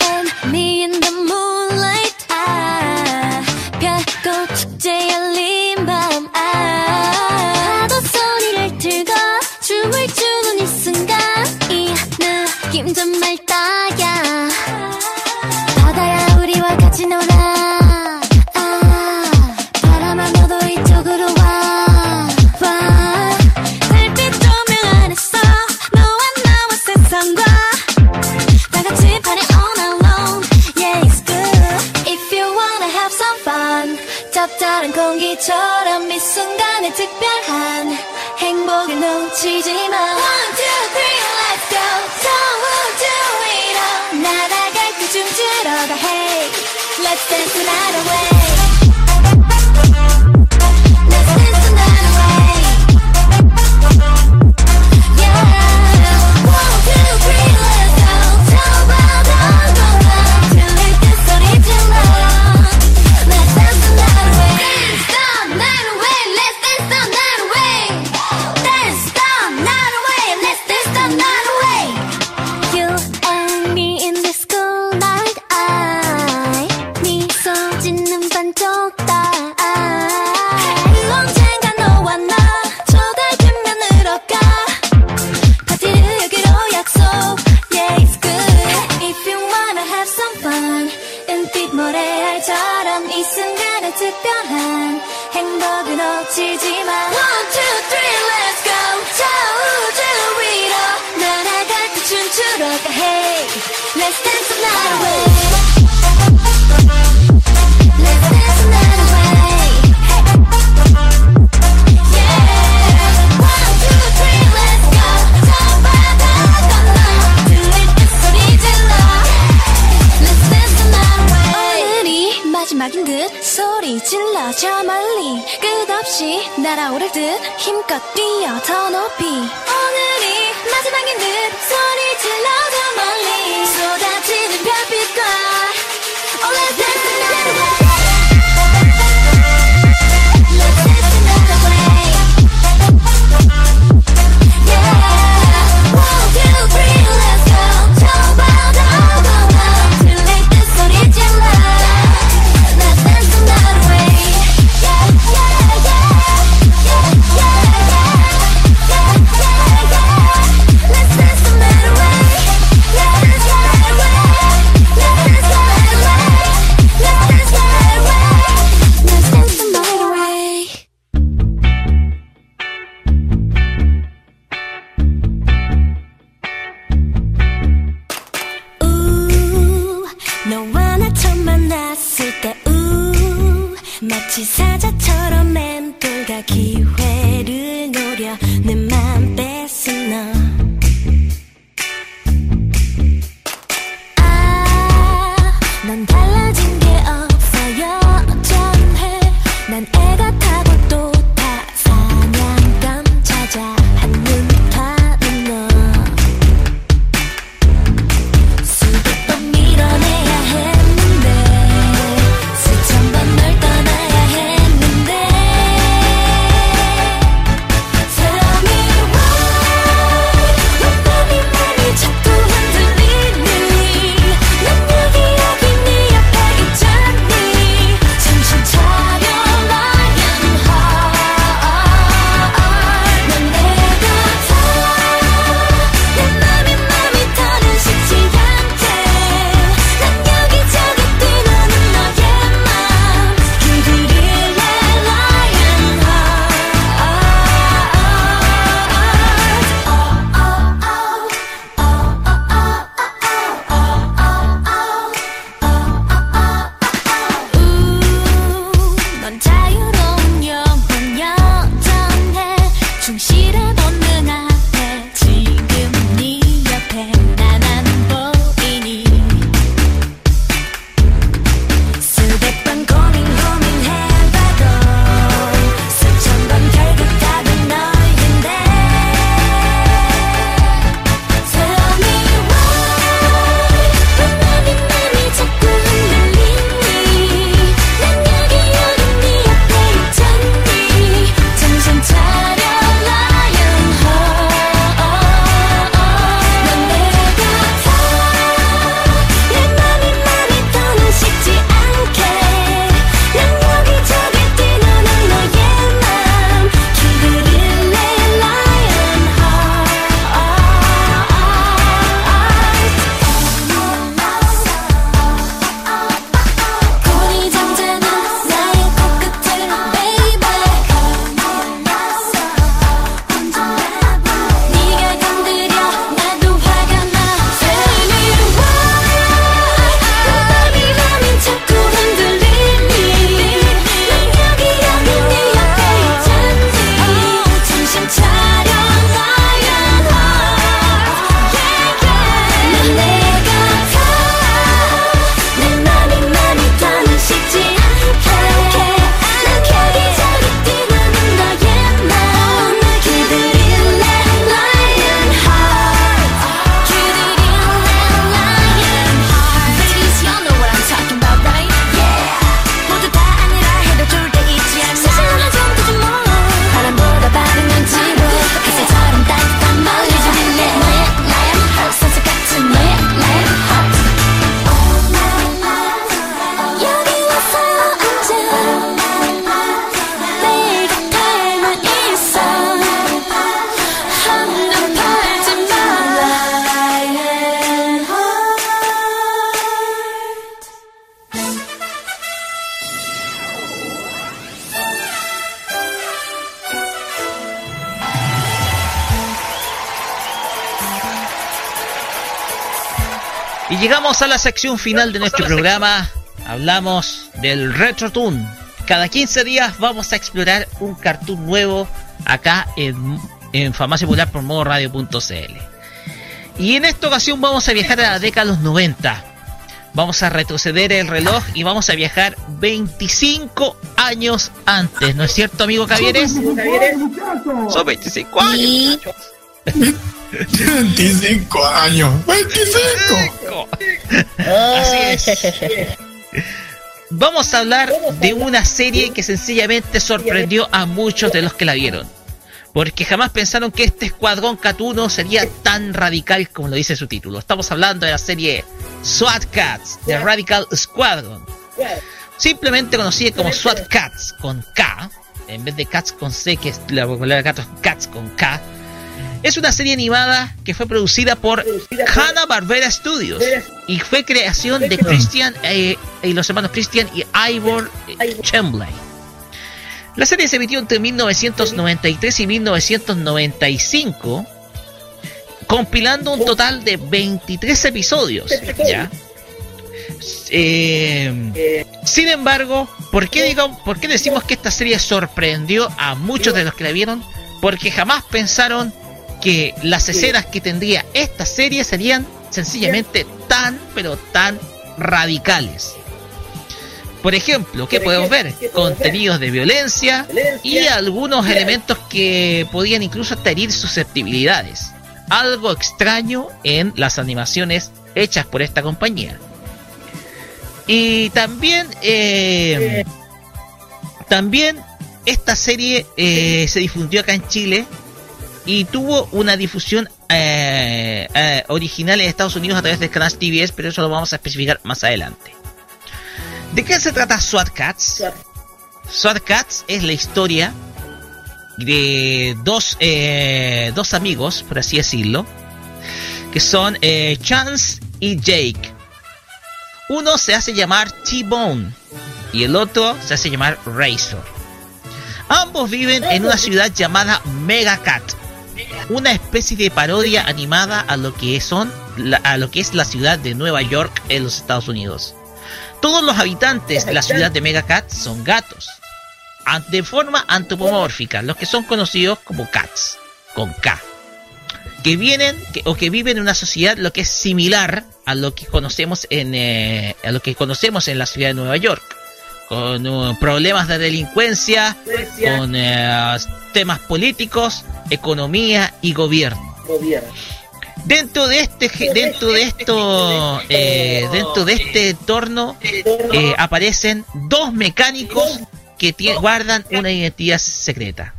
정말 딱이야 바다야 우리와 같이 놀아 아 바람아 너도 이쪽으로 와 와. 달빛 조명 안에서 너와 나와 세상과 다 같이 party all long. Yeah, it's good. 공기처럼 이 순간의 특별한 행복을 놓치지 마. One, two, let's dance the night away. 놓치지 마 One two three 질러 저 멀리 끝없이 날아오를 듯 힘껏 뛰어 더 높이. 오늘이 마지막인 듯 소리 질러 저 멀리 쏟아지는 별빛과 la sección final de nuestro programa. Hablamos del Retro Toon. Cada 15 días vamos a explorar un cartoon nuevo acá en, en Farmacia Popular por modo radio.cl. Y en esta ocasión vamos a viajar a la década de los 90. Vamos a retroceder el reloj y vamos a viajar 25 años antes, ¿no es cierto, amigo Cavieres? Son 25 años. 25 años. 25. Así es. Vamos a hablar de una serie que sencillamente sorprendió a muchos de los que la vieron. Porque jamás pensaron que este escuadrón Catuno sería tan radical como lo dice su título. Estamos hablando de la serie SWAT Cats, The Radical Squadron. Simplemente conocida como SWAT Cats con K, en vez de Cats con C, que es la popular gato Cats con K. Es una serie animada que fue producida por Hanna Barbera Studios y fue creación de Christian eh, y los hermanos Christian y Ivor eh, Chemblay. La serie se emitió entre 1993 y 1995, compilando un total de 23 episodios. ¿ya? Eh, sin embargo, ¿por qué, digo, ¿por qué decimos que esta serie sorprendió a muchos de los que la vieron? Porque jamás pensaron que las escenas que tendría esta serie serían sencillamente tan, pero tan radicales. Por ejemplo, ¿qué podemos ver? Contenidos de violencia y algunos elementos que podían incluso herir susceptibilidades. Algo extraño en las animaciones hechas por esta compañía. Y también, eh, también esta serie eh, se difundió acá en Chile y tuvo una difusión eh, eh, original en Estados Unidos a través del canal TBS, pero eso lo vamos a especificar más adelante. ¿De qué se trata SWAT Cats? SWAT Cats es la historia de dos, eh, dos amigos, por así decirlo, que son eh, Chance y Jake. Uno se hace llamar T-Bone y el otro se hace llamar Razor. Ambos viven en una ciudad llamada Mega Cat, una especie de parodia animada a lo que son a lo que es la ciudad de Nueva York en los Estados Unidos. Todos los habitantes de la ciudad de Megacat son gatos, de forma antropomórfica, los que son conocidos como cats, con K, que vienen que- o que viven en una sociedad lo que es similar a lo que conocemos en eh, a lo que conocemos en la ciudad de Nueva York, con uh, problemas de delincuencia, con eh, temas políticos, economía y gobierno. Dentro de este dentro de esto eh, dentro de este entorno eh, aparecen dos mecánicos que guardan una identidad secreta.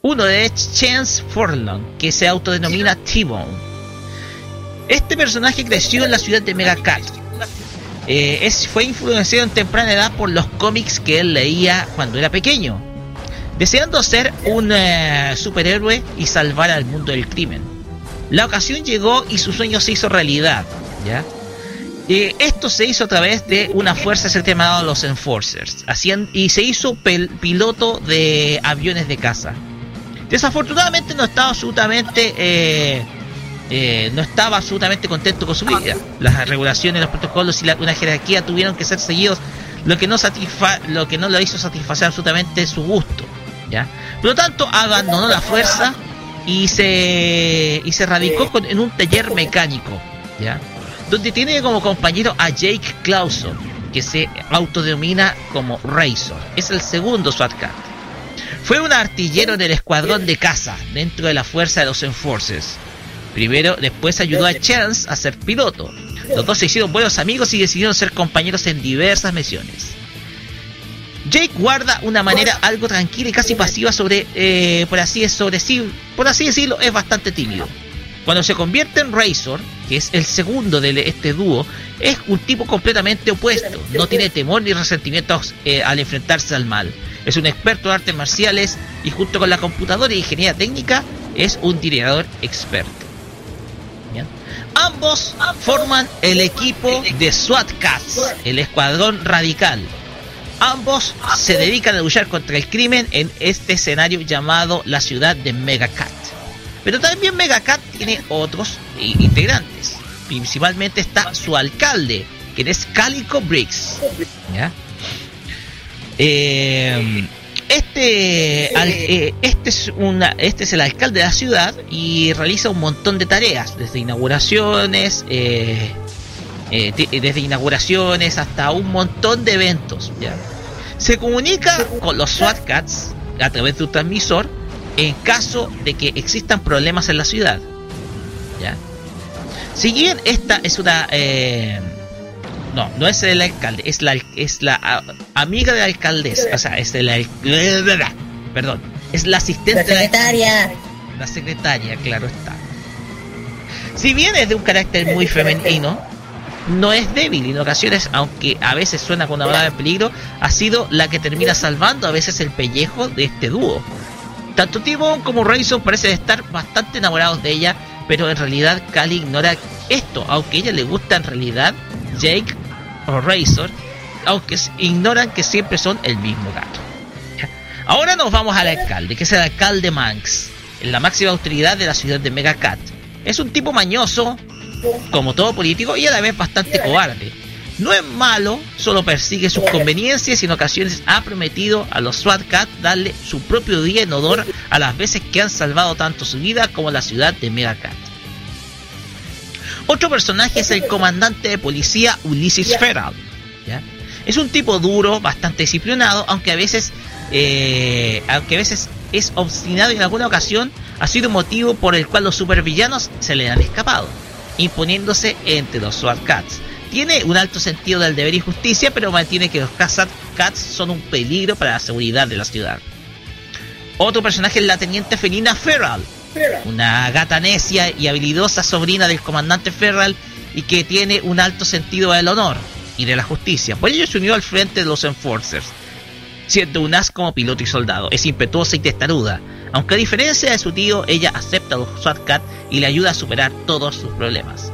Uno es Chance Furlong, que se autodenomina T-Bone. Este personaje creció en la ciudad de Megacat. Eh, fue influenciado en temprana edad por los cómics que él leía cuando era pequeño, deseando ser un eh, superhéroe y salvar al mundo del crimen. La ocasión llegó y su sueño se hizo realidad, ¿ya? Eh, esto se hizo a través de una fuerza llamada los Enforcers, hacían, y se hizo piloto de aviones de caza. Desafortunadamente no estaba absolutamente eh, no estaba absolutamente contento con su vida. Las regulaciones, los protocolos y la, una jerarquía tuvieron que ser seguidos, lo que no satisfa, lo que no lo hizo satisfacer absolutamente su gusto, ¿ya? Por lo tanto, abandonó la fuerza y se y se radicó con- en un taller mecánico, ¿ya? Donde tiene como compañero a Jake Clauson, que se autodenomina como Razor. Es el segundo SWAT. Fue un artillero del escuadrón de caza dentro de la fuerza de los Enforcers. Primero, después ayudó a Chance a ser piloto. Los dos se hicieron buenos amigos y decidieron ser compañeros en diversas misiones. Jake guarda una manera algo tranquila y casi pasiva sobre, eh, por, así, sobre sí, por así decirlo, es bastante tímido. Cuando se convierte en Razor, que es el segundo de este dúo, es un tipo completamente opuesto. No tiene temor ni resentimientos eh, al enfrentarse al mal. Es un experto en artes marciales y junto con la computadora y ingeniería técnica es un tirador experto. Ambos forman el equipo de SWAT Cats, el escuadrón radical. Ambos se dedican a luchar contra el crimen en este escenario llamado la ciudad de Megacat. Pero también Megacat tiene otros integrantes. principalmente está su alcalde, que es Calico Briggs. ¿ya? Eh, este, al- eh, este, es una, este es el alcalde de la ciudad y realiza un montón de tareas, desde inauguraciones, eh, eh, desde inauguraciones hasta un montón de eventos. ¿ya? Se comunica con los SWAT Cats a través de un transmisor en caso de que existan problemas en la ciudad. ¿ya? Si bien esta es una... eh, no, no es el alcalde, es la, es la a- amiga de la alcaldesa. O sea, es la... Perdón, es la asistente La de la secretaria. la secretaria, claro está. Si bien es de un carácter muy femenino, no es débil y en ocasiones, aunque a veces suena con una palabra de peligro, ha sido la que termina salvando a veces el pellejo de este dúo. Tanto Timon como Rayson parecen estar bastante enamorados de ella, pero en realidad Cali ignora esto, aunque a ella le gusta en realidad Jake o Razor, aunque ignoran que siempre son el mismo gato. Ahora nos vamos al alcalde, que es el alcalde Manx, la máxima autoridad de la ciudad de Megacat. Es un tipo mañoso, como todo político, y a la vez bastante cobarde. No es malo, solo persigue sus conveniencias y en ocasiones ha prometido a los SWAT Cat darle su propio día en honor a las veces que han salvado tanto su vida como la ciudad de Megacat. Otro personaje es el comandante de policía Ulysses Feral. ¿ya? Es un tipo duro, bastante disciplinado, aunque a veces, eh, aunque a veces es obstinado y en alguna ocasión ha sido motivo por el cual los supervillanos se le han escapado, imponiéndose entre los SWAT Cats. Tiene un alto sentido del deber y justicia, pero mantiene que los Cats son un peligro para la seguridad de la ciudad. Otro personaje es la teniente felina Feral, una gata necia y habilidosa sobrina del comandante Ferral y que tiene un alto sentido del honor y de la justicia. Por ello se unió al frente de los Enforcers, siendo un as como piloto y soldado. Es impetuosa y testaruda, aunque a diferencia de su tío, ella acepta los SWAT Cat y le ayuda a superar todos sus problemas.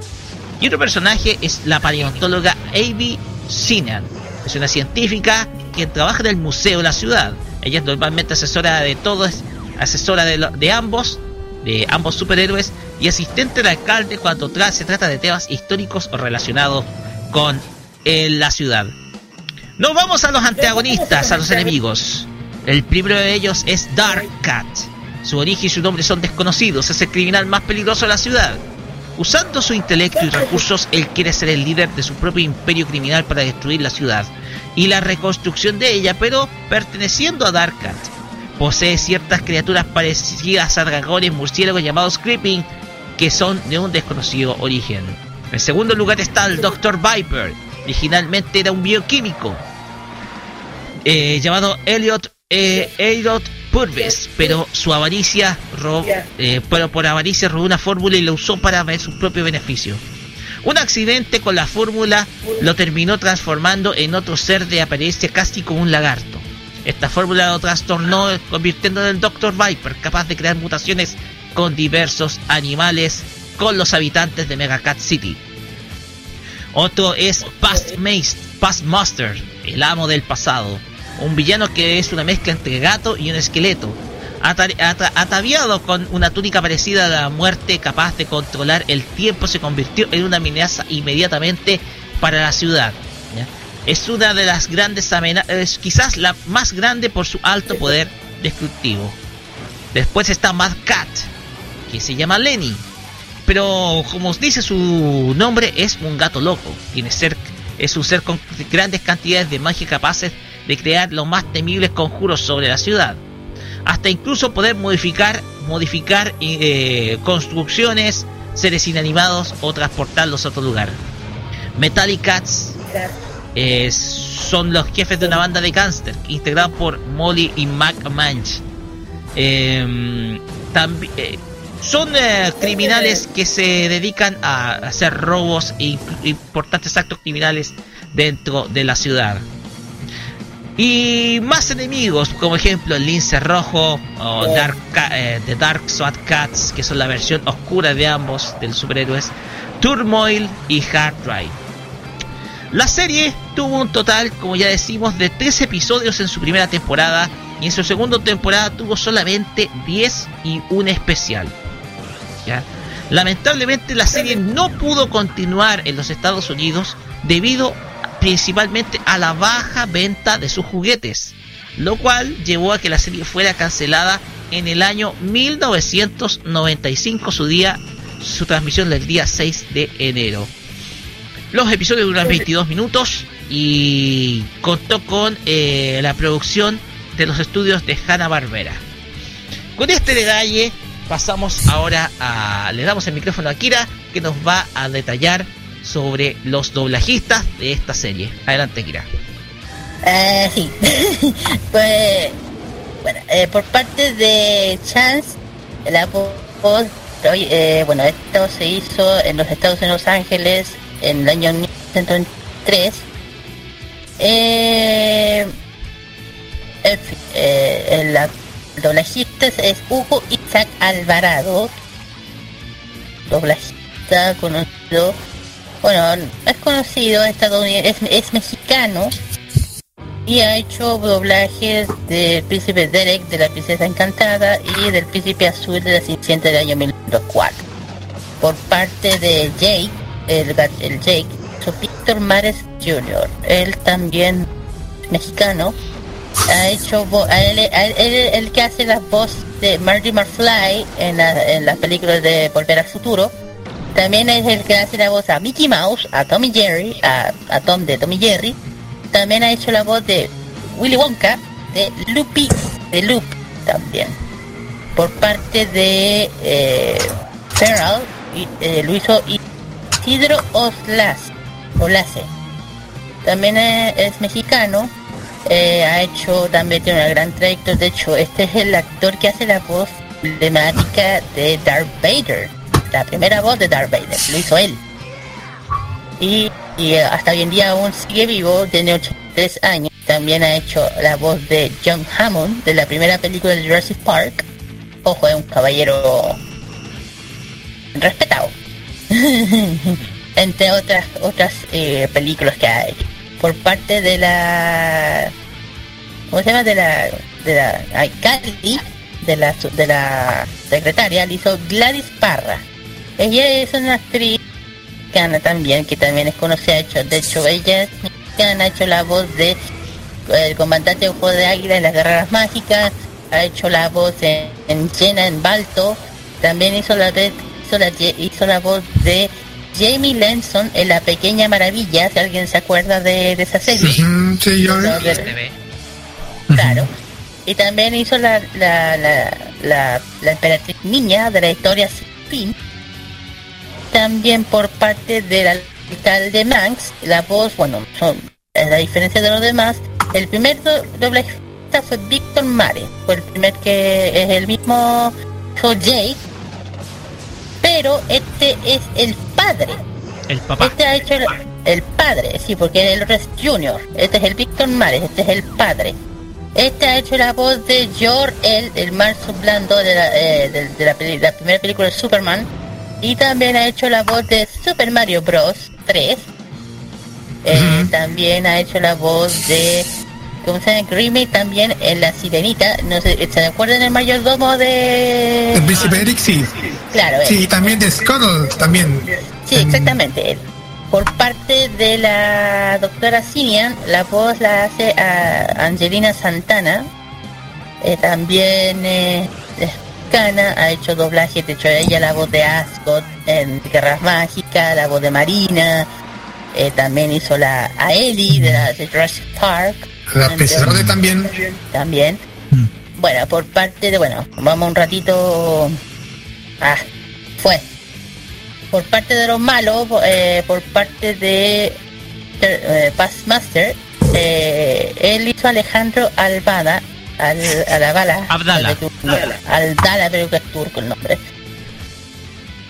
Y otro personaje es la paleontóloga Avi Sinan. Es una científica que trabaja en el museo de la ciudad. Ella es normalmente asesora de todos, asesora de ambos, ambos superhéroes y asistente del alcalde cuando tra- se trata de temas históricos o relacionados con eh, la ciudad. Nos vamos a los antagonistas, a los enemigos. El primero de ellos es Dark Cat. Su origen y su nombre son desconocidos. Es el criminal más peligroso de la ciudad. Usando su intelecto y recursos, él quiere ser el líder de su propio imperio criminal para destruir la ciudad y la reconstrucción de ella, pero perteneciendo a Dark Cat. Posee ciertas criaturas parecidas a dragones murciélagos llamados Creeping, que son de un desconocido origen. En segundo lugar está el Dr. Viper. Originalmente era un bioquímico eh, llamado Elliot, eh, Elliot Purvis, pero su avaricia, ro- eh, pero por avaricia robó una fórmula y la usó para ver su propio beneficio. Un accidente con la fórmula lo terminó transformando en otro ser de apariencia casi como un lagarto. Esta fórmula lo trastornó convirtiéndolo en Dr. Viper, capaz de crear mutaciones con diversos animales con los habitantes de Megacat City. Otro es Past, Past Master, el amo del pasado. Un villano que es una mezcla entre gato y un esqueleto. Ata- ata- ataviado con una túnica parecida a la muerte, capaz de controlar el tiempo, se convirtió en una amenaza inmediatamente para la ciudad. Es una de las grandes amenazas, quizás la más grande por su alto poder destructivo. Después está Mad Cat, que se llama Lenny. Pero como dice su nombre, es un gato loco. Tiene ser, es un ser con grandes cantidades de magia capaces de crear los más temibles conjuros sobre la ciudad. Hasta incluso poder modificar, modificar eh, construcciones, seres inanimados o transportarlos a otro lugar. Metallic Cats eh, son los jefes de una banda de gángster integrada por Molly y Mac Manch. Eh, tambi- eh, son eh, criminales que se dedican a hacer robos e imp- importantes actos criminales dentro de la ciudad. Y más enemigos, como ejemplo el Lince Rojo o Dark The Dark SWAT Cats, que son la versión oscura de ambos del superhéroes, Turmoil y Hard Drive. La serie tuvo un total, como ya decimos, de 3 episodios en su primera temporada y en su segunda temporada tuvo solamente 10 y un especial. Lamentablemente la serie no pudo continuar en los Estados Unidos debido principalmente a la baja venta de sus juguetes, lo cual llevó a que la serie fuera cancelada en el año 1995 su día su transmisión del día 6 de enero. Los episodios duran 22 minutos y contó con eh, la producción de los estudios de Hanna Barbera. Con este detalle pasamos ahora a le damos el micrófono a Kira que nos va a detallar sobre los doblajistas de esta serie. Adelante Kira. Eh, sí. pues, bueno, eh, por parte de Chance, la voz, eh, bueno, esto se hizo en los Estados Unidos Los Ángeles en el año 1903. Eh, fin, eh, el, el doblajista es Hugo Isaac Alvarado, doblajista conocido, bueno, es conocido, estadounidense, es, es mexicano y ha hecho doblajes del príncipe Derek de la princesa encantada y del príncipe azul de la cenicienta del año 1904 por parte de Jake el, el Jake so Víctor Mares Jr. él también mexicano ha hecho a el que hace la voz de Marty McFly en, la- en las películas de Volver al Futuro también es el que hace la voz a Mickey Mouse, a Tommy Jerry, a, a Tom de Tommy Jerry. También ha hecho la voz de Willy Wonka, de Loopy, de Loop también. Por parte de eh, y, eh, lo hizo Isidro Oslas, Olase. También es, es mexicano. eh, ha hecho también tiene una gran trayectoria. De hecho, este es el actor que hace la voz emblemática de Darth Vader. La primera voz de Darth Vader. Lo hizo él. Y, y, eh, hasta hoy en día aún sigue vivo, tiene 83 años. También ha hecho la voz de John Hammond de la primera película de Jurassic Park. Ojo, es un caballero respetado. Entre otras otras eh, películas que ha hecho. Por parte de la... ¿Cómo se llama? De la... De la de la, de la secretaria, le hizo Gladys Parra. Ella es una actriz mexicana también, que también es conocida, hecho, de hecho ella es mexicana, ha hecho la voz de el comandante Ojo de Águila en las Guerras Mágicas, ha hecho la voz en, en Jenna en Balto, también hizo la, de- hizo la, hizo la voz de Jamie Lenson en La Pequeña Maravilla, si alguien se acuerda de, de esa serie. Sí, yo- TV. Claro. Y también hizo la, la, la, la, la emperatriz niña de la historia sin fin. También por parte del alcalde Manx, la voz, bueno, son, a la diferencia de los demás, el primer do- doblajista fue Víctor Mare, fue el primer que es el mismo Jake, pero este es el padre El papá. este ha hecho el, el padre, sí, porque el otro es Junior. Este es el Víctor Mares, este es el padre. Este ha hecho la voz de Jor el, el Marzo Blando de la, eh, de, de la, peli- la primera película de Superman. Y también ha hecho la voz de Super Mario Bros. 3. Eh, También ha hecho la voz de... ¿Cómo se llama? Grimmy también en La Sirenita. No sé, ¿se acuerdan del mayordomo de...? El príncipe Eric, sí. Claro, él. Sí, y también de Scuttle, también. Sí, exactamente. él. Por parte de la doctora Sinian, la voz la hace a Angelina Santana. Eh, también eh, mexicana, ha hecho doblaje, de hecho ella la voz de Ascot en Guerras Mágicas, la voz de Marina. eh, también hizo la a Ellie de, la, de Jurassic Park. La princesa Rode también. También. Bueno, por parte de, bueno, vamos un ratito. Ah, fue. Por parte de los malos, eh, por parte de eh, Pastmaster, eh, él hizo a Alejandro Albada, al, a la bala. Abdala. Aldala, creo que es turco el nombre.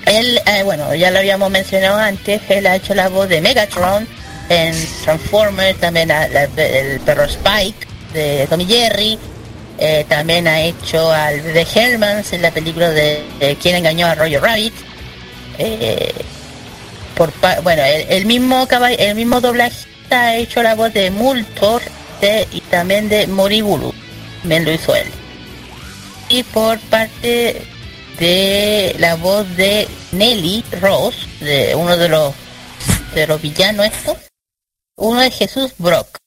Él, eh, bueno, ya lo habíamos mencionado antes, él ha hecho la voz de Megatron en Transformers, también a- el perro Spike de Tommy Jerry, eh, también ha hecho al de Hermans en la película de, de Quién engañó a Roger Rabbit. Eh, por bueno, el, el mismo el mismo doblajista ha hecho la voz de Multor de- y también de Moribulu, también lo hizo él. Y por parte de la voz de Nelly Rose, de uno de los de los villanos estos. Uno es Jesús Brock.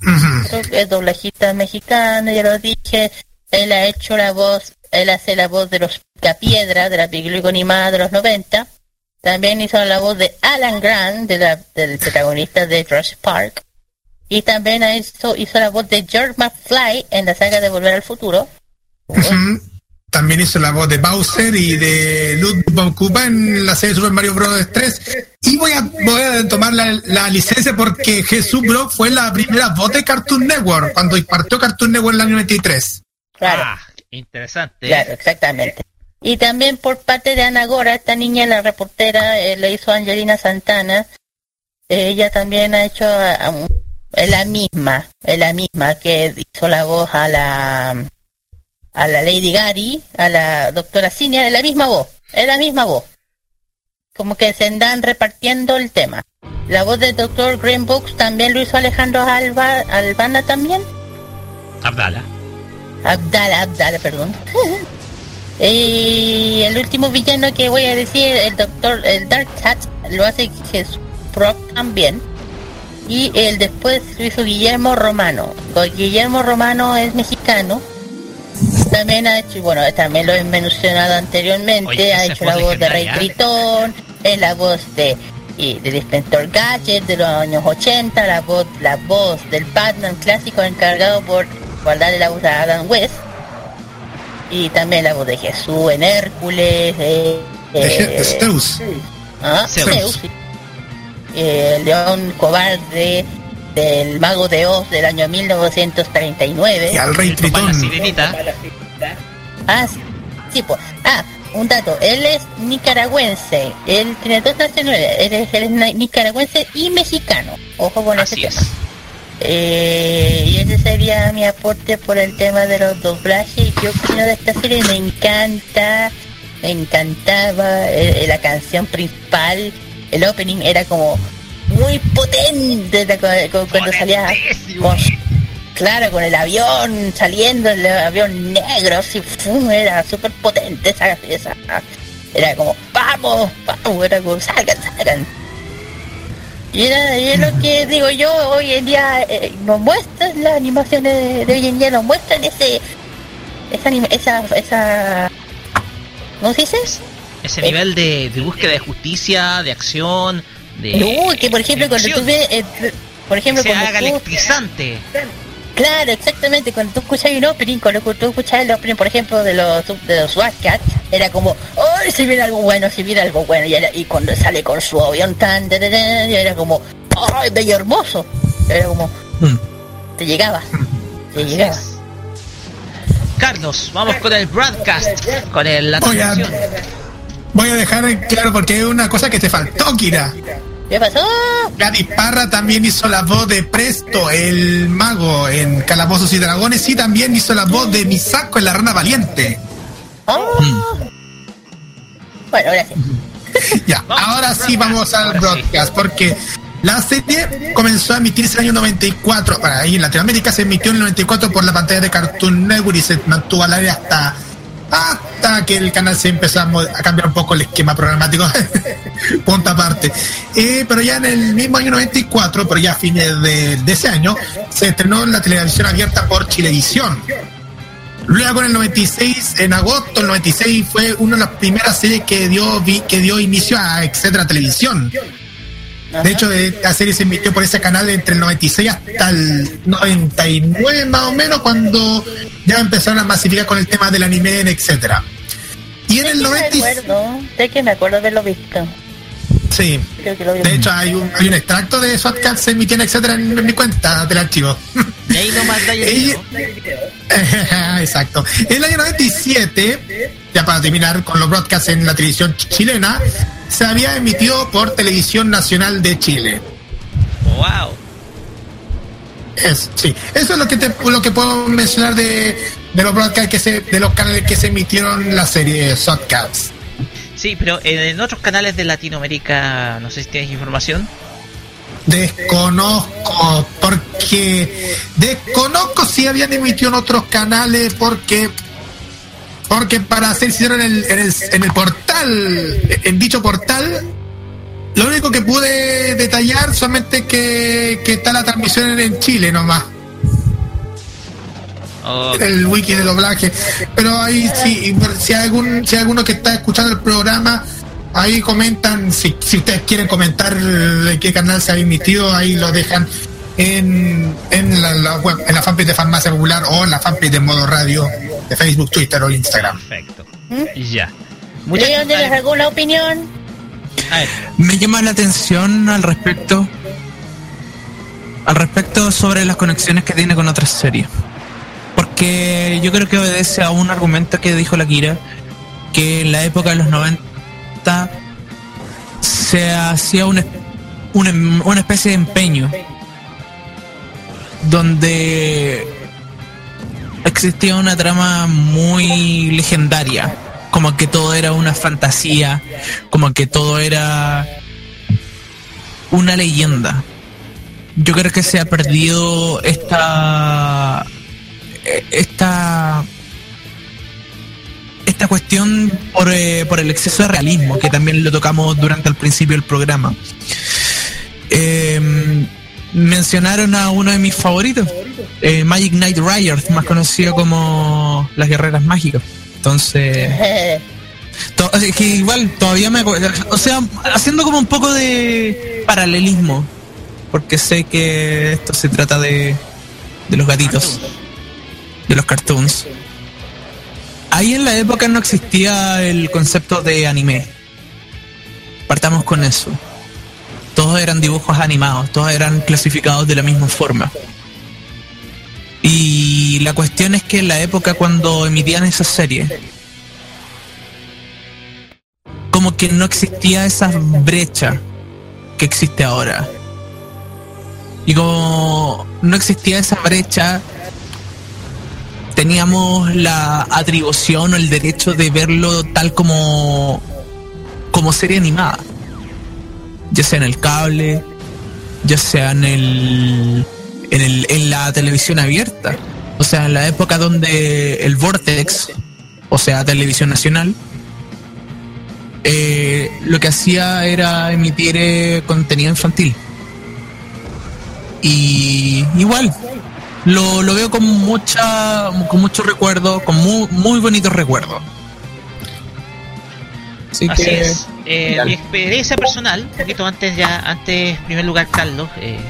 Ujú. Es doblajista mexicano, ya lo dije. Él ha hecho la voz, él hace la voz de los Piedra de la película animada de los 90. También hizo la voz de Alan Grant, de la- del protagonista de Jurassic Park. Y también hizo, hizo la voz de George McFly en la saga de Volver al Futuro. También hizo la voz de Bowser y de Ludwig von Koopa en la serie Super Mario Bros. 3. Y voy a, voy a tomar la, la licencia porque Jesús Brock fue la primera voz de Cartoon Network cuando partió Cartoon Network en el año 93. Claro. Ah, interesante. Claro, exactamente. Y también por parte de Ana Gora, esta niña, la reportera, eh, le hizo Angelina Santana. Eh, ella también ha hecho, a- a es la misma, es la misma que hizo la voz a la a la Lady Gary, a la doctora Cinia, es la misma voz, es la misma voz. Como que se andan repartiendo el tema. La voz del doctor Green Books también lo hizo Alejandro Alba, Albana también. Abdala. Abdala, Abdala, perdón. y el último villano que voy a decir, el doctor, el Dark Cat, lo hace Jesús Brock también. Y el después lo hizo Guillermo Romano. Guillermo Romano es mexicano. También ha hecho, bueno, también lo he mencionado anteriormente, Oye, ha hecho la voz de Rey. Tritón, es la voz de y del Inspector Gadget de los años 80, la voz, la voz del Batman clásico encargado por guardarle la voz a Adam West y también la voz de Jesús en Hércules, eh, De eh, Zeus. ah, Zeus. Zeus, sí. Eh, el León Cobarde del Mago de Oz del año 1939. Y al Rey El la Tritón. sirenita. Ah, sí, sí, pues. Ah, un dato. Él es nicaragüense. Él tiene dos nacionalidades. Él es, él es na- nicaragüense y mexicano. Ojo con ese Así tema. es. Eh, y ese sería mi aporte por el tema de los doblajes. Yo opino de esta serie me encanta, me encantaba eh, la canción principal. El opening era como muy potente la- cu- cuando salía con, claro, con el avión saliendo, el avión negro, así, era súper potente esa, esa, era como, vamos, vamos, era como, salgan, salgan. Y, era, y es lo que digo yo, hoy en día eh, nos muestran las animaciones de, hoy en día, nos muestran ese, esa, anima- esa, esa, ¿cómo se dice? Ese nivel de, de búsqueda de justicia, de acción, de. No, que por ejemplo cuando tú ves, eh, por que ejemplo se haga tú, electrizante. claro, exactamente, cuando tú escuchas un opening, cuando tú escuchas el opening, por ejemplo, de los de los Wildcats, era como, ¡ay, se viene algo bueno, se viene algo bueno! Y, era- y cuando sale con su avión tan, tan, tan, tan, y era como, ¡ay, bello hermoso! Era como, Mm. te llegaba, te Así llegaba. es. Carlos, vamos con el broadcast, con el, la Voy a, voy a dejar en claro porque hay una cosa que te faltó, Kira. ¿Qué pasó? Gladys Parra también hizo la voz de Presto, el mago en Calabozos y Dragones, y también hizo la voz de Misako en La Rana Valiente. Ah. Bueno, ahora sí. Ya, ahora sí vamos al broadcast, porque la serie comenzó a emitirse en el año 94. Para ahí en Latinoamérica se emitió en el 94 por la pantalla de Cartoon Network y se mantuvo al aire hasta hasta que el canal se empezó a, cambiar un poco el esquema programático. Punto aparte. Eh, pero ya en el mismo año 94, pero ya a fines de, ese año, se estrenó en la televisión abierta por Chilevisión. Luego en el 96, en agosto del 96, fue una de las primeras series que dio, que dio inicio a Etcétera Televisión. De hecho, eh, la serie se emitió por ese canal entre el 96 hasta el 99 más o menos, cuando ya empezaron a masificar con el tema del anime Etcétera. Y en el Sí, me 96... acuerdo, sé que me acuerdo de haberlo visto. Sí. De hecho, hay un, hay un extracto de SWAT se emitió en Etcétera en, en mi cuenta del archivo. Y ahí nomás da el Ella- video. Exacto. En el año 97, ya para terminar con los broadcasts en la televisión ch- chilena, se había emitido por Televisión Nacional de Chile. Wow. Es, sí, eso es lo que te, lo que puedo mencionar de, de los broadcasts que se, de los canales que se emitieron la serie Shotcats. Sí, pero en otros canales de Latinoamérica, no sé si tienes información. Desconozco, porque desconozco si habían emitido en otros canales, porque Porque para ser sincero, en el, en el, en el portal, en dicho portal, lo único que pude detallar solamente que, que está la transmisión en Chile nomás. El wiki de doblaje. Pero ahí sí, si hay algún, si hay alguno que está escuchando el programa, ahí comentan, si, si ustedes quieren comentar en qué canal se ha emitido, ahí lo dejan en, en la, la web, en la fanpage de Farmacia Popular o en la fanpage de Modo Radio de Facebook, Twitter o Instagram. Perfecto. ¿Mm? Ya. Muchachos, Leon, ¿tienes a ver, alguna opinión? a ver, Me llama la atención al respecto. Al respecto sobre las conexiones que tiene con otras series. Porque yo creo que obedece a un argumento que dijo la Kira, que en la época de los 90 se hacía una, una, una especie de empeño donde existía una trama muy legendaria, como que todo era una fantasía, como que todo era una leyenda. Yo creo que se ha perdido esta esta esta cuestión por, eh, por el exceso de realismo que también lo tocamos durante el principio del programa. Eh, mencionaron a uno de mis favoritos, eh, Magic Knight Riders, más conocido como las guerreras mágicas. Entonces, to- es que igual todavía me o sea, haciendo como un poco de paralelismo, porque sé que esto se trata de, de los gatitos, de los cartoons. Ahí en la época no existía el concepto de anime. Partamos con eso. Todos eran dibujos animados, todos eran clasificados de la misma forma. Y la cuestión es que en la época cuando emitían esa serie, como que no existía esa brecha que existe ahora. Y como no existía esa brecha, teníamos la atribución o el derecho de verlo tal como, como serie animada. Ya sea en el cable, ya sea en el, en el en la televisión abierta. O sea, en la época donde el Vortex, o sea, televisión nacional, eh, lo que hacía era emitir eh, contenido infantil. Y igual, lo, lo veo con mucha con mucho recuerdo, con muy, muy bonitos recuerdos. Así, Así que es. Eh, mi experiencia personal, un poquito antes ya, antes, en primer lugar, Carlos, eh,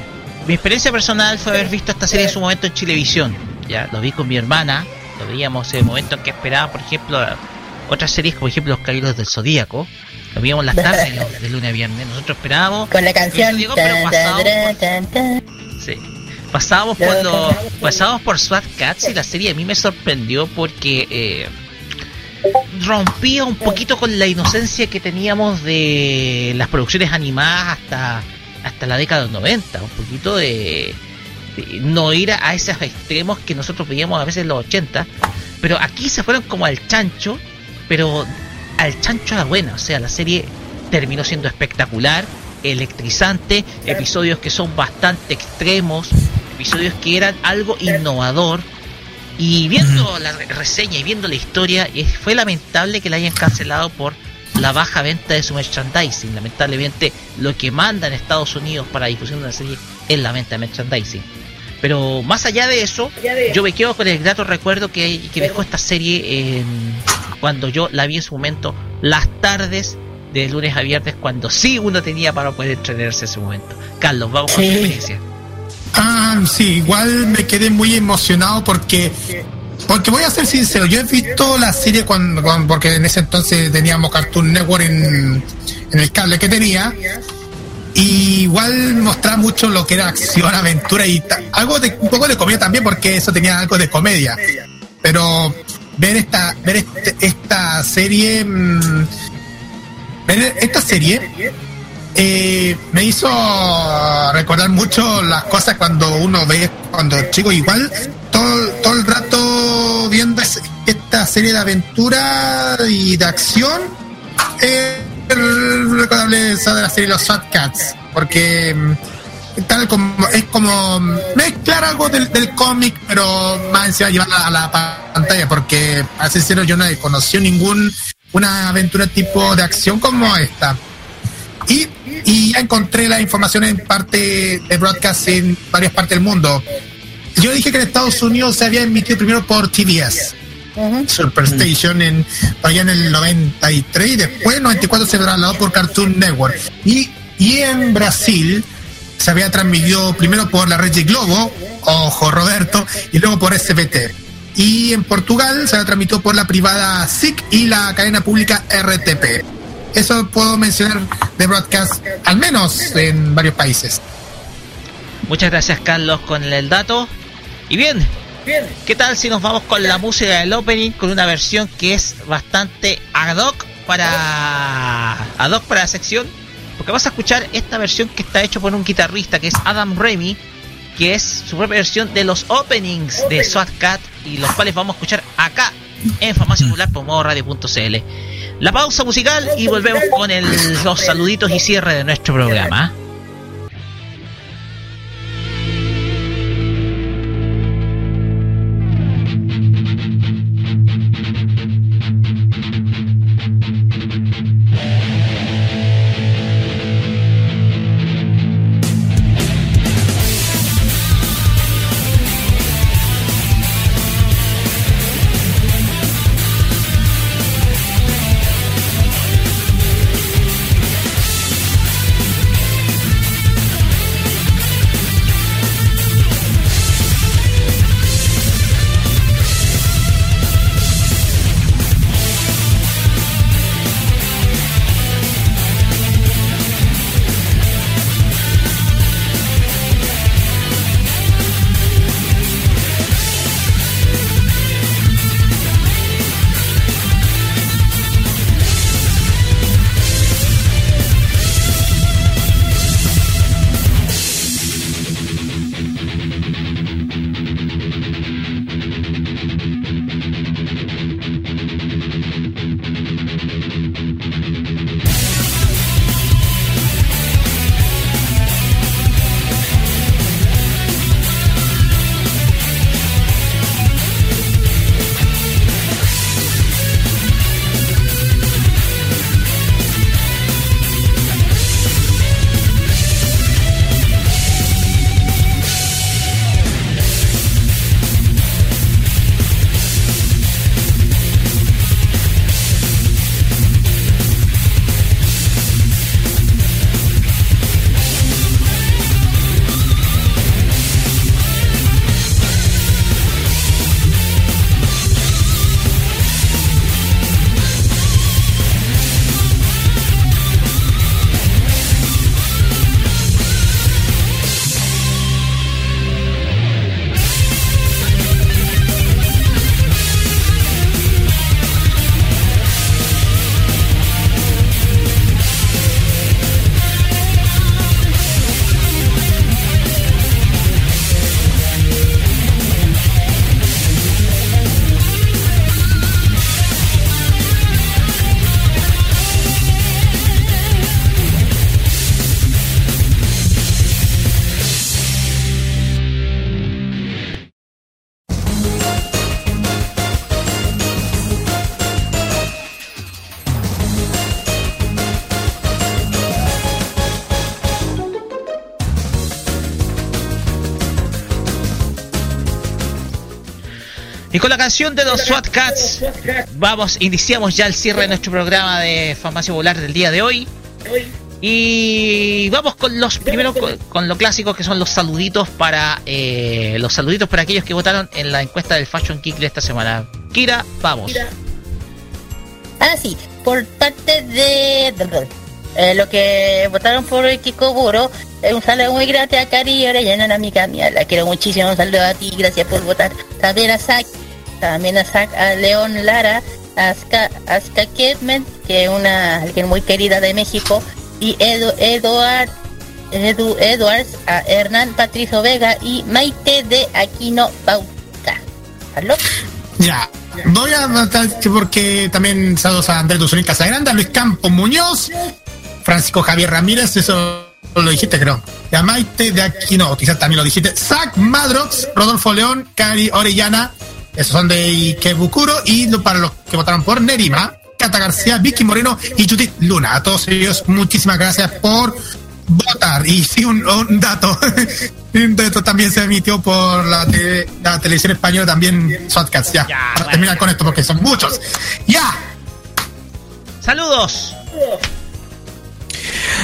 mi experiencia personal fue haber visto esta serie en su momento en Chilevisión. Ya lo vi con mi hermana, lo veíamos en el momento en que esperaba, por ejemplo, otras series como, por ejemplo, Los Caballeros del Zodíaco. Lo veíamos las tardes, de lunes a viernes. Nosotros esperábamos. Con la canción. Digo, pero tan, pasábamos tan, por- tan, tan. Sí. Pasábamos por los, pasábamos por SWAT Cats y la serie a mí me sorprendió porque eh, rompía un poquito con la inocencia que teníamos de las producciones animadas hasta hasta la década de los 90, un poquito de, de no ir a esos extremos que nosotros veíamos a veces en los 80, pero aquí se fueron como al chancho, pero al chancho a la buena, o sea, la serie terminó siendo espectacular, electrizante, episodios que son bastante extremos, episodios que eran algo innovador. Y viendo la re- reseña y viendo la historia, fue lamentable que la hayan cancelado por la baja venta de su merchandising. Lamentablemente, lo que manda en Estados Unidos para difusión de la serie es la venta de merchandising. Pero más allá de eso, yo me quedo con el grato recuerdo que, que dejó esta serie en- cuando yo la vi en su momento, las tardes de lunes a viernes, cuando sí uno tenía para poder entretenerse en ese momento. Carlos, vamos con tu Sí. experiencia. Ah, sí, igual me quedé muy emocionado porque porque voy a ser sincero, yo he visto la serie cuando, cuando- porque en ese entonces teníamos Cartoon Network en, el cable que tenía y igual mostraba mucho lo que era acción, aventura y algo de un poco de comedia también porque eso tenía algo de comedia. Pero ver esta ver este- esta serie mm, ver esta serie eh, me hizo recordar mucho las cosas cuando uno ve cuando chico igual todo, todo el rato viendo es- esta serie de aventura y de acción eh, recordable esa de la serie Los Fat Cats porque mm, tal como es como mezclar algo del, del cómic, pero más encima llevarla a la pantalla, porque así sincero yo no he conocido ningún una aventura tipo de acción como esta. Y, y ya encontré la información en parte de broadcast en varias partes del mundo. Yo dije que en Estados Unidos se había emitido primero por TBS. Superstation en allá en el 93 y después en 94 se trasladó por Cartoon Network. Y, y en Brasil se había transmitido primero por la red de Globo ojo Roberto y luego por SBT y en Portugal se había transmitido por la privada SIC y la cadena pública RTP eso puedo mencionar de broadcast al menos en varios países Muchas gracias Carlos con el dato. Y bien, ¿qué tal si nos vamos con la música del opening con una versión que es bastante ad hoc para ad hoc para la sección? Porque vas a escuchar esta versión que está hecho por un guitarrista que es Adam Remy, que es su propia versión de los openings de SWAT Cat y los cuales vamos a escuchar acá en Farmacia Popular por modo radio.cl. La pausa musical y volvemos con el- los saluditos y cierre de nuestro programa. Canción de los SWAT Cats, vamos, iniciamos ya el cierre de nuestro programa de Farmacia Popular del día de hoy. Y vamos con los primero con, lo clásico que son los saluditos para eh, los saluditos para aquellos que votaron en la encuesta del Fashion Geek de esta semana. Kira, vamos. Ah, sí, por parte de, eh, lo que votaron por el Kikoguro, eh, un saludo muy grande a Cari y Orellana, una amiga mía, la quiero muchísimo, un saludo a ti, gracias por votar. También a Zack, también a a León Lara, a Aska Kidman, que es una alguien muy querida de México, y Edu, Eduard, Edu, a Hernán Patricio Vega y Maite de Aquino Bauta. ¿Aló? Ya, voy a matar porque también saludos a Andrés Duzón Casagrande, a Luis Campos Muñoz, Francisco Javier Ramírez, eso lo dijiste, creo. Y a Maite de Aquino, quizás también lo dijiste. Zach Madrox, Rodolfo León, Cari Orellana, esos son de Ikebukuro. Y para los que votaron por Nerima, Cata García, Vicky Moreno y Judith Luna. A todos ellos, muchísimas gracias por votar. Y sí, un, un dato. Un dato también se emitió por la, te- la televisión española, también Swatcats. Ya, Ya, para bueno. terminar con esto, porque son muchos. ¡Ya! Saludos.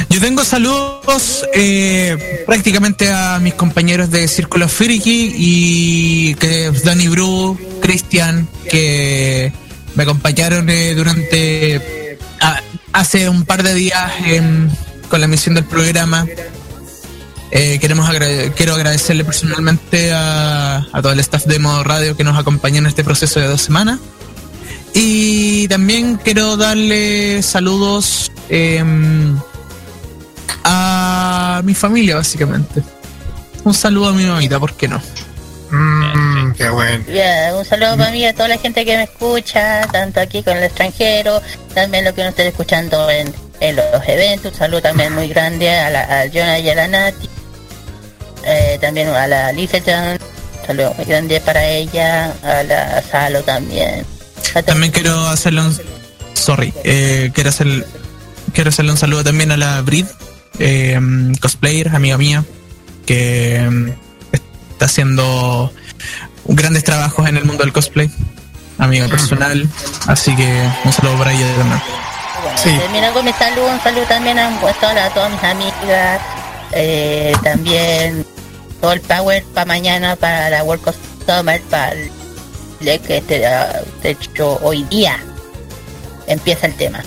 Yo tengo saludos eh, prácticamente a mis compañeros de Círculo Friki y que Danny Bru, Cristian, que me acompañaron eh, durante hace un par de días con la emisión del programa. Eh, queremos agrade- quiero agradecerle personalmente a, todo el staff de Modo Radio que nos acompañó en este proceso de dos semanas. Y también quiero darle saludos em, a mi familia, básicamente. Un saludo a mi mamita, ¿por qué no? Mmm, qué bueno. Un saludo para mí a toda la gente que me escucha, tanto aquí con el extranjero, también lo que nos estén escuchando en, en los eventos. Un saludo también muy grande a la a Jonah y a la Nati. Eh, también a la Liceton. Un saludo muy grande para ella, a la Salo también. A También quiero hacerle un... Sorry, eh, quiero, hacer, quiero hacerle un saludo también a la Brid, eh, cosplayer, amiga mía, que em, está haciendo grandes trabajos en el mundo del cosplay, amiga personal, así que un saludo para ella también. Sí. Termino con mi saludo, un saludo también a, todas, a todas mis amigas, eh, también todo el power para mañana, para la World Cup Summer, para el que este, ah, de hecho hoy día empieza el tema.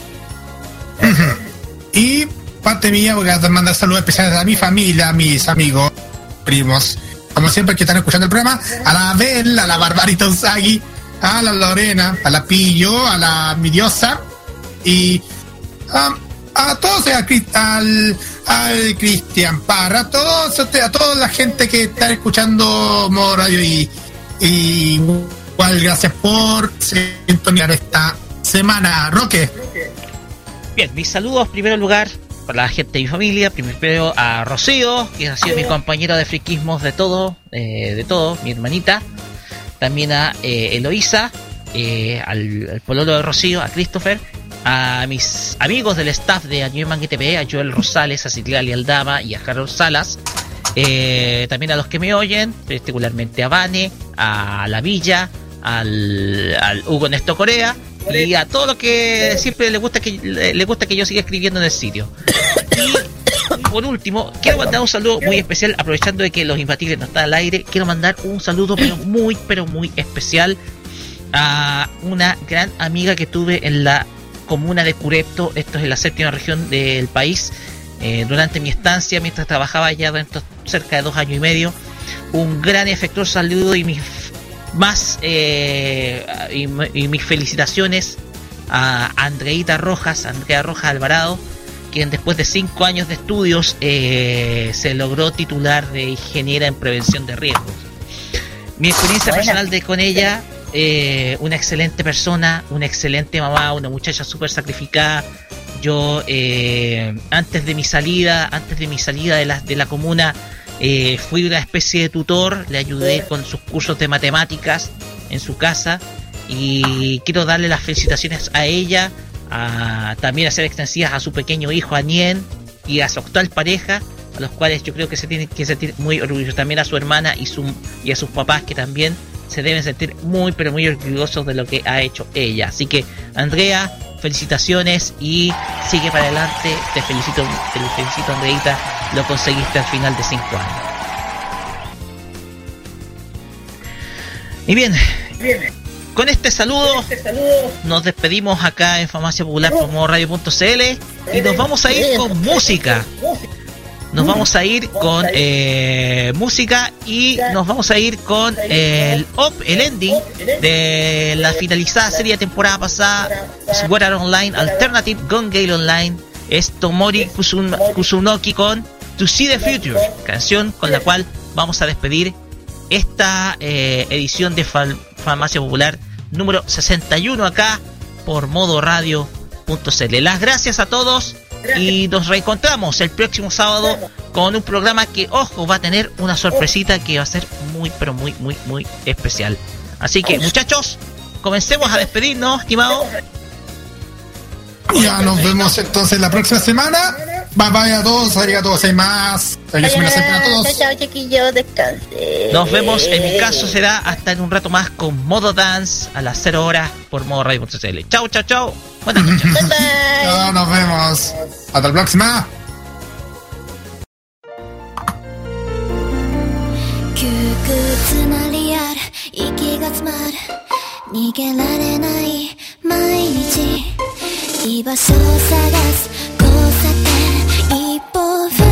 Y parte mía, voy a mandar saludos especiales a mi familia, a mis amigos, primos, como siempre que están escuchando el programa, a la Abel, a la Barbarita Usagi, a la Lorena, a la Pillo, a la mi diosa y um, a todos, a al, al Cristian Parra, a todos, a toda la gente que está escuchando Modo Radio y, y igual gracias por sintonizar esta semana. Roque. Bien, mis saludos, primero lugar, para la gente de mi familia, primero a Rocío, que ha sido mi compañera de friquismos de todo, eh, de todo, mi hermanita. También a eh, Eloísa, eh, al, al pololo de Rocío, a Christopher, a mis amigos del staff de Anime TV, a Joel Rosales, a Citlali Aldama y a Carlos Salas. Eh, también a los que me oyen, particularmente a Vane, a La Villa, al, al Hugo Néstor Corea y a todo lo que siempre le gusta que le le gusta que yo siga escribiendo en el sitio. Y por último, quiero mandar un saludo muy especial, aprovechando de que los imbatibles no están al aire, quiero mandar un saludo pero muy, pero muy especial a una gran amiga que tuve en la comuna de Curepto, esto es en la séptima región del país, eh, durante mi estancia, mientras trabajaba allá dentro cerca de dos años y medio. Un gran y afectuoso saludo y mis más eh, y, y mis felicitaciones a Andreita Rojas, Andrea Rojas Alvarado, quien después de cinco años de estudios eh, se logró titular de ingeniera en prevención de riesgos. Mi experiencia personal de con ella, eh, una excelente persona, una excelente mamá, una muchacha súper sacrificada. Yo eh, antes de mi salida, antes de mi salida de la, de la comuna, eh, fui una especie de tutor, le ayudé con sus cursos de matemáticas en su casa y quiero darle las felicitaciones a ella, a, también hacer extensivas a su pequeño hijo Anien y a su actual pareja, a los cuales yo creo que se tienen que sentir muy orgullosos, también a su hermana y, su, y a sus papás que también se deben sentir muy pero muy orgullosos de lo que ha hecho ella. Así que Andrea, felicitaciones y sigue para adelante, te felicito, te felicito Andreita, lo conseguiste al final de cinco años. Y bien, con este saludo nos despedimos acá en Farmacia Popular por Radio.cl y nos vamos a ir con música. Nos vamos a ir con eh, música y nos vamos a ir con el op, el ending de la finalizada serie de temporada pasada, Art Online Alternative Gun Gale Online. Es Tomori Kusun- Kusunoki con To See the Future, canción con la cual vamos a despedir esta eh, edición de Farmacia Popular número 61 acá por modoradio.cl. Las gracias a todos y nos reencontramos el próximo sábado con un programa que, ojo, va a tener una sorpresita que va a ser muy, pero muy, muy, muy especial. Así que, muchachos, comencemos a despedirnos, estimado. Ya nos vemos entonces la próxima semana. Bye bye a todos, a todos, hay más. Feliz semana a todos. Chao, chiquillos, descanse. Nos vemos, en mi caso será hasta en un rato más con Modo Dance a las 0 horas por Modo Radio.cl. Chao, chao, chao. Buenas noches. bye bye. Nos vemos. Hasta la próxima. 居場所を探す交差点一歩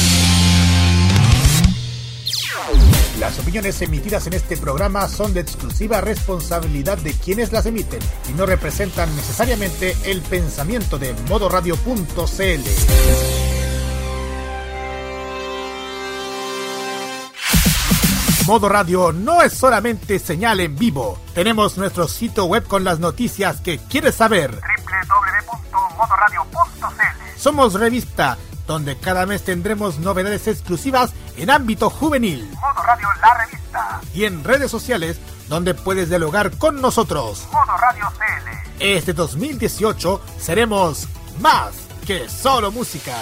Las opiniones emitidas en este programa son de exclusiva responsabilidad de quienes las emiten y no representan necesariamente el pensamiento de modoradio.cl. Modo Radio no es solamente señal en vivo. Tenemos nuestro sitio web con las noticias que quieres saber. www.modoradio.cl Somos revista, donde cada mes tendremos novedades exclusivas en ámbito juvenil. Y en redes sociales, donde puedes dialogar con nosotros. Modo Radio CL. Este 2018 seremos más que solo música.